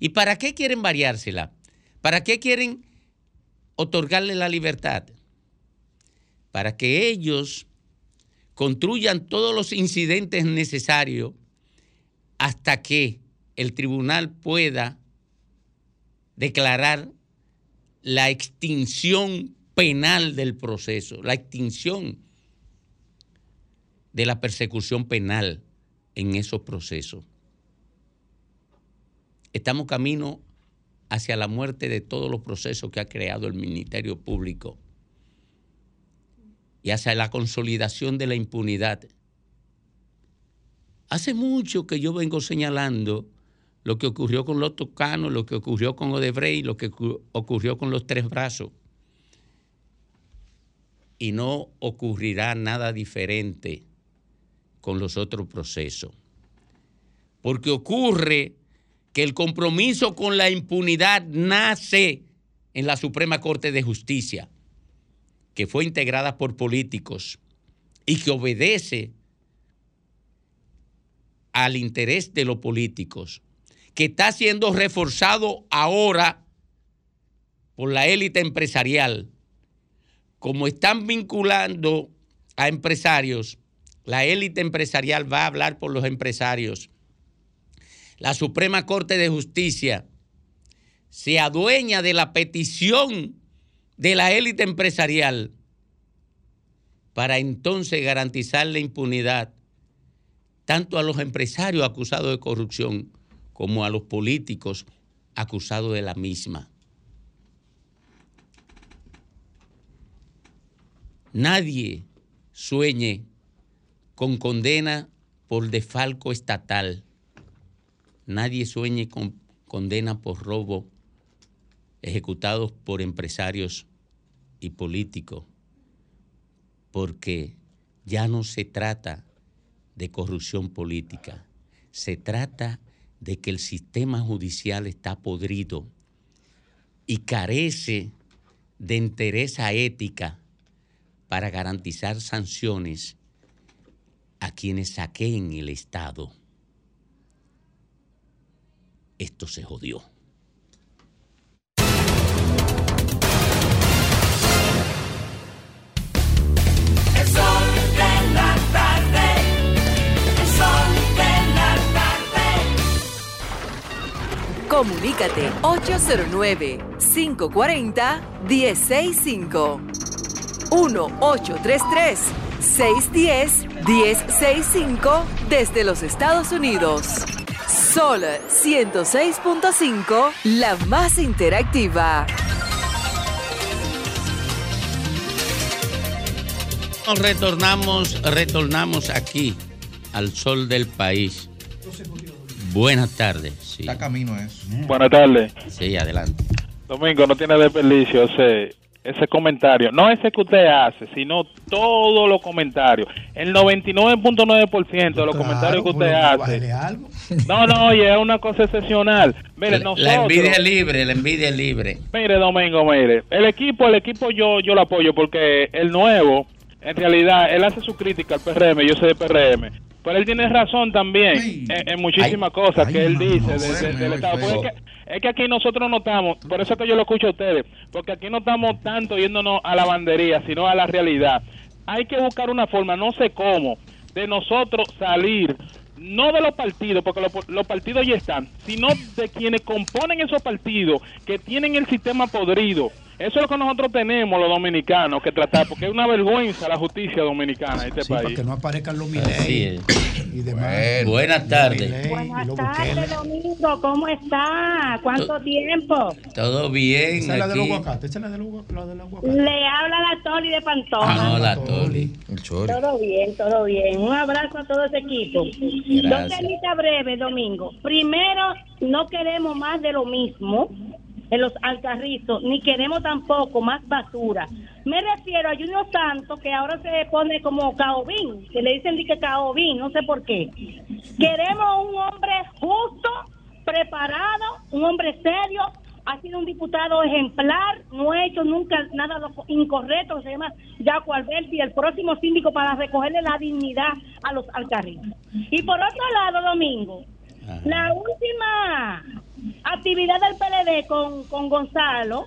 H: ¿Y para qué quieren variársela? ¿Para qué quieren otorgarle la libertad? Para que ellos construyan todos los incidentes necesarios hasta que el tribunal pueda declarar la extinción penal del proceso, la extinción de la persecución penal en esos procesos. Estamos camino hacia la muerte de todos los procesos que ha creado el Ministerio Público y hacia la consolidación de la impunidad. Hace mucho que yo vengo señalando lo que ocurrió con los Tucanos, lo que ocurrió con Odebrecht, lo que ocu- ocurrió con los Tres Brazos. Y no ocurrirá nada diferente con los otros procesos. Porque ocurre que el compromiso con la impunidad nace en la Suprema Corte de Justicia, que fue integrada por políticos y que obedece al interés de los políticos, que está siendo reforzado ahora por la élite empresarial. Como están vinculando a empresarios, la élite empresarial va a hablar por los empresarios. La Suprema Corte de Justicia se adueña de la petición de la élite empresarial para entonces garantizar la impunidad tanto a los empresarios acusados de corrupción como a los políticos acusados de la misma. Nadie sueñe con condena por defalco estatal. Nadie sueñe con condena por robo ejecutados por empresarios y políticos, porque ya no se trata de corrupción política, se trata de que el sistema judicial está podrido y carece de entereza ética para garantizar sanciones a quienes saqueen el Estado. Esto se jodió.
G: Comunícate 809-540-1065. 1-833-610-1065 desde los Estados Unidos. Sol 106.5, la más interactiva.
H: Nos retornamos, retornamos aquí al sol del país. Buenas tardes. Está
S: camino eso.
K: Buenas tardes.
H: Sí, adelante.
K: Domingo, no tiene desperdicio ese,
J: ese comentario, no ese que usted hace, sino todos los comentarios. El 99.9% de los comentarios que usted hace. No, no, oye, es una cosa excepcional. Mire,
H: La-
J: nosotros.
H: La envidia es libre, la envidia es libre.
J: Mire, Domingo, mire, el equipo, el equipo yo, yo lo apoyo porque el nuevo, en realidad, él hace su crítica al PRM, yo soy de PRM, pero él tiene razón también en, en muchísimas cosas que él dice de- de- del Estado. Es que, es que aquí nosotros no estamos, por eso es que yo lo escucho a ustedes, porque aquí no estamos tanto yéndonos a la bandería, sino a la realidad. Hay que buscar una forma, no sé cómo, de nosotros salir no de los partidos, porque los, los partidos ya están, sino de quienes componen esos partidos que tienen el sistema podrido. Eso es lo que nosotros tenemos los dominicanos que tratar, porque es una vergüenza la justicia dominicana en este
D: Sí, para
J: país.
D: que no aparezcan los
H: es.
D: y demás.
H: Buenas tardes.
T: Buenas tardes. Domingo. ¿Cómo está? ¿Cuánto tiempo?
H: Todo bien
D: Esa es la de los aguacates, esa es la de los aguacates.
T: Le habla la Toli de Pantoja.
H: Ah, no, la Toli.
T: Todo bien, todo bien. Un abrazo a todo ese equipo.
H: Gracias.
T: Dos temitas breves, Domingo. Primero, no queremos más de lo mismo en los alcarrizos, ni queremos tampoco más basura. Me refiero a Junior Santos, que ahora se pone como Caobín, que le dicen di que Caobín, no sé por qué. Queremos un hombre justo, preparado, un hombre serio, ha sido un diputado ejemplar, no ha hecho nunca nada incorrecto, se llama Jaco Alberti, el próximo síndico para recogerle la dignidad a los alcarrizos. Y por otro lado, Domingo, la última actividad del PLD con, con Gonzalo,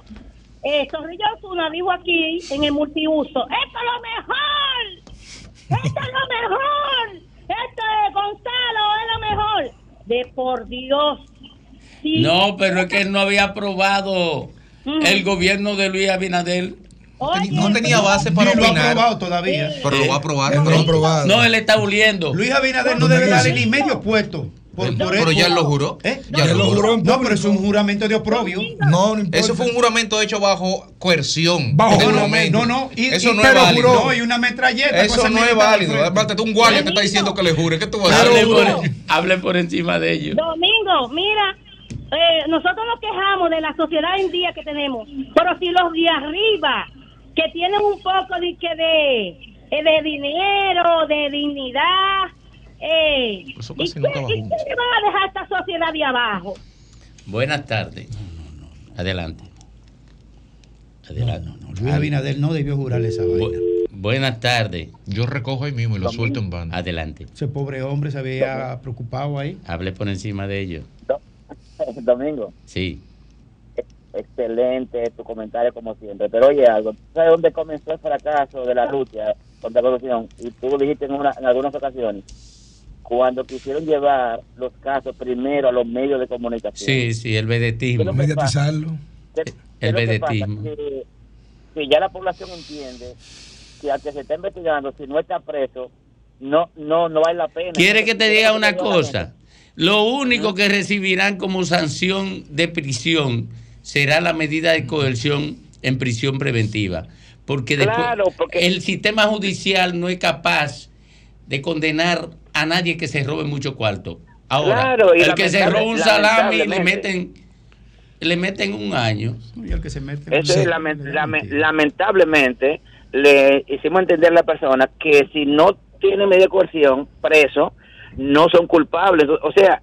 T: eh, Zorrillo Osuna dijo aquí en el multiuso, esto es lo mejor, esto es lo mejor, esto es Gonzalo, es lo mejor. De por Dios. Sí.
H: No, pero es que él no había aprobado el gobierno de Luis Abinader.
S: No tenía base para
D: Ni lo ha
S: opinar.
D: aprobado todavía.
S: Pero lo va a aprobar.
D: No lo ha aprobado.
H: No, él está oliendo.
D: Luis Abinader no debe darle ni medio puesto. Por,
S: No,
D: por
S: pero
D: eso-
S: ya él lo juró.
D: ¿Eh?
S: Ya lo juró.
D: No, pero es un juramento de oprobio.
B: No,
S: Eso fue un juramento hecho bajo coerción.
D: Bajo no, no, no, y-
S: eso
D: y-
S: no es válido.
D: juró, no, y una metralleta,
S: Eso no es válido. Aparte, tú un guardia te está diciendo que le jure. ¿Qué tú vas a
H: Hable
S: hacer?
H: por, hable por encima de ellos.
T: Domingo, mira, eh, nosotros nos quejamos de la sociedad en día que tenemos, pero si los de arriba, que tienen un poco de, que de, eh, de dinero, de dignidad, eh,
S: Eso
T: ¿y
S: casi nunca va
T: y qué le van a dejar esta sociedad de abajo?
H: Buenas tardes. Adelante. Adelante.
D: Luis Abinader no debió jurarle esa vaina.
H: Buenas tardes.
S: Yo recojo ahí mismo y lo suelto en banda.
H: Adelante.
D: Ese pobre hombre se había preocupado ahí.
H: Hable por encima de ellos.
U: Domingo,
H: Sí.
U: excelente tu comentario como siempre. Pero oye algo, ¿tú ¿sabes dónde comenzó el fracaso de la lucha contra la corrupción? Y tú lo dijiste en, una- en algunas ocasiones. Cuando quisieron llevar los casos primero a los medios de comunicación.
H: Sí, sí, el vedetismo.
B: Mediatizarlo.
U: ¿Qué- qué
H: El vedetismo.
U: Que, que ya la población entiende que al que se está investigando, si no está preso, no no no vale la pena.
H: ¿Quiere que te diga una cosa? Lo único que recibirán como sanción de prisión será la medida de coerción en prisión preventiva. Porque después
U: Claro, porque-
H: el sistema judicial no es capaz de condenar a nadie que se robe mucho cuarto. Ahora,
U: Claro, y
H: el que se roba un salami le meten le meten un año.
D: Y el que se mete
U: Eso es lamen- lame- lamentablemente le hicimos entender a la persona que si no tiene media coerción preso no son culpables o sea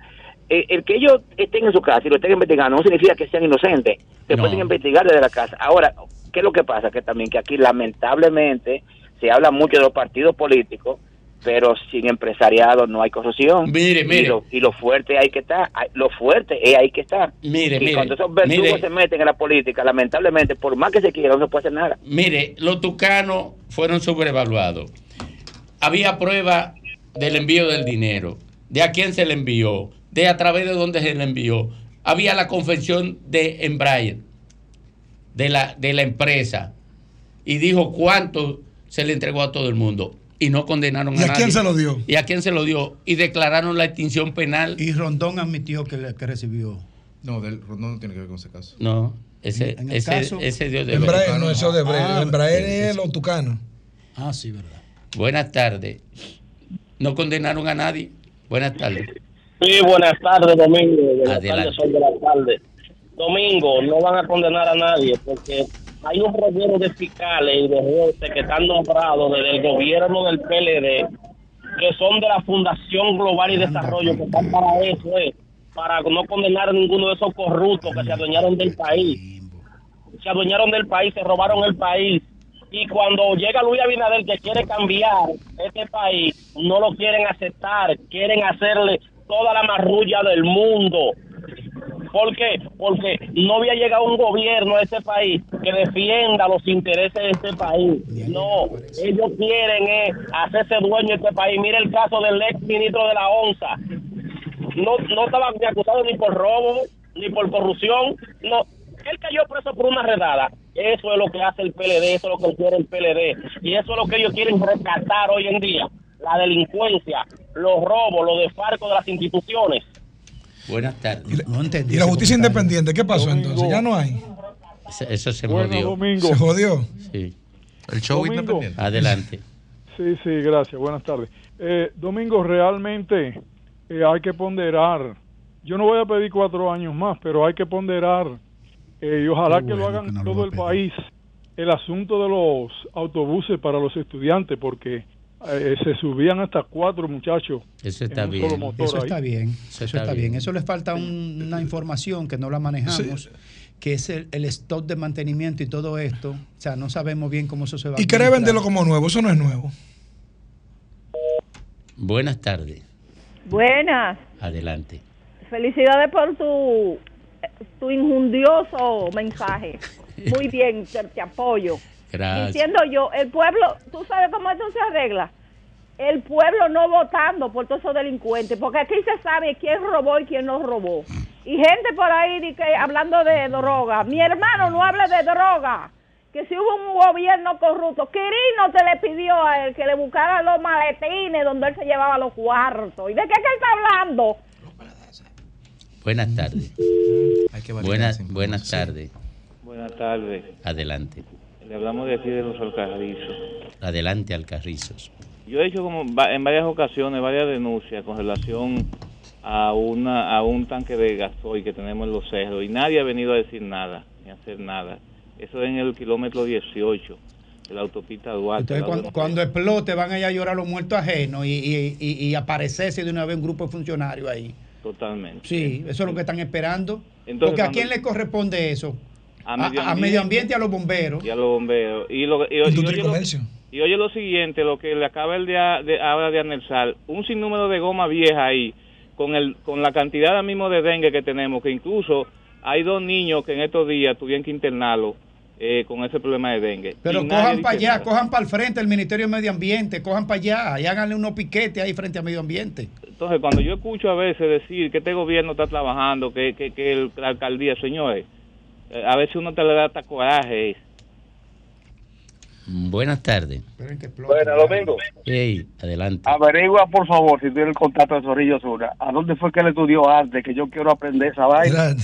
U: eh, el que ellos estén en su casa y lo estén investigando no significa que sean inocentes se
H: No.
U: pueden investigar desde la casa ahora qué es lo que pasa que también que aquí lamentablemente se habla mucho de los partidos políticos pero sin empresariado no hay corrupción
H: Mire,
U: y
H: mire.
U: lo, y lo fuerte hay que estar hay- lo fuerte es ahí que está
H: Mire,
U: y
H: mire,
U: cuando esos verdugos
H: mire.
U: se meten en la política, lamentablemente, por más que se quiera, no se puede hacer nada.
H: Mire, los tucanos fueron sobrevaluados. Había prueba del envío del dinero, de a quién se le envió, de a través de dónde se le envió. Había la confesión de Embraer, de la, de la empresa, y dijo cuánto se le entregó a todo el mundo. Y no condenaron
B: ¿Y
H: a,
B: a
H: nadie.
B: quién se lo dio?
H: ¿Y a quién se lo dio? Y declararon la extinción penal.
D: Y Rondón admitió que, le- que recibió.
S: No, del, no tiene que ver con ese caso.
H: No, ese,
D: En el
H: ese,
D: caso-
H: ese dio de
B: Embraer, no, eso de
D: Ah,
B: Embraer. Es
D: sí.
B: los tucanos.
D: Ah, sí, verdad.
H: Buenas tardes. No condenaron a nadie. Buenas tardes.
Q: Sí, buenas tardes, Domingo. Buenas
H: Adelante.
Q: tardes, sol de la tarde. Domingo, no van a condenar a nadie porque
V: hay un reguero de fiscales y de jueces que están nombrados desde el gobierno del PLD, que son de la Fundación Global y Desarrollo, que están para eso, eh, para no condenar a ninguno de esos corruptos que se adueñaron del país. Se adueñaron del país, se robaron el país. Y cuando llega Luis Abinader que quiere cambiar este país, no lo quieren aceptar, quieren hacerle toda la marrulla del mundo. ¿Por qué? Porque no había llegado un gobierno a este país que defienda los intereses de este país. No, ellos quieren eh, hacerse dueño de este país. Mira el caso del ex ministro de la ONSA. No, no estaba ni acusado ni por robo, ni por corrupción. No, él cayó preso por una redada. Eso es lo que hace el PLD, eso es lo que quiere el PLD. Y eso es lo que ellos quieren rescatar hoy en día. La delincuencia, los robos, los desfarcos de las instituciones.
H: Buenas tardes.
D: No entendí.
B: Y la justicia independiente, ¿qué pasó entonces? Ya no hay.
H: Eso, eso se
K: Bueno,
H: jodió.
K: Domingo.
B: Se jodió.
H: Sí.
S: El show
K: Domingo.
S: independiente.
H: Adelante.
K: Sí, sí, gracias. Buenas tardes. Eh, Domingo, realmente eh, hay que ponderar. Yo no voy a pedir cuatro años más, pero hay que ponderar eh, y ojalá que lo hagan todo el país el asunto de los autobuses para los estudiantes, porque eh, se subían hasta cuatro muchachos.
H: Eso está bien.
D: Eso
K: ahí.
D: está bien.
H: Eso
D: Eso,
H: está
D: está bien.
H: bien.
D: Eso le falta un- una información que no la manejamos, que es el, el stock de mantenimiento y todo esto. O sea, no sabemos bien cómo eso se va a
B: Y quiere venderlo como nuevo, eso no es nuevo.
H: Buenas tardes.
W: Buenas.
H: Adelante.
W: Felicidades por tu, tu injundioso mensaje. Muy bien, te, te apoyo.
H: Gracias.
W: Diciendo yo, el pueblo, ¿tú sabes cómo esto se arregla? El pueblo no votando por todos esos delincuentes, porque aquí se sabe quién robó y quién no robó. Y gente por ahí di que, hablando de droga. Mi hermano no hable de droga. Que si hubo un gobierno corrupto, Quirino te le pidió a él que le buscara los maletines donde él se llevaba los cuartos. ¿Y de qué que él está hablando?
H: Buenas tardes. Buenas, buenas tardes.
X: Buenas tardes.
H: Adelante.
X: Le hablamos de aquí de los alcarrizos.
H: Adelante, Alcarrizos.
X: Yo he hecho como en varias ocasiones varias denuncias con relación a una a un tanque de gasoil que tenemos en los cerros y nadie ha venido a decir nada ni a hacer nada. Eso es en el kilómetro 18 de la autopista Duarte.
D: Entonces, cuando,
X: de-
D: cuando explote, van allá a llorar los muertos ajenos y, y, y- y aparecerse de una vez un grupo de funcionarios ahí.
X: Totalmente.
D: Sí, eso es lo que están esperando.
X: Entonces,
D: Porque ¿a quién le corresponde eso?
X: A medio
D: a medio ambiente y a los bomberos.
X: y a los bomberos. Y, lo, y, y
D: Industria y
X: oye lo,
D: comercio.
X: y oye lo siguiente, lo que le acaba el día de, ahora de anexar, un sinnúmero de goma vieja ahí, con el con la cantidad ahora mismo de dengue que tenemos, que incluso hay dos niños que en estos días tuvieron que internarlo eh, con ese problema de dengue.
D: Pero cojan para allá,
X: nada.
D: cojan para el frente el Ministerio de Medio Ambiente, cojan para allá y háganle unos piquetes ahí frente a Medio Ambiente.
X: Entonces, cuando yo escucho a veces decir que este gobierno está trabajando, que, que, que el- la alcaldía, señores, a veces uno te le da hasta coraje.
H: Buenas tardes.
Y: Bueno, Domingo.
H: Hey, adelante.
Y: Averigua, por favor, si tiene el contacto de Zorrillo Zuna. ¿A dónde fue que él estudió arte? Que yo quiero aprender esa vaina.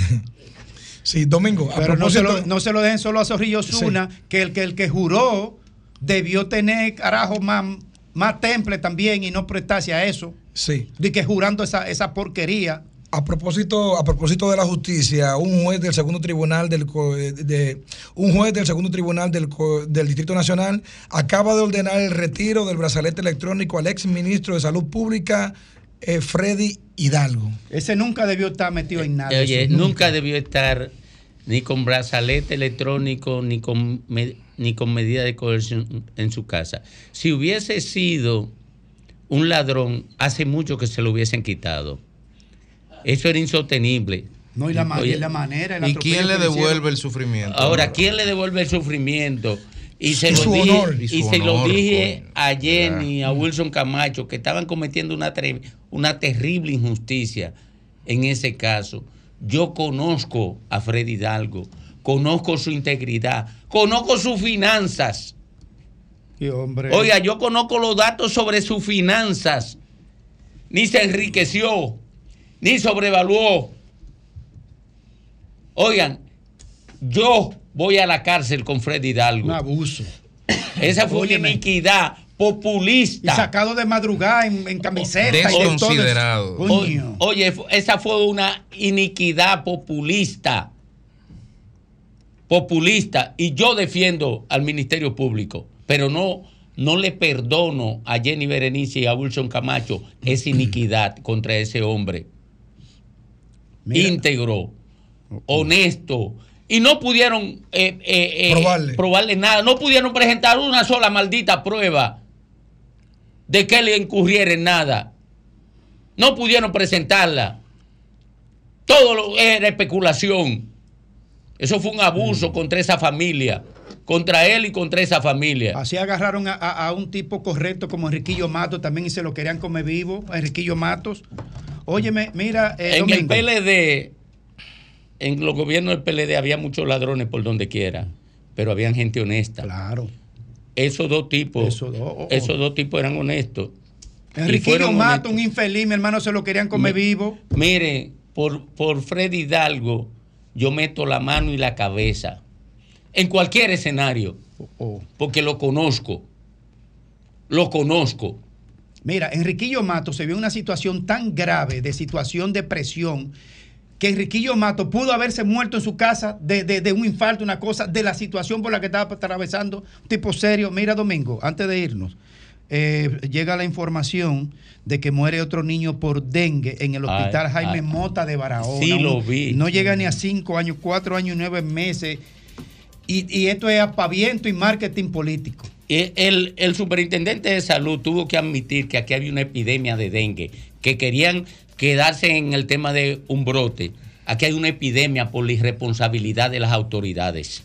B: Sí, Domingo, a
D: Pero no se, lo, no se lo dejen solo a Zorrillo Zuna, que el que el que juró debió tener, carajo, más, más temple también y no prestarse a eso.
B: Sí.
D: De que jurando esa, esa porquería.
B: A propósito, a propósito de la justicia, un juez del segundo tribunal del co- de, un juez del segundo tribunal del, del Distrito Nacional acaba de ordenar el retiro del brazalete electrónico al ex ministro de Salud Pública eh, Freddy Hidalgo.
D: Ese nunca debió estar metido en nada.
H: Oye,
D: eso,
H: nunca debió estar ni con brazalete electrónico ni con, me- ni con medida de coerción en su casa. Si hubiese sido un ladrón, hace mucho que se lo hubiesen quitado. Eso era insostenible.
D: No, y la, ma-
H: Oye,
D: y la manera. el
S: ¿Y quién le devuelve el sufrimiento?
H: Ahora, ¿quién le devuelve el sufrimiento? Y se
S: Y
H: lo
S: su
H: dije,
S: honor.
H: y
S: Y su
H: se lo dije a Jenny, a Wilson Camacho, que estaban cometiendo una, una terrible injusticia en ese caso. Yo conozco a Freddy Hidalgo, conozco su integridad, conozco sus finanzas.
D: Y hombre.
H: Oiga, yo conozco los datos sobre sus finanzas. Ni se enriqueció, ni sobrevaluó. Oigan, yo voy a la cárcel con Freddy Hidalgo.
D: Un abuso.
H: Esa fue
D: Óyeme.
H: una iniquidad populista.
D: Y sacado de madrugada en, en camiseta. y de todo.
H: Desconsiderado.
D: Coño.
H: Oye, esa fue una iniquidad populista. populista y yo defiendo al Ministerio Público, pero no, no le perdono a Jenny Berenice y a Wilson Camacho esa iniquidad contra ese hombre. Íntegro, honesto. Y no pudieron eh, eh, eh, probarle. nada, no pudieron presentar una sola maldita prueba de que le incurriera en nada. No pudieron presentarla. Todo lo- era especulación. Eso fue un abuso contra esa familia, contra él y contra esa familia.
D: Así agarraron a, a- a un tipo correcto como Enriquillo Matos también y se lo querían comer vivo, a Enriquillo Matos. Óyeme, mira, eh,
H: en el. PLD, en los gobiernos del PLD había muchos ladrones por donde quiera, pero habían gente honesta.
D: Claro.
H: Esos dos tipos,
D: Esos dos,
H: esos dos tipos eran honestos.
D: Enriquillo Matos, un infeliz, mi hermano, se lo querían comer
H: Mi-
D: vivo.
H: Mire, por, por Freddy Hidalgo, yo meto la mano y la cabeza. En cualquier escenario.
D: Oh,
H: Porque lo conozco. Lo conozco.
D: Mira, Enriquillo Matos se vio en una situación tan grave, de situación de presión, que Enriquillo Matos pudo haberse muerto en su casa de, de- de un infarto, una cosa, de la situación por la que estaba atravesando. Un tipo serio. Mira, Domingo, antes de irnos, eh, llega la información de que muere otro niño por dengue en el hospital
H: Ay,
D: Jaime
H: ay.
D: Mota de Barahona.
H: Sí, lo vi.
D: No llega ni a cinco años, cuatro años y nueve meses. Y, y esto es apaviento y marketing político.
H: Eh, El, el superintendente de salud tuvo que admitir que aquí había una epidemia de dengue, que querían quedarse en el tema de un brote. Aquí hay una epidemia por la irresponsabilidad de las autoridades.